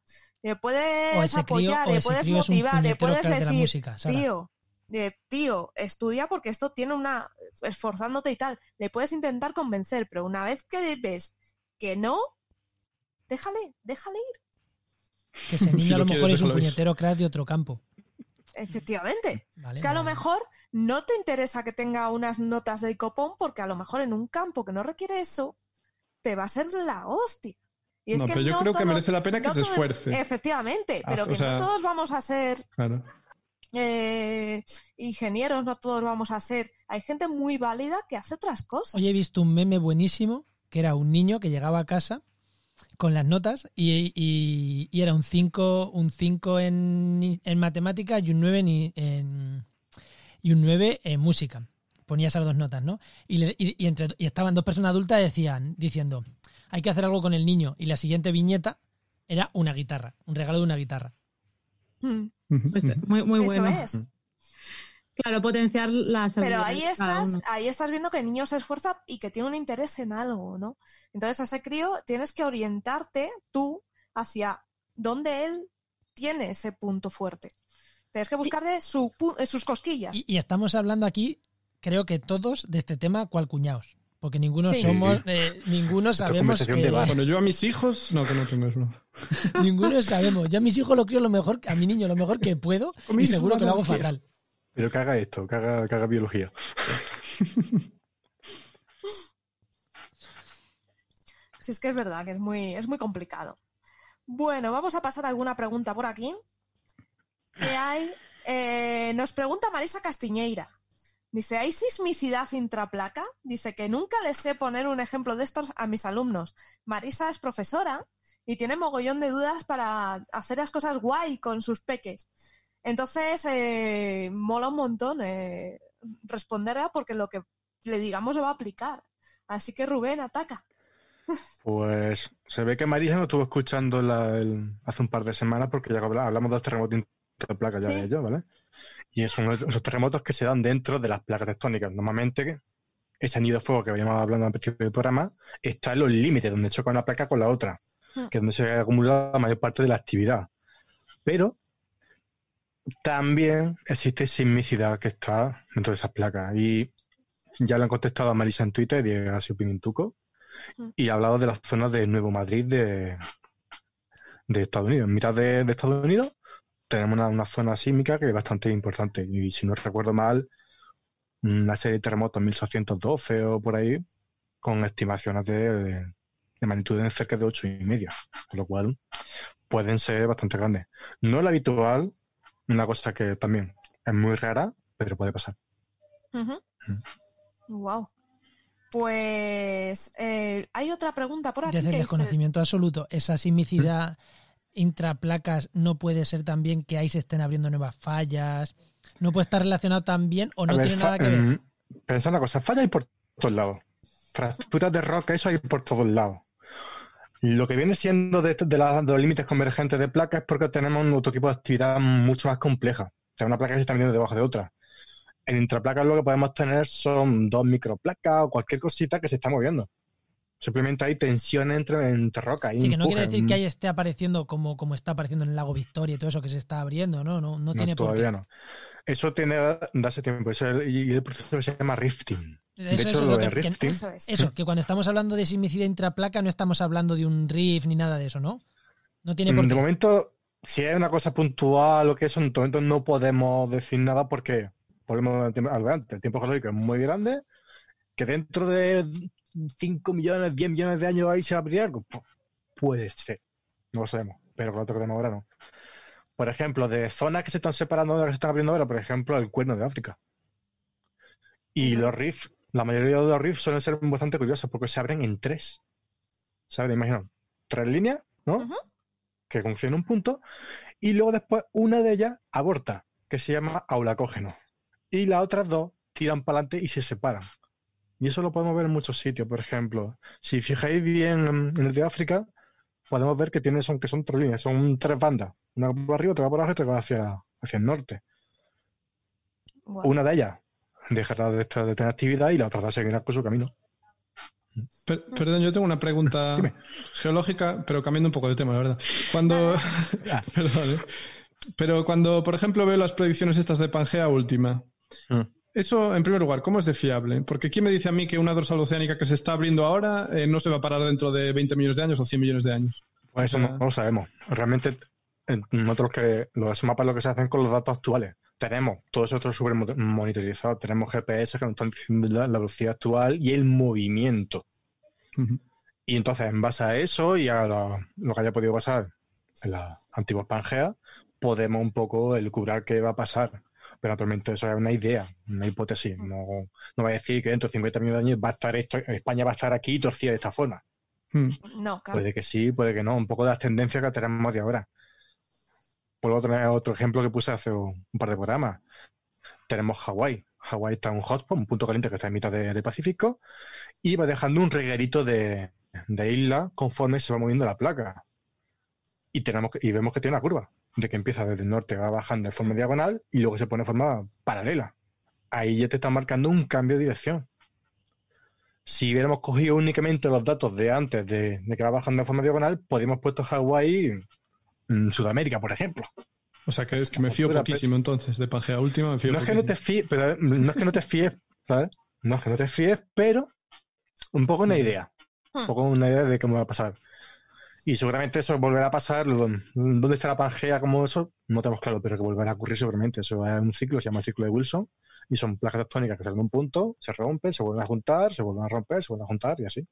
B: Le puedes
G: crío,
B: apoyar, le puedes motivar, le puedes
G: crack de la
B: decir,
G: música,
B: tío, eh, tío, estudia porque esto tiene una esforzándote y tal. Le puedes intentar convencer, pero una vez que ves que no, déjale, déjale ir.
G: Que ese <laughs>
C: Si
G: niño a
C: lo
G: lo mejor
C: quieres,
G: es un puñetero crack de otro campo.
B: Efectivamente.
G: Vale,
B: Es que a lo mejor no te interesa que tenga unas notas del copón porque a lo mejor en un campo que no requiere eso te va a ser la hostia. Y es
C: No,
B: que
C: pero yo
B: no
C: creo que merece la pena que
B: no
C: se
B: todo-
C: esfuerce.
B: Efectivamente, pero
C: Ah, o
B: que
C: sea-
B: no todos vamos a ser
C: Claro.
B: Eh, ingenieros, no todos vamos a ser. Hay gente muy válida que hace otras cosas.
G: Hoy he visto un meme buenísimo que era un niño que llegaba a casa con las notas y, y- y era un 5 un cinco en, en matemática y un 9 en, en- y un 9 en música. Ponía esas dos notas, ¿no? Y, le- y- y entre, y estaban dos personas adultas decían, diciendo, hay que hacer algo con el niño. Y la siguiente viñeta era una guitarra, un regalo de una guitarra.
B: Mm,
D: Pues, muy, muy
B: Eso
D: bueno.
B: es.
D: Claro, potenciar las
B: Pero ahí estás, ahí estás viendo que el niño se esfuerza y que tiene un interés en algo, ¿no? Entonces a ese crío tienes que orientarte tú hacia donde él tiene ese punto fuerte. Tienes que buscarle su, pu- eh, sus cosquillas.
G: Y, y estamos hablando aquí, creo que todos, de este tema cual cuñados. Porque ninguno
B: Sí.
G: somos, eh, ninguno sabemos que-.
C: Bueno, yo a mis hijos, no, que no tengo eso. <laughs>
G: ninguno sabemos. Yo a mis hijos lo crío lo mejor, a mi niño lo mejor que puedo <laughs> y seguro que lo
C: no
G: hago fatal.
E: Pero que haga esto, que haga, que haga biología. <laughs>
B: Si es que es verdad que es muy, es muy complicado. Bueno, vamos a pasar a alguna pregunta por aquí. ¿Qué hay? Eh, nos pregunta Marisa Castiñeira. Dice, ¿hay sismicidad intraplaca? Dice que nunca les sé poner un ejemplo de estos a mis alumnos. Marisa es profesora y tiene mogollón de dudas para hacer las cosas guay con sus peques. Entonces, eh, mola un montón eh, responderla porque lo que le digamos se va a aplicar. Así que Rubén, ataca.
E: Pues se ve que Marisa no estuvo escuchando la- el- hace un par de semanas porque ya habla- hablamos de los terremotos placas ya
B: Sí.
E: de ellos, ¿vale? Y son esos terremotos que se dan dentro de las placas tectónicas. Normalmente ese anillo de fuego que veníamos hablando al principio del programa está en los límites donde choca una placa con la otra,
B: Hmm.
E: que es donde se acumula la mayor parte de la actividad. Pero también existe sismicidad que está dentro de esas placas. Y ya le han contestado a Marisa en Twitter y ha sido Pimintuco.
B: Mm.
E: Y ha hablado de las zonas de Nuevo Madrid de, de Estados Unidos. En mitad de, de Estados Unidos tenemos una, una zona sísmica que es bastante importante. Y si no recuerdo mal, una serie de terremotos en 1812 o por ahí, con estimaciones de, de, de magnitudes cerca de 8 y media. Con lo cual pueden ser bastante grandes. No es lo habitual, una cosa que también es muy rara, pero puede pasar.
B: Wow. Pues eh, hay otra pregunta por aquí.
G: Desde
B: que
G: el
B: dice-
G: desconocimiento absoluto, esa sismicidad intraplacas no puede ser también que ahí se estén abriendo nuevas fallas. No puede estar relacionado también o no
E: ver,
G: tiene nada que ver.
E: mm, Pensad una cosa, falla hay por todos lados. Fracturas de roca, eso hay por todos lados. Lo que viene siendo de, de la- de los límites convergentes de placas es porque tenemos otro tipo de actividad mucho más compleja. O sea, una placa que se está viendo debajo de otra. En intraplacas lo que podemos tener son dos microplacas o cualquier cosita que se está moviendo. Simplemente hay tensión entre, entre rocas.
G: Sí, que no quiere decir que ahí esté apareciendo como, como está apareciendo en el lago Victoria y todo eso que se está abriendo, ¿no? No, no, tiene por qué.
E: todavía no. Eso tiene hace tiempo. Eso es y el proceso se llama rifting.
G: Eso,
E: de
G: eso
E: hecho,
G: es
E: lo de
G: que-
E: rifting,
B: Eso es.
G: Eso, que cuando estamos hablando de sismicidad intraplaca no estamos hablando de un riff ni nada de eso, ¿no? No tiene por
E: de
G: qué.
E: momento, si es una cosa puntual o que eso, en este momento no podemos decir nada porque volvemos al tiempo geológico es muy grande, que dentro de 5 millones, 10 millones de años ahí se va a abrir algo. Pu- Puede ser, no lo sabemos, pero con lo que tenemos ahora no. Por ejemplo, de zonas que se están separando de las que se están abriendo ahora, por ejemplo, el cuerno de África. Y los riffs, la mayoría de los riffs suelen ser bastante curiosos porque se abren en tres. ¿Sabes? Imagina, tres líneas, ¿no? Que coinciden en un punto, y luego después una de ellas aborta, que se llama aulacógeno. Y las otras dos tiran para adelante y se separan. Y eso lo podemos ver en muchos sitios. Por ejemplo, si fijáis bien en el de África, podemos ver que tiene son, que son tres líneas, son tres bandas. Una por arriba, otra por abajo y otra hacia, hacia el norte. Una de ellas dejará de, estar- de tener actividad y la otra seguirá por su camino.
C: Per- perdón, yo tengo una pregunta <laughs> geológica, pero cambiando un poco de tema, la verdad. Cuando. <laughs> perdón, ¿eh? Pero cuando, por ejemplo, veo las predicciones estas de Pangea última,
E: Mm.
C: Eso, en primer lugar, ¿cómo es de fiable? Porque ¿quién me dice a mí que una dorsal oceánica que se está abriendo ahora eh, no se va a parar dentro de 20 millones de años o 100 millones de años?
E: Pues eso no, no lo sabemos. Realmente, nosotros que los mapas lo que se hacen con los datos actuales. Tenemos todo eso otro súper mo- monitorizado. Tenemos GPS que nos están diciendo la, la velocidad actual y el movimiento. Y entonces, en base a eso y a lo, lo que haya podido pasar en la antigua Pangea, podemos un poco elucubrar qué va a pasar. Pero naturalmente eso es una idea, una hipótesis. No, no va a decir que dentro de 50 millones de años va a estar esto- España va a estar aquí torcida de esta forma.
C: Mm.
B: no, claro.
E: Puede que sí, puede que no. Un poco de las tendencias que tenemos de ahora. Por otro, otro ejemplo que puse hace un par de programas. Tenemos Hawái. Hawái está en un hotspot, un punto caliente que está en mitad de- del Pacífico, y va dejando un reguerito de, de isla conforme se va moviendo la placa. Y, tenemos que- y vemos que tiene una curva, de que empieza desde el norte, va bajando de forma diagonal y luego se pone de forma paralela. Ahí ya te está marcando un cambio de dirección si hubiéramos cogido únicamente los datos de antes de, de que va bajando de forma diagonal, podríamos puesto Hawái en Sudamérica, por ejemplo.
C: O sea, que es que me fío poquísimo entonces de Pangea última. Me fío
E: No es que no te fíes, pero no es que no te fíes, ¿sabes? No es que no te fíes, pero un poco una idea. Un poco una idea de cómo va a pasar. Y seguramente eso volverá a pasar. ¿Dónde está la Pangea como eso? No tenemos claro, pero que volverá a ocurrir seguramente. Eso es un ciclo, se llama el ciclo de Wilson. Y son placas tectónicas que salen de un punto, se rompen, se vuelven a juntar, se vuelven a romper, se vuelven a juntar y así.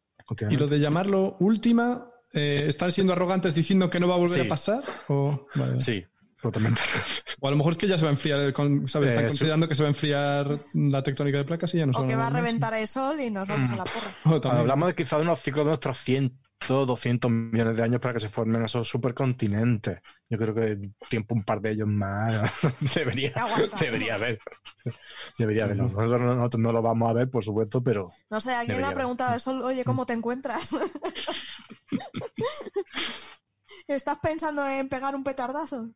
C: Y lo de llamarlo última, eh, ¿están siendo arrogantes diciendo que no va a volver
E: Sí.
C: a pasar? O, vale.
E: Sí, totalmente.
C: o a lo mejor es que ya se va a enfriar, el con- ¿sabes? Están
E: Eh,
C: considerando que se va a enfriar la tectónica de placas y ya no se
B: O que va a reventar el sol y nos vamos a la porra. <laughs>
E: Hablamos de quizá de unos ciclos de nuestros 100, 200 millones de años para que se formen esos supercontinentes. Yo creo que tiempo un par de ellos más <laughs> debería,
B: Aguanta.
E: debería haber. Debería haberlo. Nosotros, no- nosotros no lo vamos a ver, por supuesto, pero
B: No sé, alguien le ha preguntado sol, oye, ¿cómo te encuentras? <laughs> ¿Estás pensando en pegar un petardazo?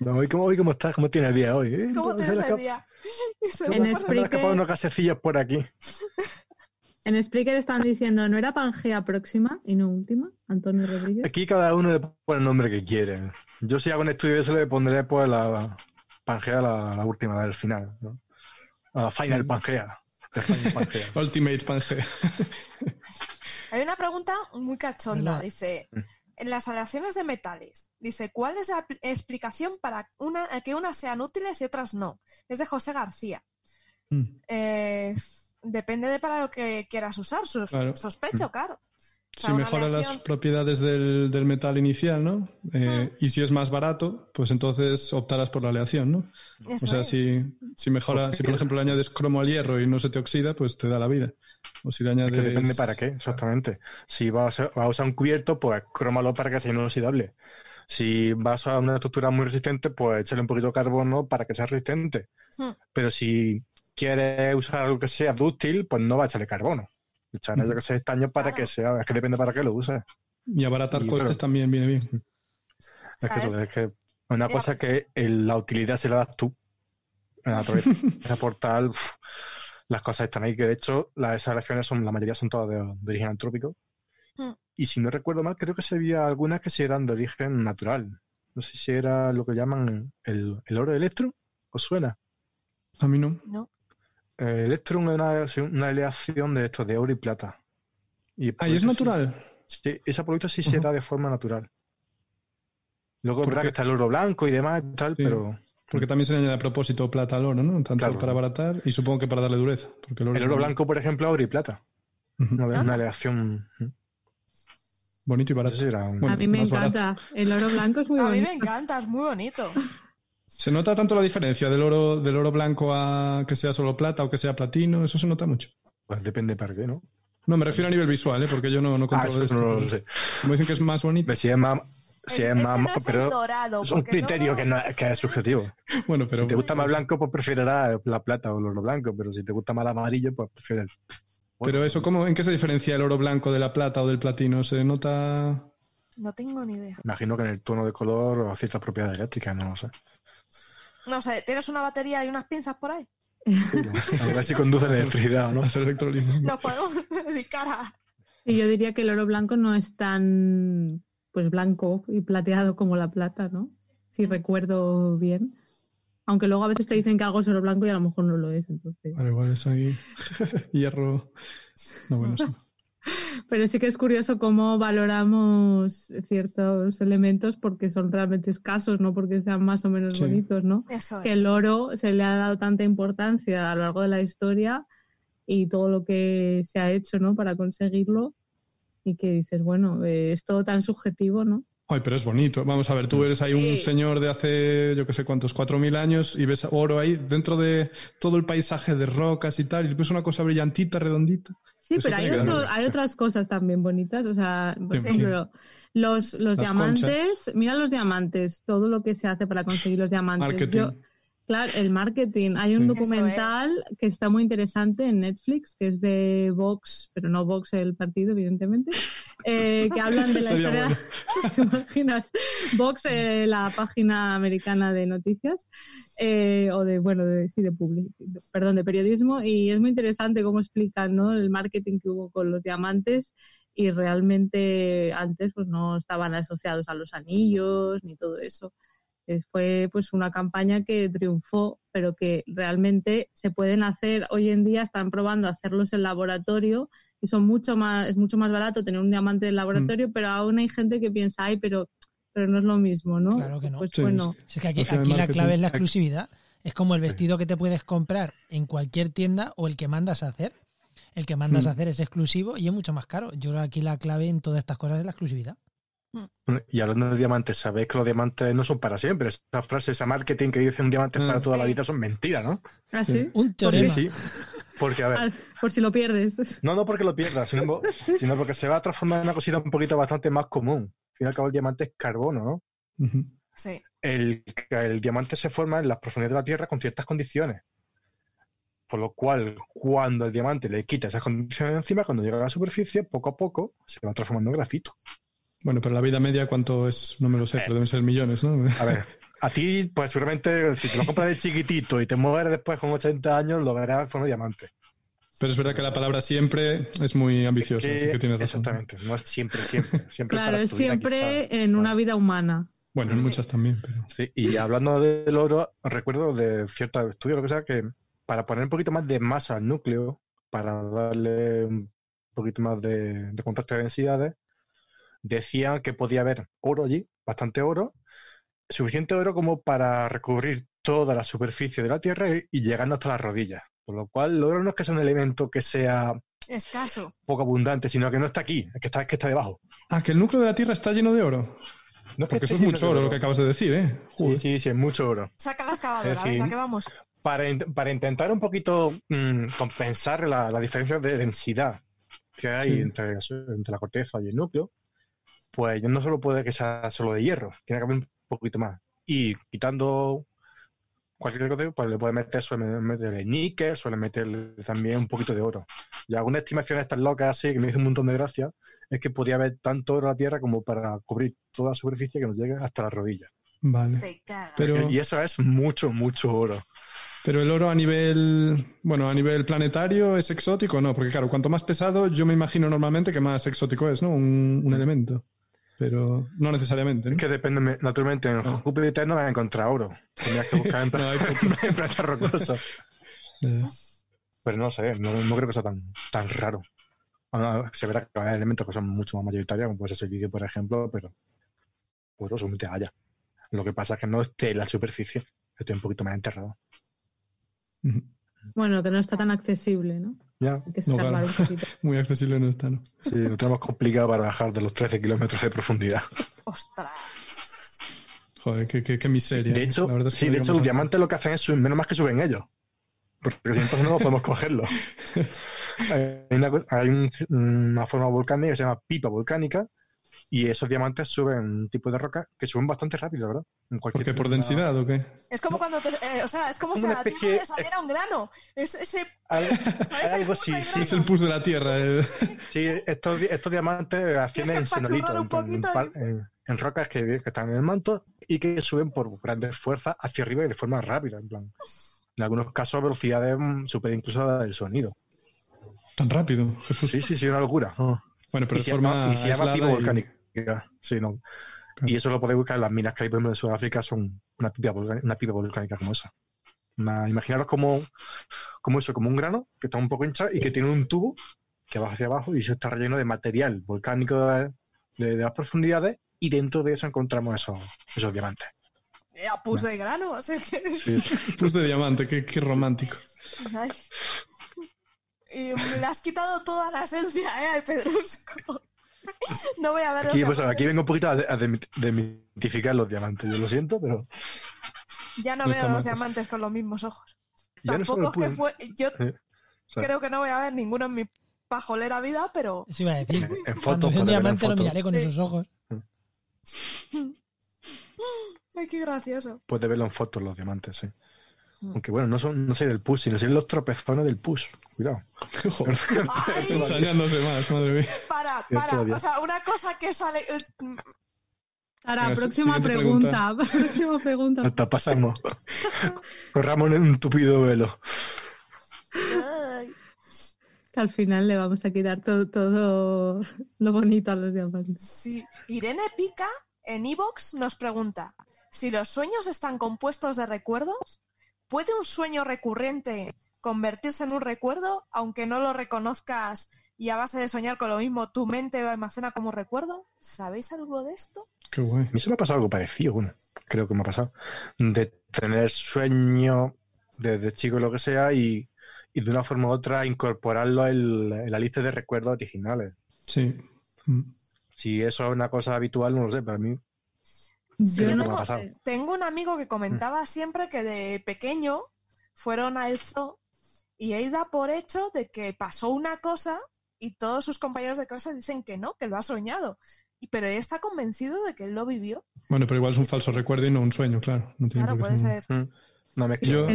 E: no, cómo, hoy cómo estás, cómo tienes el día hoy. ¿eh?
B: ¿Cómo tienes el día? Se me
E: han escapado unos gasecillos por aquí.
D: En Spreaker están diciendo, ¿no era Pangea próxima y no última? Antonio Rodríguez.
E: Aquí cada uno le pone el nombre que quiere. Yo si hago un estudio de eso le pondré pues la Pangea, la, la última, la del final. ¿no? Final Pangea. La Final <laughs> Pangea.
C: Ultimate Pangea. <laughs>
B: Hay una pregunta muy cachonda. Dice, en las aleaciones de metales, dice, ¿cuál es la pl- explicación para una, que unas sean útiles y otras no? Es de José García.
C: Mm.
B: Eh, depende de para lo que quieras usar.
C: Claro.
B: Sospecho, claro. O sea,
C: Si mejora las propiedades del, del metal inicial, ¿no? Eh,
B: Mm.
C: Y si es más barato, pues entonces optarás por la aleación, ¿no?
B: Eso
C: o sea,
B: es.
C: si, si mejora, si por ejemplo le añades cromo al hierro y no se te oxida, pues te da la vida. O si le
E: Es
C: añades...
E: que depende para qué, exactamente. Si vas a, vas a usar un cubierto, pues crómalo para que sea inoxidable. Si vas a una estructura muy resistente, pues échale un poquito de carbono para que sea resistente.
B: Hmm.
E: Pero si quieres usar algo que sea dúctil, pues no va a echarle carbono. Echarle yo que sea estaño para
B: Claro.
E: que sea, es que depende para qué lo uses.
C: Y abaratar
E: Y
C: costes también viene bien.
E: Es que, es que una cosa que el- la utilidad se la das tú. En la. Ese <laughs> portal, uf, las cosas están ahí, que de hecho las exhalaciones son, la mayoría son todas de, de origen antrópico.
B: Hmm.
E: Y si no recuerdo mal, creo que se había algunas que sí eran de origen natural. No sé si era lo que llaman el, el oro electro. ¿Os suena?
C: A mí no.
B: ¿no?
E: El electrum es una, una aleación de esto, de oro y plata. Y
C: Ah, ¿y es natural?
E: Sí, esa por sí se da de forma natural. Luego es
C: ¿Por
E: verdad que está el oro blanco y demás y tal,
C: Sí.
E: pero
C: Porque también se le añade a propósito plata al oro, ¿no? Tanto
E: Claro.
C: para abaratar y supongo que para darle dureza. Porque el oro,
E: el oro blanco, por ejemplo, oro y plata. Una, una aleación. ¿eh?
C: Bonito y barato. Bueno,
D: a mí me
C: barato.
D: encanta. El oro blanco es muy
B: A mí
D: bonito.
B: me encanta, es muy bonito. <laughs>
C: ¿Se nota tanto la diferencia del oro, del oro blanco a que sea solo plata o que sea platino? Eso se nota mucho.
E: Pues depende para qué, ¿no?
C: No, me refiero a nivel visual, ¿eh? porque yo no, no
E: Ah,
C: controlo
E: eso
C: esto.
E: no lo sé.
C: Como dicen que es más bonito.
E: Si es más, Sí,
B: Es-
E: más,
B: que no es el
E: pero
B: dorado,
E: es un criterio que, no es, que es subjetivo.
C: Bueno, pero
E: si te gusta más blanco, pues preferirás la plata o el oro blanco, pero si te gusta más el amarillo, pues prefieres.
C: Pero eso, ¿cómo, ¿en qué se diferencia el oro blanco de la plata o del platino? ¿Se nota...?
B: No tengo ni idea.
E: Imagino que en el tono de color o ciertas propiedades eléctricas, no lo sé.
B: No sé, ¿tienes una batería y unas pinzas por ahí?
E: A ver si conduce la electricidad o no.
C: Hacer electrolisis.
B: Nos podemos <laughs> dedicar a...
D: Sí, yo diría que el oro blanco no es tan pues blanco y plateado como la plata, ¿no? Si recuerdo bien. Aunque luego a veces te dicen que algo es oro blanco y a lo mejor no lo es, entonces.
C: Vale, igual es ahí <laughs> hierro... No, bueno, sí.
D: Pero sí que es curioso cómo valoramos ciertos elementos porque son realmente escasos, no porque sean más o menos
C: Sí.
D: bonitos, ¿no?
B: Eso
D: Que
B: es.
D: el oro se le ha dado tanta importancia a lo largo de la historia y todo lo que se ha hecho, ¿no? Para conseguirlo y que dices, bueno, eh, es todo tan subjetivo, ¿no?
C: Ay, pero es bonito. Vamos a ver, tú eres ahí un señor de hace, yo qué sé cuántos, cuatro mil años y ves oro ahí dentro de todo el paisaje de rocas y tal, y ves una cosa brillantita, redondita.
D: Sí,
C: Eso
D: pero hay, otro- hay otras cosas también bonitas. O sea, por
C: Sí.
D: ejemplo, los, los
C: Las
D: diamantes, mira los diamantes, todo lo que se hace para conseguir los diamantes.
C: Marketing.
D: Yo- claro, el marketing. Hay un
C: Sí.
D: documental que está muy interesante en Netflix, que es de Vox, pero no Vox el partido, evidentemente, eh, que hablan de la <laughs>
C: Sería
D: historia.
C: bueno. <laughs>
D: ¿Te imaginas? Vox, eh, la página americana de noticias, eh, o de, bueno, de, sí, de public, perdón, de periodismo, y es muy interesante cómo explican ¿no? el marketing que hubo con los diamantes y realmente antes pues no estaban asociados a los anillos ni todo eso. Eh, Fue pues una campaña que triunfó, pero que realmente se pueden hacer hoy en día, están probando hacerlos en laboratorio y son mucho más, es mucho más barato tener un diamante en laboratorio, pero aún hay gente que piensa, ay, pero, pero no es lo mismo, ¿no?
G: Claro que no.
D: Pues
C: Sí,
D: bueno,
G: es que aquí, la clave es la exclusividad. Es como el vestido que te puedes comprar en cualquier tienda o el que mandas a hacer. El que mandas a
C: Mm.
G: hacer es exclusivo y es mucho más caro. Yo creo que aquí la clave en todas estas cosas es la exclusividad.
E: Y hablando de diamantes, sabéis que los diamantes no son para siempre. Esa frase, ese marketing que dice un diamante es para
C: Ah.
E: toda la
B: Sí.
E: vida son mentiras, ¿no?
D: ¿ah, sí?
G: Un
E: Sí,
G: teorema.
E: sí. Porque, a ver,
D: por si lo pierdes.
E: no, no porque lo pierdas, sino, sino porque se va a transformar en una cosita un poquito bastante más común. Al fin y al cabo, el diamante es carbono, ¿no?
B: Sí.
E: el, el diamante se forma en las profundidades de la Tierra con ciertas condiciones. Por lo cual, cuando el diamante le quita esas condiciones encima, cuando llega a la superficie, poco a poco se va transformando en grafito.
C: Bueno, pero la vida media, ¿cuánto es? No me lo sé, pero deben ser millones, ¿no?
E: A ver, a ti, pues seguramente, si te lo compras de chiquitito y te mueres después con 80 años, lo verás en forma de diamante.
C: Pero es verdad que la palabra siempre es muy ambiciosa, así que tienes razón.
E: Exactamente, no es siempre, siempre. siempre
D: Claro, es siempre en una vida humana.
C: Bueno, en
B: Sí.
C: muchas también, pero...
E: Sí, y hablando del oro, recuerdo de ciertos estudios, lo que sea, que para poner un poquito más de masa al núcleo, para darle un poquito más de, de contraste de densidades, decían que podía haber oro allí, bastante oro, suficiente oro como para recubrir toda la superficie de la Tierra y, llegando hasta las rodillas. Por lo cual, el oro no es que sea un elemento que sea
B: Escaso.
E: poco abundante, sino que no está aquí, es que está, es que está debajo.
C: Ah, que el núcleo de la Tierra está lleno de oro.
E: No es
C: Porque eso es mucho oro lo que acabas de decir, ¿eh?
E: Sí,
C: Joder.
E: sí, sí, es mucho oro.
B: Saca la excavadora,
E: Es decir,
B: venga, que vamos.
E: para, in- para intentar un poquito mm, compensar la, la diferencia de densidad que hay
C: Sí.
E: entre, entre la corteza y el núcleo, pues no solo puede que sea solo de hierro, tiene que haber un poquito más. Y quitando cualquier cosa, pues le puede meter, suele meterle níquel, suele meterle también un poquito de oro. Y algunas estimaciones tan locas así, que me hizo un montón de gracia, es que podía haber tanto oro en la Tierra como para cubrir toda la superficie que nos llegue hasta las rodillas.
C: Vale. Pero,
E: Y eso es mucho, mucho oro.
C: pero el oro a nivel, bueno, a nivel planetario es exótico, ¿no? Porque claro, cuanto más pesado, yo me imagino normalmente que más exótico es, ¿no? Un, un elemento. Pero no necesariamente, ¿no?
E: Es que depende, me- naturalmente, en
C: Ah.
E: Júpiter no vas a encontrar oro. Tendrías que buscar en, <laughs>
C: poco.
E: en.
C: Eh,
E: Pero no sé, no, no creo que sea tan, tan raro. Se verá que hay elementos que son mucho más mayoritarios, como puede ser el vídeo, por ejemplo, pero oro seguramente haya. Lo que pasa es que no esté en la superficie, esté un poquito más enterrado.
D: Bueno, que no está tan accesible, ¿no?
E: Ya,
D: Hay que
C: No,
D: escarbar
C: claro.
D: un poquito. <laughs>
C: Muy accesible no está, ¿no?
E: sí, lo tenemos complicado para bajar de los 13 kilómetros de profundidad.
B: Ostras.
C: Joder, qué, qué- qué miseria.
E: De
C: ¿eh?
E: hecho,
C: La verdad es que
E: sí, de hecho, los diamantes lo que hacen es subir, menos más que suben ellos. Porque si entonces no podemos cogerlo. <laughs> hay una, co- hay un- una forma volcánica que se llama pipa volcánica, Y esos diamantes suben un tipo de roca que suben bastante rápido, ¿verdad? En
C: ¿Por qué? ¿Por
E: tipo de-
C: densidad o qué?
B: Es como cuando te, eh, o sea, es como si a la Tierra le saliera un grano. Es ese,
E: Al-
B: ¿sabes?
E: algo
B: Ese
E: sí,
B: pus de
E: sí,
B: grano.
C: Es el pus de la Tierra. eh.
E: Sí, estos, di- estos diamantes ascienden en en, en rocas que, que están en el manto y que suben por grandes fuerzas hacia arriba y de forma rápida, en plan. En algunos casos, velocidades mm, super incluso la del sonido.
C: Tan rápido, Jesús.
E: Sí, sí, sí, una locura.
C: Bueno, pero
E: y
C: de
E: se
C: forma
E: llama, y se llama pipa
C: y-
E: volcánica. Sí, no.
C: Claro.
E: Y eso lo podéis buscar en las minas que hay, por ejemplo, en Sudáfrica, son una pipa, volcánica, una pipa volcánica como esa. Una- imaginaros como, como eso, como un grano que está un poco hinchado y que tiene un tubo que va hacia abajo y eso está relleno de material volcánico de, de- de las profundidades y dentro de eso encontramos esos, esos diamantes.
B: Eh, pus de grano. o sea, que-
E: Sí, sí. <laughs>
C: Pus de diamante, qué, qué romántico.
B: Ay. Y me le has quitado toda la esencia, ¿eh? Al Pedrusco. <laughs> No voy a ver
E: Aquí,
B: los
E: pues,
B: diamantes.
E: aquí vengo un poquito a, de- a demitificar los diamantes. Yo lo siento, pero
B: Ya no
C: no
B: veo los
C: mal.
B: diamantes con los mismos ojos.
E: ya no solo
B: Tampoco es que fue. Yo
E: eh, o sea,
B: creo que no voy a ver ninguno en mi pajolera vida, pero.
G: Eso iba a decir.
E: En- foto,
G: un
E: en
G: diamante lo miraré con
B: Sí.
G: esos ojos. <laughs>
B: Ay, qué gracioso.
E: Puede verlo en fotos los diamantes, sí.
B: Mm.
E: Aunque bueno, no son no sé del pus, sino son los tropezones del pus. Cuidado. <laughs>
C: Joder, ensañándose <laughs> más, madre mía.
B: para, para. O sea, una cosa que sale. eh,
D: Sara,
C: Venga,
D: próxima pregunta. <laughs> próxima pregunta.
E: Hasta pasamos. Corramos en un tupido velo.
D: Que al final le vamos a quitar todo, todo lo bonito a los diamantes.
B: Sí. Irene Pica en Evox nos pregunta: si los sueños están compuestos de recuerdos, ¿puede un sueño recurrente convertirse en un recuerdo, aunque no lo reconozcas y a base de soñar con lo mismo tu mente lo almacena como recuerdo? ¿Sabéis algo de esto?
C: Qué guay.
E: A mí se me ha pasado algo parecido, bueno, creo que me ha pasado. De tener sueño desde chico lo que sea y, y de una forma u otra incorporarlo en, en la lista de recuerdos originales.
C: Sí. Mm.
E: Si eso es una cosa habitual, no lo sé, para mí.
B: Sí, yo tengo, un amigo que comentaba siempre que de pequeño fueron al zoo y él da por hecho de que pasó una cosa y todos sus compañeros de clase dicen que no, que lo ha soñado. Y, pero él está convencido de que él lo vivió.
C: Bueno, pero igual es un falso recuerdo y no un sueño, claro. No tiene
B: Claro, puede
C: ser.
E: Mm, No me
C: Yo-.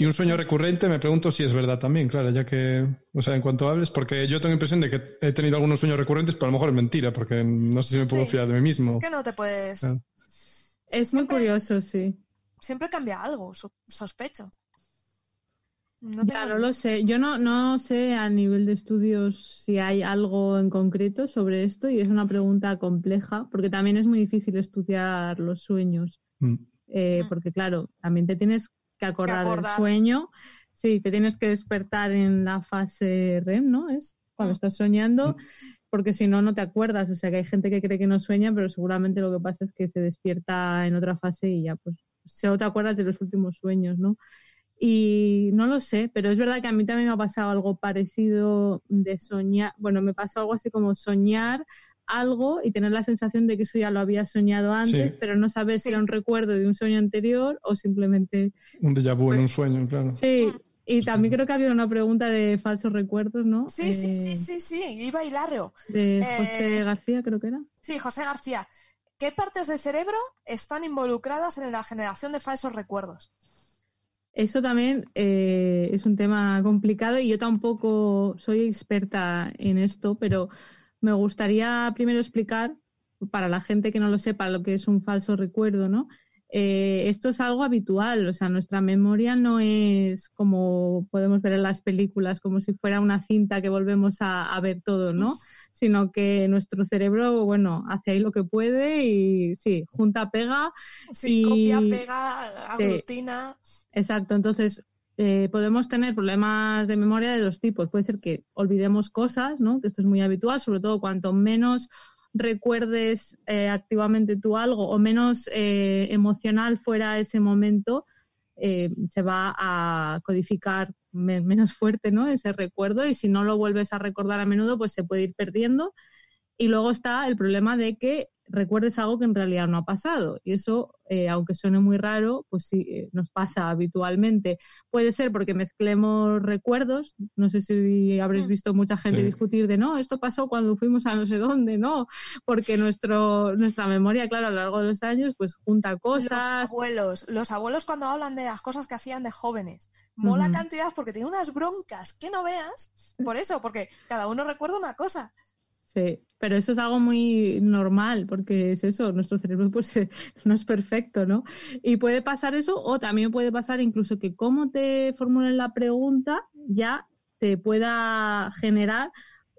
C: Y un sueño recurrente, me pregunto si es verdad también, claro, ya que, o sea, en cuanto hables, porque yo tengo impresión de que he tenido algunos sueños recurrentes, pero a lo mejor es mentira, porque no sé si me puedo
B: Sí.
C: fiar de mí mismo.
B: Es que no te puedes...
C: Claro.
D: Es muy curioso, sí.
B: Siempre cambia algo, so- sospecho. No
D: Ya, no lo sé. Yo no, no sé a nivel de estudios si hay algo en concreto sobre esto y es una pregunta compleja porque también es muy difícil estudiar los sueños.
C: Mm.
D: Eh,
B: Mm.
D: porque claro, también te tienes que acordar,
B: acordar.
D: del sueño. Sí, te tienes que despertar en la fase REM, ¿no? Es cuando
B: Mm.
D: estás soñando, porque si no, no te acuerdas. O sea, que hay gente que cree que no sueña, pero seguramente lo que pasa es que se despierta en otra fase y ya, pues, solo te acuerdas de los últimos sueños, ¿no? Y no lo sé, pero es verdad que a mí también me ha pasado algo parecido de soñar. Bueno, me pasó algo así como soñar algo y tener la sensación de que eso ya lo había soñado antes,
C: Sí.
D: pero no saber si era un recuerdo de un sueño anterior o simplemente.
C: Un déjà vu en un sueño, claro.
D: Sí, y también creo que había una pregunta de falsos recuerdos, ¿no?
B: Sí, sí, sí,
D: Eh,
B: sí, sí, iba Hilario.
D: De
B: Eh,
D: José García, creo que era.
B: Sí, José García. ¿Qué partes del cerebro están involucradas en la generación de falsos recuerdos?
D: Eso también eh, es un tema complicado y yo tampoco soy experta en esto, pero me gustaría primero explicar, para la gente que no lo sepa, lo que es un falso recuerdo, ¿no? Eh, esto es algo habitual, o sea, nuestra memoria no es como podemos ver en las películas, como si fuera una cinta que volvemos a, a ver todo, ¿no? Sino que nuestro cerebro, bueno, hace ahí lo que puede y sí, junta, pega
B: Sí,
D: Y-
B: copia, pega,
D: Sí.
B: aglutina.
D: Exacto, entonces eh, podemos tener problemas de memoria de dos tipos. Puede ser que olvidemos cosas, ¿no? que esto es muy habitual, sobre todo cuanto menos recuerdes eh, activamente tú algo o menos eh, emocional fuera ese momento, eh, se va a codificar me- menos fuerte ¿no? ese recuerdo y si no lo vuelves a recordar a menudo, pues se puede ir perdiendo. Y luego está el problema de que recuerdes algo que en realidad no ha pasado. Y eso, eh, aunque suene muy raro, pues sí, eh, nos pasa habitualmente. Puede ser porque mezclemos recuerdos. No sé si habréis
B: Mm.
D: visto mucha gente
C: Sí.
D: discutir de no, esto pasó cuando fuimos a no sé dónde, no, porque nuestro, nuestra memoria, claro, a lo largo de los años, pues junta
B: Los
D: cosas.
B: abuelos, los abuelos cuando hablan de las cosas que hacían de jóvenes, mola cantidad porque tiene unas broncas que no veas, por eso, porque cada uno recuerda una cosa.
D: Sí, pero eso es algo muy normal, porque es eso, nuestro cerebro pues eh, <laughs> no es perfecto, ¿no? Y puede pasar eso, o también puede pasar incluso que cómo te formulen la pregunta ya te pueda generar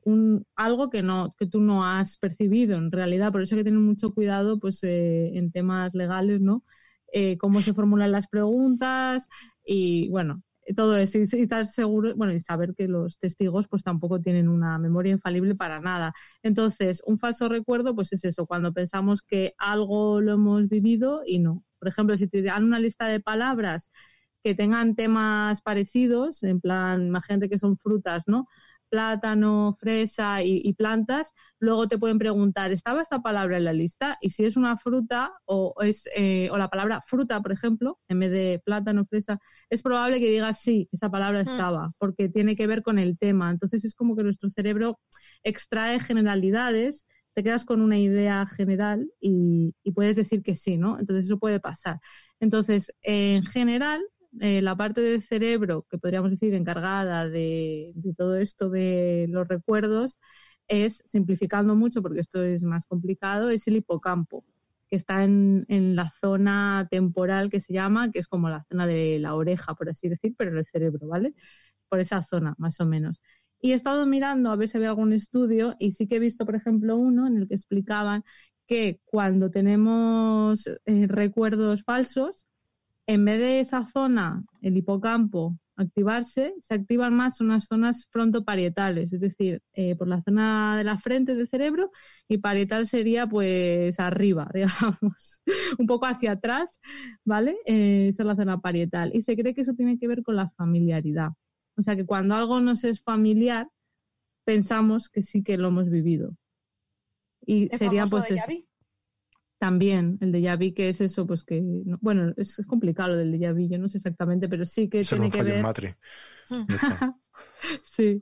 D: un, algo que no, que tú no has percibido en realidad. Por eso hay que tener mucho cuidado pues eh, en temas legales, ¿no? Eh, cómo se formulan las preguntas y bueno, todo eso y, estar seguro, bueno, y saber que los testigos pues tampoco tienen una memoria infalible para nada. Entonces, un falso recuerdo pues es eso, cuando pensamos que algo lo hemos vivido y no. Por ejemplo, si te dan una lista de palabras que tengan temas parecidos, en plan, imagínate que son frutas, ¿no? Plátano, fresa y, y plantas, luego te pueden preguntar, ¿estaba esta palabra en la lista? Y si es una fruta o, es, eh, o la palabra fruta, por ejemplo, en vez de plátano, fresa, es probable que digas sí, esa palabra estaba, porque tiene que ver con el tema. Entonces es como que nuestro cerebro extrae generalidades, te quedas con una idea general y, y puedes decir que sí, ¿no? Entonces eso puede pasar. Entonces, en general, eh, la parte del cerebro que podríamos decir encargada de, todo esto de los recuerdos es, simplificando mucho porque esto es más complicado, es el hipocampo, que está en, en la zona temporal que se llama, que es como la zona de la oreja, por así decir, pero el cerebro, ¿vale? Por esa zona, más o menos. Y he estado mirando a ver si había algún estudio y sí que he visto, por ejemplo, uno en el que explicaban que cuando tenemos eh, recuerdos falsos, en vez de esa zona, el hipocampo, activarse, se activan más unas zonas frontoparietales, es decir, eh, por la zona de la frente del cerebro y parietal sería pues arriba, <laughs> digamos, un poco hacia atrás, ¿vale? Eh, esa es la zona parietal. Y se cree que eso tiene que ver con la familiaridad. O sea que cuando algo nos es familiar, pensamos que sí que lo hemos vivido. Y sería pues. También el de vu, que es eso, pues que, no- bueno, es, es complicado lo del déjà vu, yo no sé exactamente, pero sí que tiene que
E: en
D: ver.
E: Ya está. <laughs>
D: sí,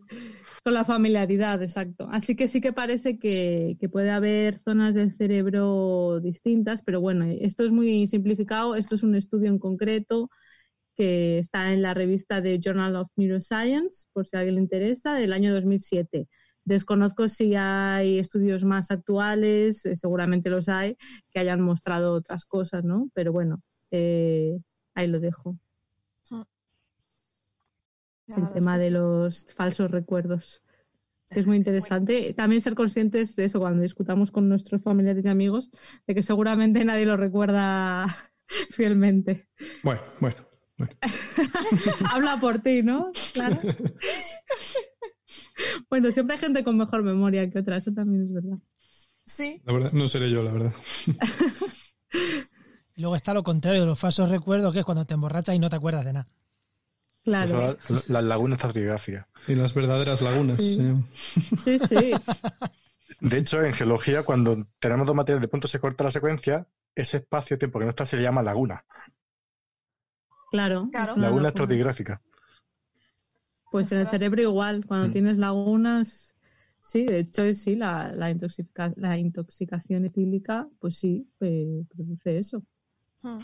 D: con la familiaridad, exacto. Así que sí que parece que, que puede haber zonas del cerebro distintas, pero bueno, esto es muy simplificado, esto es un estudio en concreto que está en la revista de Journal of Neuroscience, por si a alguien le interesa, del año 2007. Desconozco si hay estudios más actuales, eh, seguramente los hay, que hayan mostrado otras cosas, ¿no? Pero bueno, eh, ahí lo dejo.
B: La
D: el
B: es
D: tema
B: que
D: de
B: sí.
D: los falsos recuerdos. Es muy interesante. También ser conscientes de eso cuando discutamos con nuestros familiares y amigos, de que seguramente nadie lo recuerda <laughs> fielmente.
C: Bueno, bueno. bueno. <laughs>
D: Habla por ti, ¿no? <laughs> Claro. Bueno, siempre hay gente con mejor memoria que otra, eso también es verdad.
B: Sí,
C: La verdad, no seré yo, la verdad. <laughs>
G: Y luego está lo contrario, los falsos recuerdos, que es cuando te emborrachas y no te acuerdas de nada.
D: Claro.
E: Las la lagunas estratigráficas.
C: Y las verdaderas lagunas.
D: Sí. Sí, sí. <laughs>
E: De hecho, en geología, cuando tenemos dos materiales de punto se corta la secuencia, ese espacio-tiempo que no está se le llama laguna.
D: Claro.
B: Claro.
E: Laguna estratigráfica.
D: Pues en el cerebro igual, cuando
E: Mm.
D: tienes lagunas, sí, de hecho sí, la, la, intoxica- la intoxicación etílica, pues sí, eh, produce eso,
B: Hmm.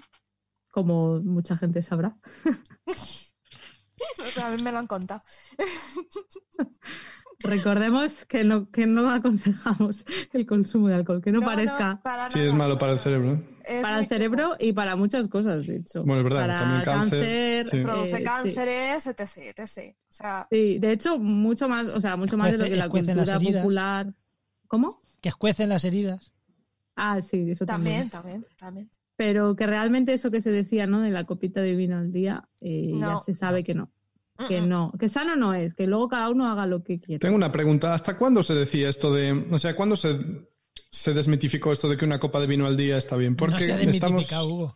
D: como mucha gente sabrá. <laughs>
B: o sea, a mí me lo han contado. <laughs>
D: Recordemos que no, que no aconsejamos el consumo de alcohol, que no, parezca
B: para
C: Sí, es malo para el cerebro. ¿eh?
B: Es
D: para el cerebro y para muchas cosas, de hecho.
C: Bueno, es verdad,
D: para
C: también cáncer, sí.
B: malo. Produce
D: eh, sí.
B: cánceres, etc, etc. O sea,
D: Sí, de hecho, mucho más, o sea, mucho más de lo que la cultura popular. ¿Cómo?
G: Que escuecen las heridas.
D: Ah, sí, eso también.
B: también, también, también.
D: Pero que realmente eso que se decía, ¿no? De la copita de vino al día, eh, ya
B: No.
D: se sabe que no. Que
B: Mm, mm.
D: no, que sano no es, que luego cada uno haga lo que quiera.
C: Tengo una pregunta. ¿Hasta cuándo se decía esto de. O sea, ¿cuándo se, se desmitificó esto de que una copa de vino al día está bien? Porque
G: no se ha
C: estamos.
G: desmitificado, Hugo.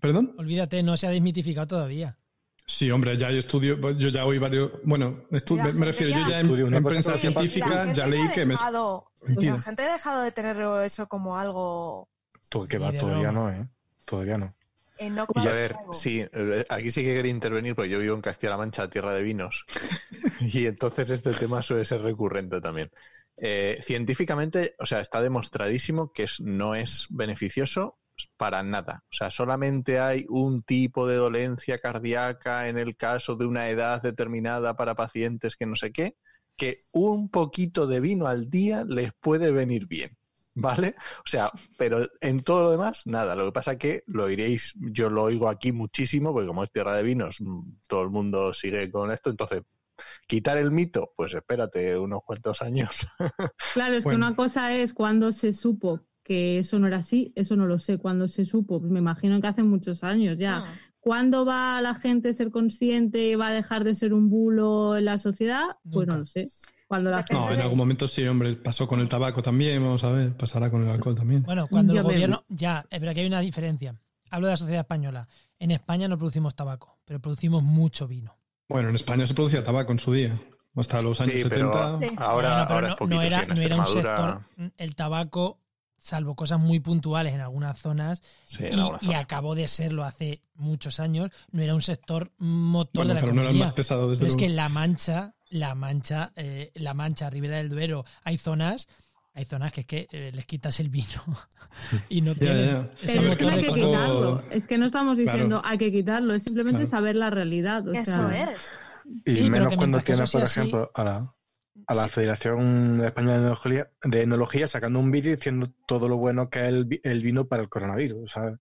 C: ¿Perdón?
G: Olvídate, no se ha desmitificado todavía.
C: Sí, hombre, ya hay estudios, yo ya oí varios, bueno, me, me refiero, yo
B: ya-
C: en,
E: Estudio, una
C: en prensa científica ya leí que me...
B: dejado-
C: Mentira.
B: La gente ha dejado de tener eso como algo
E: Todo que va,
G: Ni de
E: todavía no, ¿eh? Todavía no.
B: No
H: Y a ver, sí, eh, aquí sí que quería intervenir porque yo vivo en Castilla-La Mancha, tierra de vinos, <laughs> y entonces este tema suele ser recurrente también. Eh, científicamente, o sea, está demostradísimo que es- no es beneficioso para nada. O sea, solamente hay un tipo de dolencia cardíaca en el caso de una edad determinada para pacientes que no sé qué, que un poquito de vino al día les puede venir bien. ¿Vale? O sea, pero en todo lo demás, nada. Lo que pasa que lo oiréis, yo lo oigo aquí muchísimo, porque como es tierra de vinos, mm, todo el mundo sigue con esto. Entonces, quitar el mito, pues espérate unos cuantos años. <laughs>
D: Claro, es que una cosa es cuando se supo que eso no era así, eso no lo sé. Cuando se supo, pues me imagino que hace muchos años ya.
B: Ah.
D: ¿Cuándo va la gente a ser consciente y va a dejar de ser un bulo en la sociedad? Pues
G: Nunca.
D: no lo sé. Cuando la
B: Depende
C: No, en algún momento sí, hombre, pasó con el tabaco también, vamos a ver, pasará con el alcohol también.
G: Bueno, cuando
D: Ya
G: el
D: veo.
G: gobierno. Ya, verdad que hay una diferencia. Hablo de la sociedad española. En España no producimos tabaco, pero producimos mucho vino.
C: Bueno, en España se producía tabaco en su día, hasta los años
H: Sí, pero
C: 70.
B: Sí.
H: ahora,
G: Bueno, pero
H: ahora
G: no,
H: es poquito,
G: no era,
H: sí,
G: no era un sector. El tabaco, salvo cosas muy puntuales en algunas zonas,
H: sí,
G: y, acabó de serlo hace muchos años, no era un sector motor
C: Bueno,
G: de la
C: pero no era el
G: economía.
C: más pesado, desde
G: Pero es que
C: luego.
G: en La Mancha, La Mancha, eh, La Mancha, Ribera del Duero, hay zonas, hay zonas que es que eh, les quitas el vino <laughs> y no tienen
C: ya.
G: ese
D: Pero es que no hay que quitarlo. Es que no estamos diciendo
C: Claro.
D: hay que quitarlo, es simplemente
C: Claro.
D: saber la realidad. o
B: Eso
D: sea,
B: es.
E: Y
G: Sí,
E: menos cuando tienes, por
G: así-
E: ejemplo, a la, a la
G: Sí.
E: Federación Española de Enología, de Enología sacando un vídeo diciendo todo lo bueno que es el, vi- el vino para el coronavirus. ¿sabes?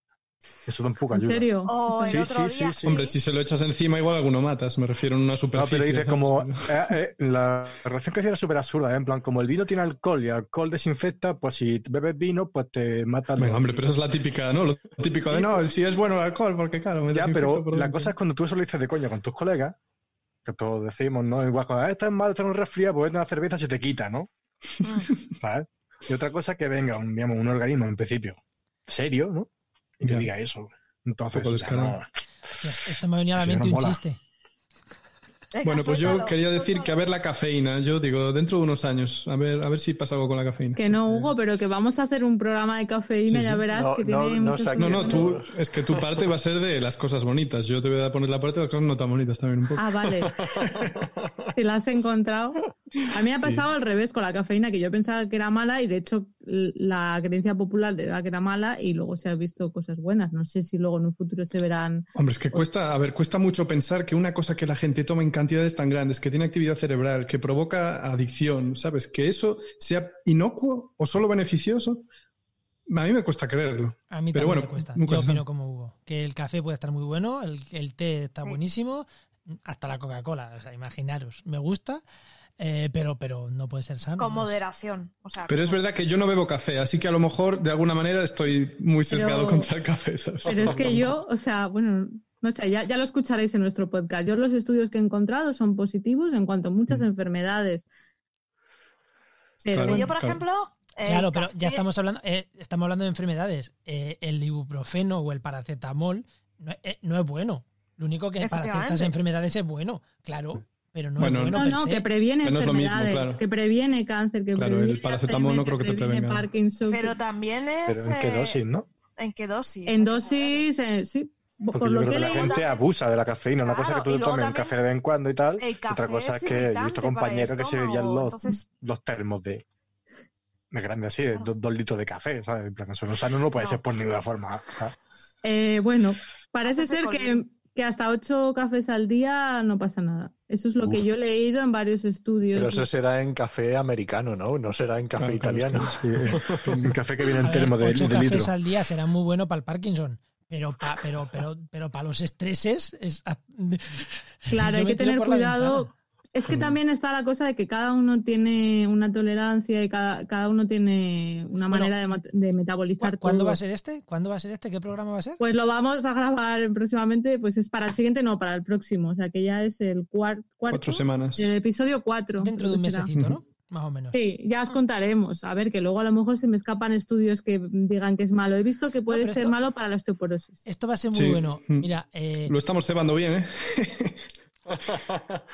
E: Eso tampoco
D: ¿En
E: ayuda.
D: serio?
B: O el
E: Sí,
B: otro
E: sí,
B: día.
E: sí, sí.
C: Hombre, si se lo echas encima, igual alguno matas. Me refiero a una
E: No,
C: superficie.
E: pero dices
C: ¿sabes?
E: como eh, eh, la relación que hacía era súper absurda, ¿eh? en plan, como el vino tiene alcohol y el alcohol desinfecta, pues si bebes vino, pues te mata. Los-
C: hombre, pero esa es la típica, ¿no? Lo típico de no, si es bueno el alcohol, porque claro, me
E: Ya, pero
C: por
E: la cosa es cuando tú eso lo dices de coña con tus colegas, que todos decimos, ¿no? Igual, cuando "Ah, esto es malo, esto es un resfriado, pues una cerveza se te quita, ¿no?
B: Mm. <laughs>
E: ¿Sabes? Y otra cosa es que venga un, digamos, un organismo en principio serio, ¿no? Y te diga eso. Entonces,
C: poco
E: ya
C: descarado.
E: no.
G: Esto me ha venido a la
E: ya
G: mente
E: no
G: un
E: mola.
G: chiste.
C: Bueno, pues yo quería decir que a ver la cafeína, yo digo, dentro de unos años, a ver, a ver si pasa algo con la cafeína.
D: Que no, Hugo, pero que vamos a hacer un programa de cafeína,
C: Sí,
D: ya verás
H: No,
D: que
H: no,
D: tiene
H: no
C: No, no, tú, es que tu parte va a ser de las cosas bonitas. Yo te voy a poner la parte de las cosas no tan bonitas también un poco.
D: Ah, vale. <laughs> Si la has encontrado. A mí me ha pasado al revés con la cafeína, que yo pensaba que era mala y de hecho la creencia popular era que era mala y luego se han visto cosas buenas. No sé si luego en un futuro se verán.
C: Hombre, es que cuesta, a ver, cuesta mucho pensar que una cosa que la gente toma en cantidades tan grandes, que tiene actividad cerebral, que provoca adicción, ¿sabes? Que eso sea inocuo o solo beneficioso, a mí me cuesta creerlo.
G: A mí
C: Pero
G: también
C: bueno,
G: me cuesta. Yo opino como Hugo. Que el café puede estar muy bueno, el, el té está
B: Sí.
G: buenísimo, hasta la Coca-Cola. O sea, imaginaros, me gusta, eh, pero, pero no puede ser sano.
B: Con
G: ¿no?
B: moderación. O sea,
C: Pero es verdad que yo no bebo café, así que a lo mejor de alguna manera estoy muy sesgado
D: Pero-
C: contra el café, ¿sabes?
D: Pero es que yo, o sea, bueno, no sé, ya, ya lo escucharéis en nuestro podcast. Yo los estudios que he encontrado son positivos en cuanto a muchas
C: Mm.
D: enfermedades. Pero
C: Claro.
B: Yo, por
C: claro.
B: ejemplo. eh,
G: Claro, pero ya estamos hablando, eh, estamos hablando de enfermedades. Eh, el ibuprofeno o el paracetamol no, es- eh, no es bueno. Lo único que para ciertas enfermedades es bueno, claro, pero no
C: Bueno,
G: es bueno
D: no, no, que previene
C: Que no es lo mismo,
D: enfermedades,
C: claro.
D: que previene cáncer, que
C: Claro, el
D: previene
C: paracetamol no creo que te
D: previene
C: prevenga.
D: Parkinson.
B: Pero
D: que-
B: también es.
E: Pero ¿en qué
B: eh,
E: dosis, no?
B: ¿En qué dosis?
D: en
B: que
D: dosis, eh, sí.
E: Porque
D: Por
E: yo
D: lo
E: creo
D: que
E: que la gente
B: también-
E: abusa de la cafeína. Una cosa es que tú tomes un café de vez en cuando y tal.
B: el
E: Otra cosa
B: es
E: es que yo he visto
B: el
E: compañeros que se bebían los,
B: entonces-
E: los termos de, de grande así, de dos, dos litros de café, ¿sabes? En plan, eso no sano no puede
B: No.
E: ser por ninguna forma.
D: eh, bueno, parece ser
B: el
D: que, que hasta ocho cafés al día no pasa nada. Eso es lo que
E: Uf.
D: yo he leído en varios estudios.
H: Pero eso será en café americano, ¿no? No será en café
C: Claro, claro,
H: italiano.
E: Sí, un <laughs> café que viene en termo de, de
G: cafés
E: litro.
G: al día será muy bueno para el Parkinson. Pero para pero, pero, pero para los estreses es...
D: Claro, <laughs> hay que tener cuidado. Es que también está la cosa de que cada uno tiene una tolerancia y cada, cada uno tiene una
G: Bueno,
D: manera de, metabolizar
G: ¿Cu- ¿Cuándo
D: todo.
G: va a ser este? ¿Cuándo va a ser este? ¿Qué programa va a ser?
D: Pues lo vamos a grabar próximamente, pues es para el siguiente, no, para el próximo. O sea que ya es el cuar- cuarto.
C: Cuatro semanas.
D: El episodio 4.
G: Dentro de un mesecito, ¿no? más o menos.
D: Sí, ya os contaremos. A ver, que luego a lo mejor se me escapan estudios que digan que es malo. He visto que puede ser
G: esto-
D: malo para la osteoporosis.
G: Esto va a ser muy
C: Sí.
G: bueno.
C: Mm.
G: Mira, eh,
C: Lo estamos cebando bien, ¿eh? <laughs>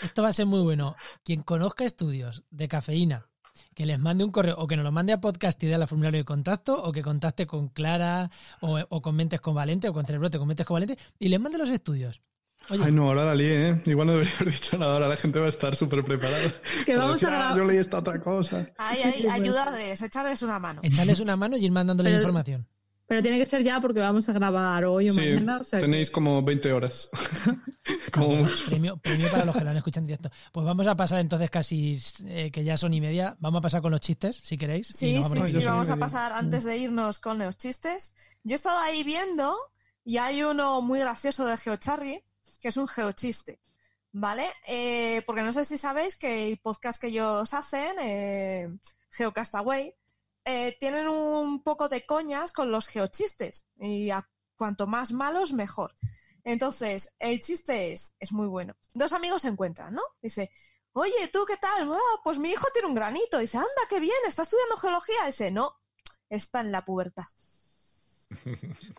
G: esto va a ser muy bueno. Quien conozca estudios de cafeína, que les mande un correo o que nos lo mande a podcast y dé la formulario de contacto o que contacte con Clara o, o con Mentes con Valente o con Cerebrote con Mentes con Valente y les mande los estudios. Oye,
C: Ay, no, ahora la lié, ¿eh? Igual no debería haber dicho nada, ahora la gente va a estar súper preparada.
D: Que
C: Para
D: vamos
C: decir,
D: a
C: "Ah, yo leí esta otra cosa.
B: Ay, ay, ayudarles, echarles una mano.
G: echarles una mano y ir mandándole
D: Pero-
G: información.
D: Pero tiene que ser ya porque vamos a grabar hoy o
C: Sí,
D: mañana. o sea que-
C: tenéis como 20 horas. <laughs> como mucho.
G: Premio, premio para los que lo han escuchado en directo. Pues vamos a pasar entonces casi, eh, que ya son y media, vamos a pasar con los chistes, si queréis. y
B: Sí, sí,
G: vamos
B: sí, vamos a pasar antes de irnos con los chistes. Yo he estado ahí viendo y hay uno muy gracioso de GeoCharry, que es un geochiste, ¿vale? Eh, porque no sé si sabéis que el podcast que ellos hacen, eh, Geocastaway, eh, tienen un poco de coñas con los geochistes y a cuanto más malos, mejor. Entonces, el chiste es, es muy bueno. Dos amigos se encuentran, ¿no? Dice, oye, ¿tú qué tal? "Ah, pues mi hijo tiene un granito. Dice, anda, qué bien, está estudiando geología. Dice, no, está en la pubertad.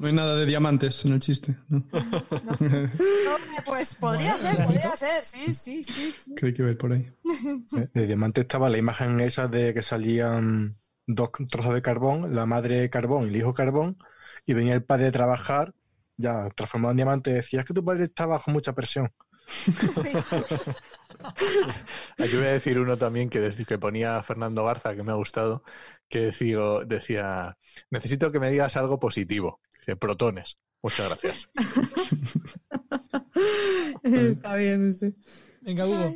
C: No hay nada de diamantes en el chiste. ¿no? <laughs>
B: Hombre, pues podría
G: Bueno,
B: ser,
G: granito.
B: podría ser, sí, sí, sí. sí.
C: Creí que iba a ir por ahí. <laughs>
E: Eh, De diamante estaba la imagen esa de que salían dos trozos de carbón, la madre carbón y el hijo carbón, y venía el padre de trabajar, ya transformado en diamante, decía, es que tu padre está bajo mucha presión. <laughs>
B: Sí. <laughs>
H: Aquí voy a decir uno también que, que ponía Fernando Garza, que me ha gustado, que decía, decía, necesito que me digas algo positivo. Dice, protones. Muchas gracias. <laughs>
D: Está bien, sí.
G: Venga, Hugo,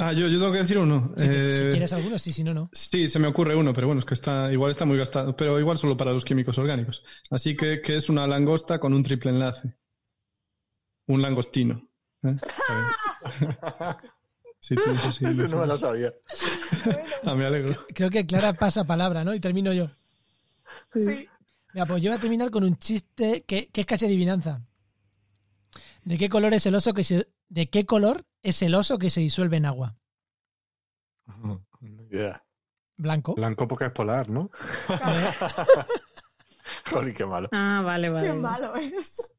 C: Ah, yo, yo tengo que decir uno.
G: si, te- si
C: Eh,
G: quieres alguno, sí, si no, no.
C: Sí, se me ocurre uno, pero bueno, es que está igual está muy gastado, pero igual solo para los químicos orgánicos. Así que, que es una langosta con un triple enlace. Un langostino. ¿eh? <laughs> Sí, tú, eso sí,
H: Eso
C: lo
H: no me lo sabía.
C: Ah, me alegro.
G: Creo que Clara pasa palabra, ¿no? Y termino yo.
B: Sí.
G: Mira, pues yo voy a terminar con un chiste que, que es casi adivinanza. ¿De qué color es el oso que se, de qué color es el oso que se disuelve en agua?
H: Idea.
G: Blanco.
E: Blanco porque es polar, ¿no? <laughs>
H: Joder, qué malo.
D: Ah, vale, vale.
B: Qué malo es.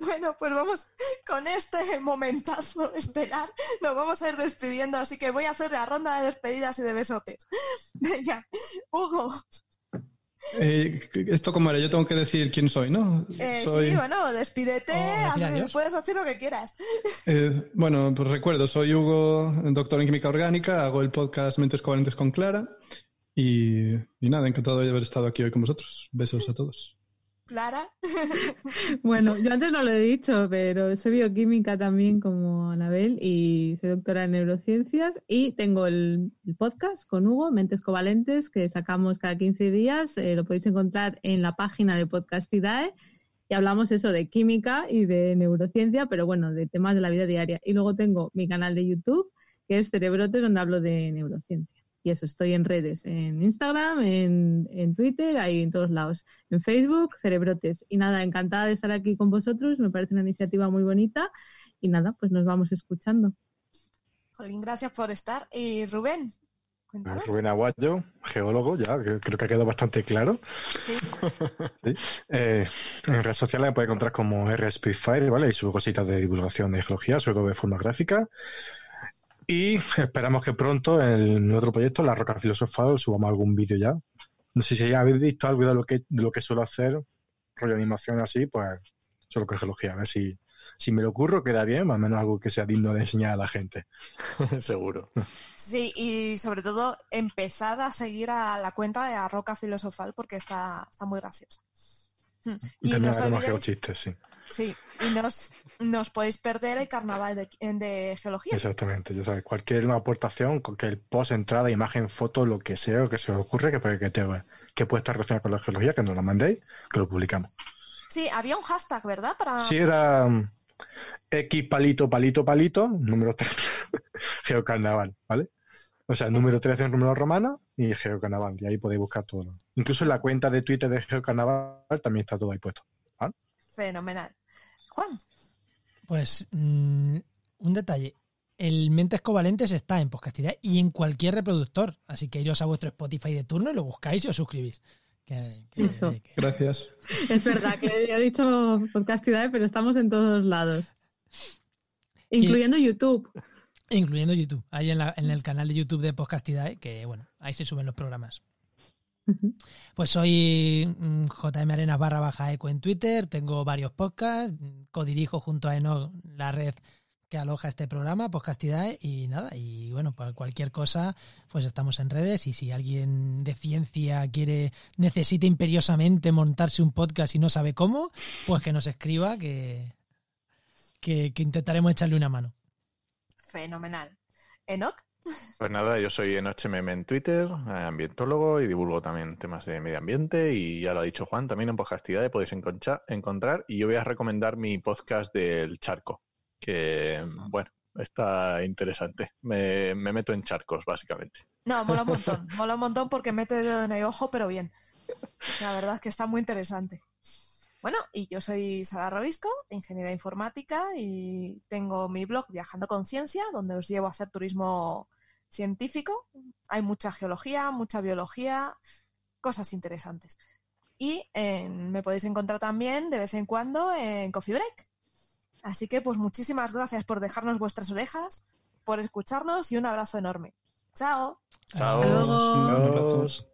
B: Bueno, pues vamos con este momentazo estelar. Nos vamos a ir despidiendo, así que voy a hacer la ronda de despedidas y de besotes. <laughs> Venga, Hugo,
C: Eh, esto como era, yo tengo que decir quién soy, ¿no?
B: eh,
C: soy,
B: sí, bueno, despídete,
G: Oh,
B: puedes hacer lo que quieras.
C: eh, bueno, pues recuerdo, soy Hugo, doctor en química orgánica, hago el podcast Mentes Covalentes con Clara y, y nada, encantado de haber estado aquí hoy con vosotros. Besos a todos.
B: Clara,
D: Bueno, yo antes no lo he dicho, pero soy bioquímica también como Anabel y soy doctora en neurociencias y tengo el, podcast con Hugo, Mentes Covalentes, que sacamos cada 15 días. eh, lo podéis encontrar en la página de Podcastidae y hablamos eso de química y de neurociencia, pero bueno, de temas de la vida diaria. Y luego tengo mi canal de YouTube, que es Cerebrotes, donde hablo de neurociencia. Y eso, estoy en redes, en Instagram, en, en Twitter, ahí en todos lados. En Facebook, Cerebrotes. Y nada, encantada de estar aquí con vosotros, me parece una iniciativa muy bonita. Y nada, pues nos vamos escuchando.
B: Jolín, gracias por estar. Y Rubén, cuéntanos.
E: Rubén Aguayo, geólogo, ya, que creo que ha quedado bastante claro.
B: Sí. <laughs>
E: Sí. Eh, en redes sociales me puede encontrar como RSPFire, ¿vale? Y subo cositas de divulgación de geología, sobre todo de forma gráfica. Y esperamos que pronto en otro proyecto, La Roca Filosofal, subamos algún vídeo ya. No sé si ya habéis visto algo de lo que, de lo que suelo hacer, rollo animación así, pues solo que geología. A ver si, si me lo ocurro, queda bien, más o menos algo que sea digno de enseñar a la gente. <laughs>
H: Seguro.
B: Sí, y sobre todo empezad a seguir a la cuenta de la Roca Filosofal porque está, está muy graciosa.
E: Y también
B: no os
E: haremos
B: olvidéis-
E: geochistes, sí.
B: Sí, y nos, nos podéis perder el carnaval de, de geología.
E: Exactamente, ya sabes, cualquier aportación, cualquier post, entrada, imagen, foto, lo que sea, o que se os ocurre, que, puede- que, te- que puede estar relacionado con la geología, que nos la mandéis, que lo publicamos.
B: Sí, había un hashtag, ¿verdad? Para...
E: Si era um, X palito, palito, palito, número 3, <laughs> geocarnaval, ¿vale? O sea, número 13 en número romano y geocarnaval, y ahí podéis buscar todo. Incluso en la cuenta de Twitter de geocarnaval también está todo ahí puesto.
B: Fenomenal. Juan,
G: Pues mm, un detalle. el Mentes Covalentes está en Podcastidad y en cualquier reproductor. Así que iros a vuestro Spotify de turno y lo buscáis y os suscribís. Que- que-
D: Eso.
G: que-
C: Gracias.
D: Es verdad que he dicho Podcastidae, pero estamos en todos lados. Incluyendo YouTube.
G: incluyendo YouTube. Ahí en, la- en el canal de YouTube de Podcastidae, que bueno, ahí se suben los programas. Pues soy mm, JM Arenas barra baja eco en Twitter, tengo varios podcasts, mm, codirijo junto a Enoch la red que aloja este programa, Podcastidae, y nada, y bueno, para cualquier cosa, pues estamos en redes y si alguien de ciencia quiere, necesita imperiosamente montarse un podcast y no sabe cómo, pues que nos escriba que, que, que intentaremos echarle una mano.
B: Fenomenal. Enoch,
H: Pues nada, yo soy EnochMM en Twitter, eh, ambientólogo y divulgo también temas de medio ambiente y ya lo ha dicho Juan, también en Podcastidad podéis encontrar y yo voy a recomendar mi podcast del charco, que bueno, está interesante. Me, me meto en charcos, básicamente.
B: No, mola un montón. <laughs> Mola un montón porque mete dedo en el ojo, pero bien. La verdad es que está muy interesante. Bueno, y yo soy Sara Robisco, ingeniera informática, y tengo mi blog Viajando con Ciencia, donde os llevo a hacer turismo científico. Hay mucha geología, mucha biología, cosas interesantes. Y eh, me podéis encontrar también de vez en cuando en Coffee Break. Así que pues muchísimas gracias por dejarnos vuestras orejas, por escucharnos y un abrazo enorme. Chao.
H: Chao.
C: Abrazo.
E: Adiós.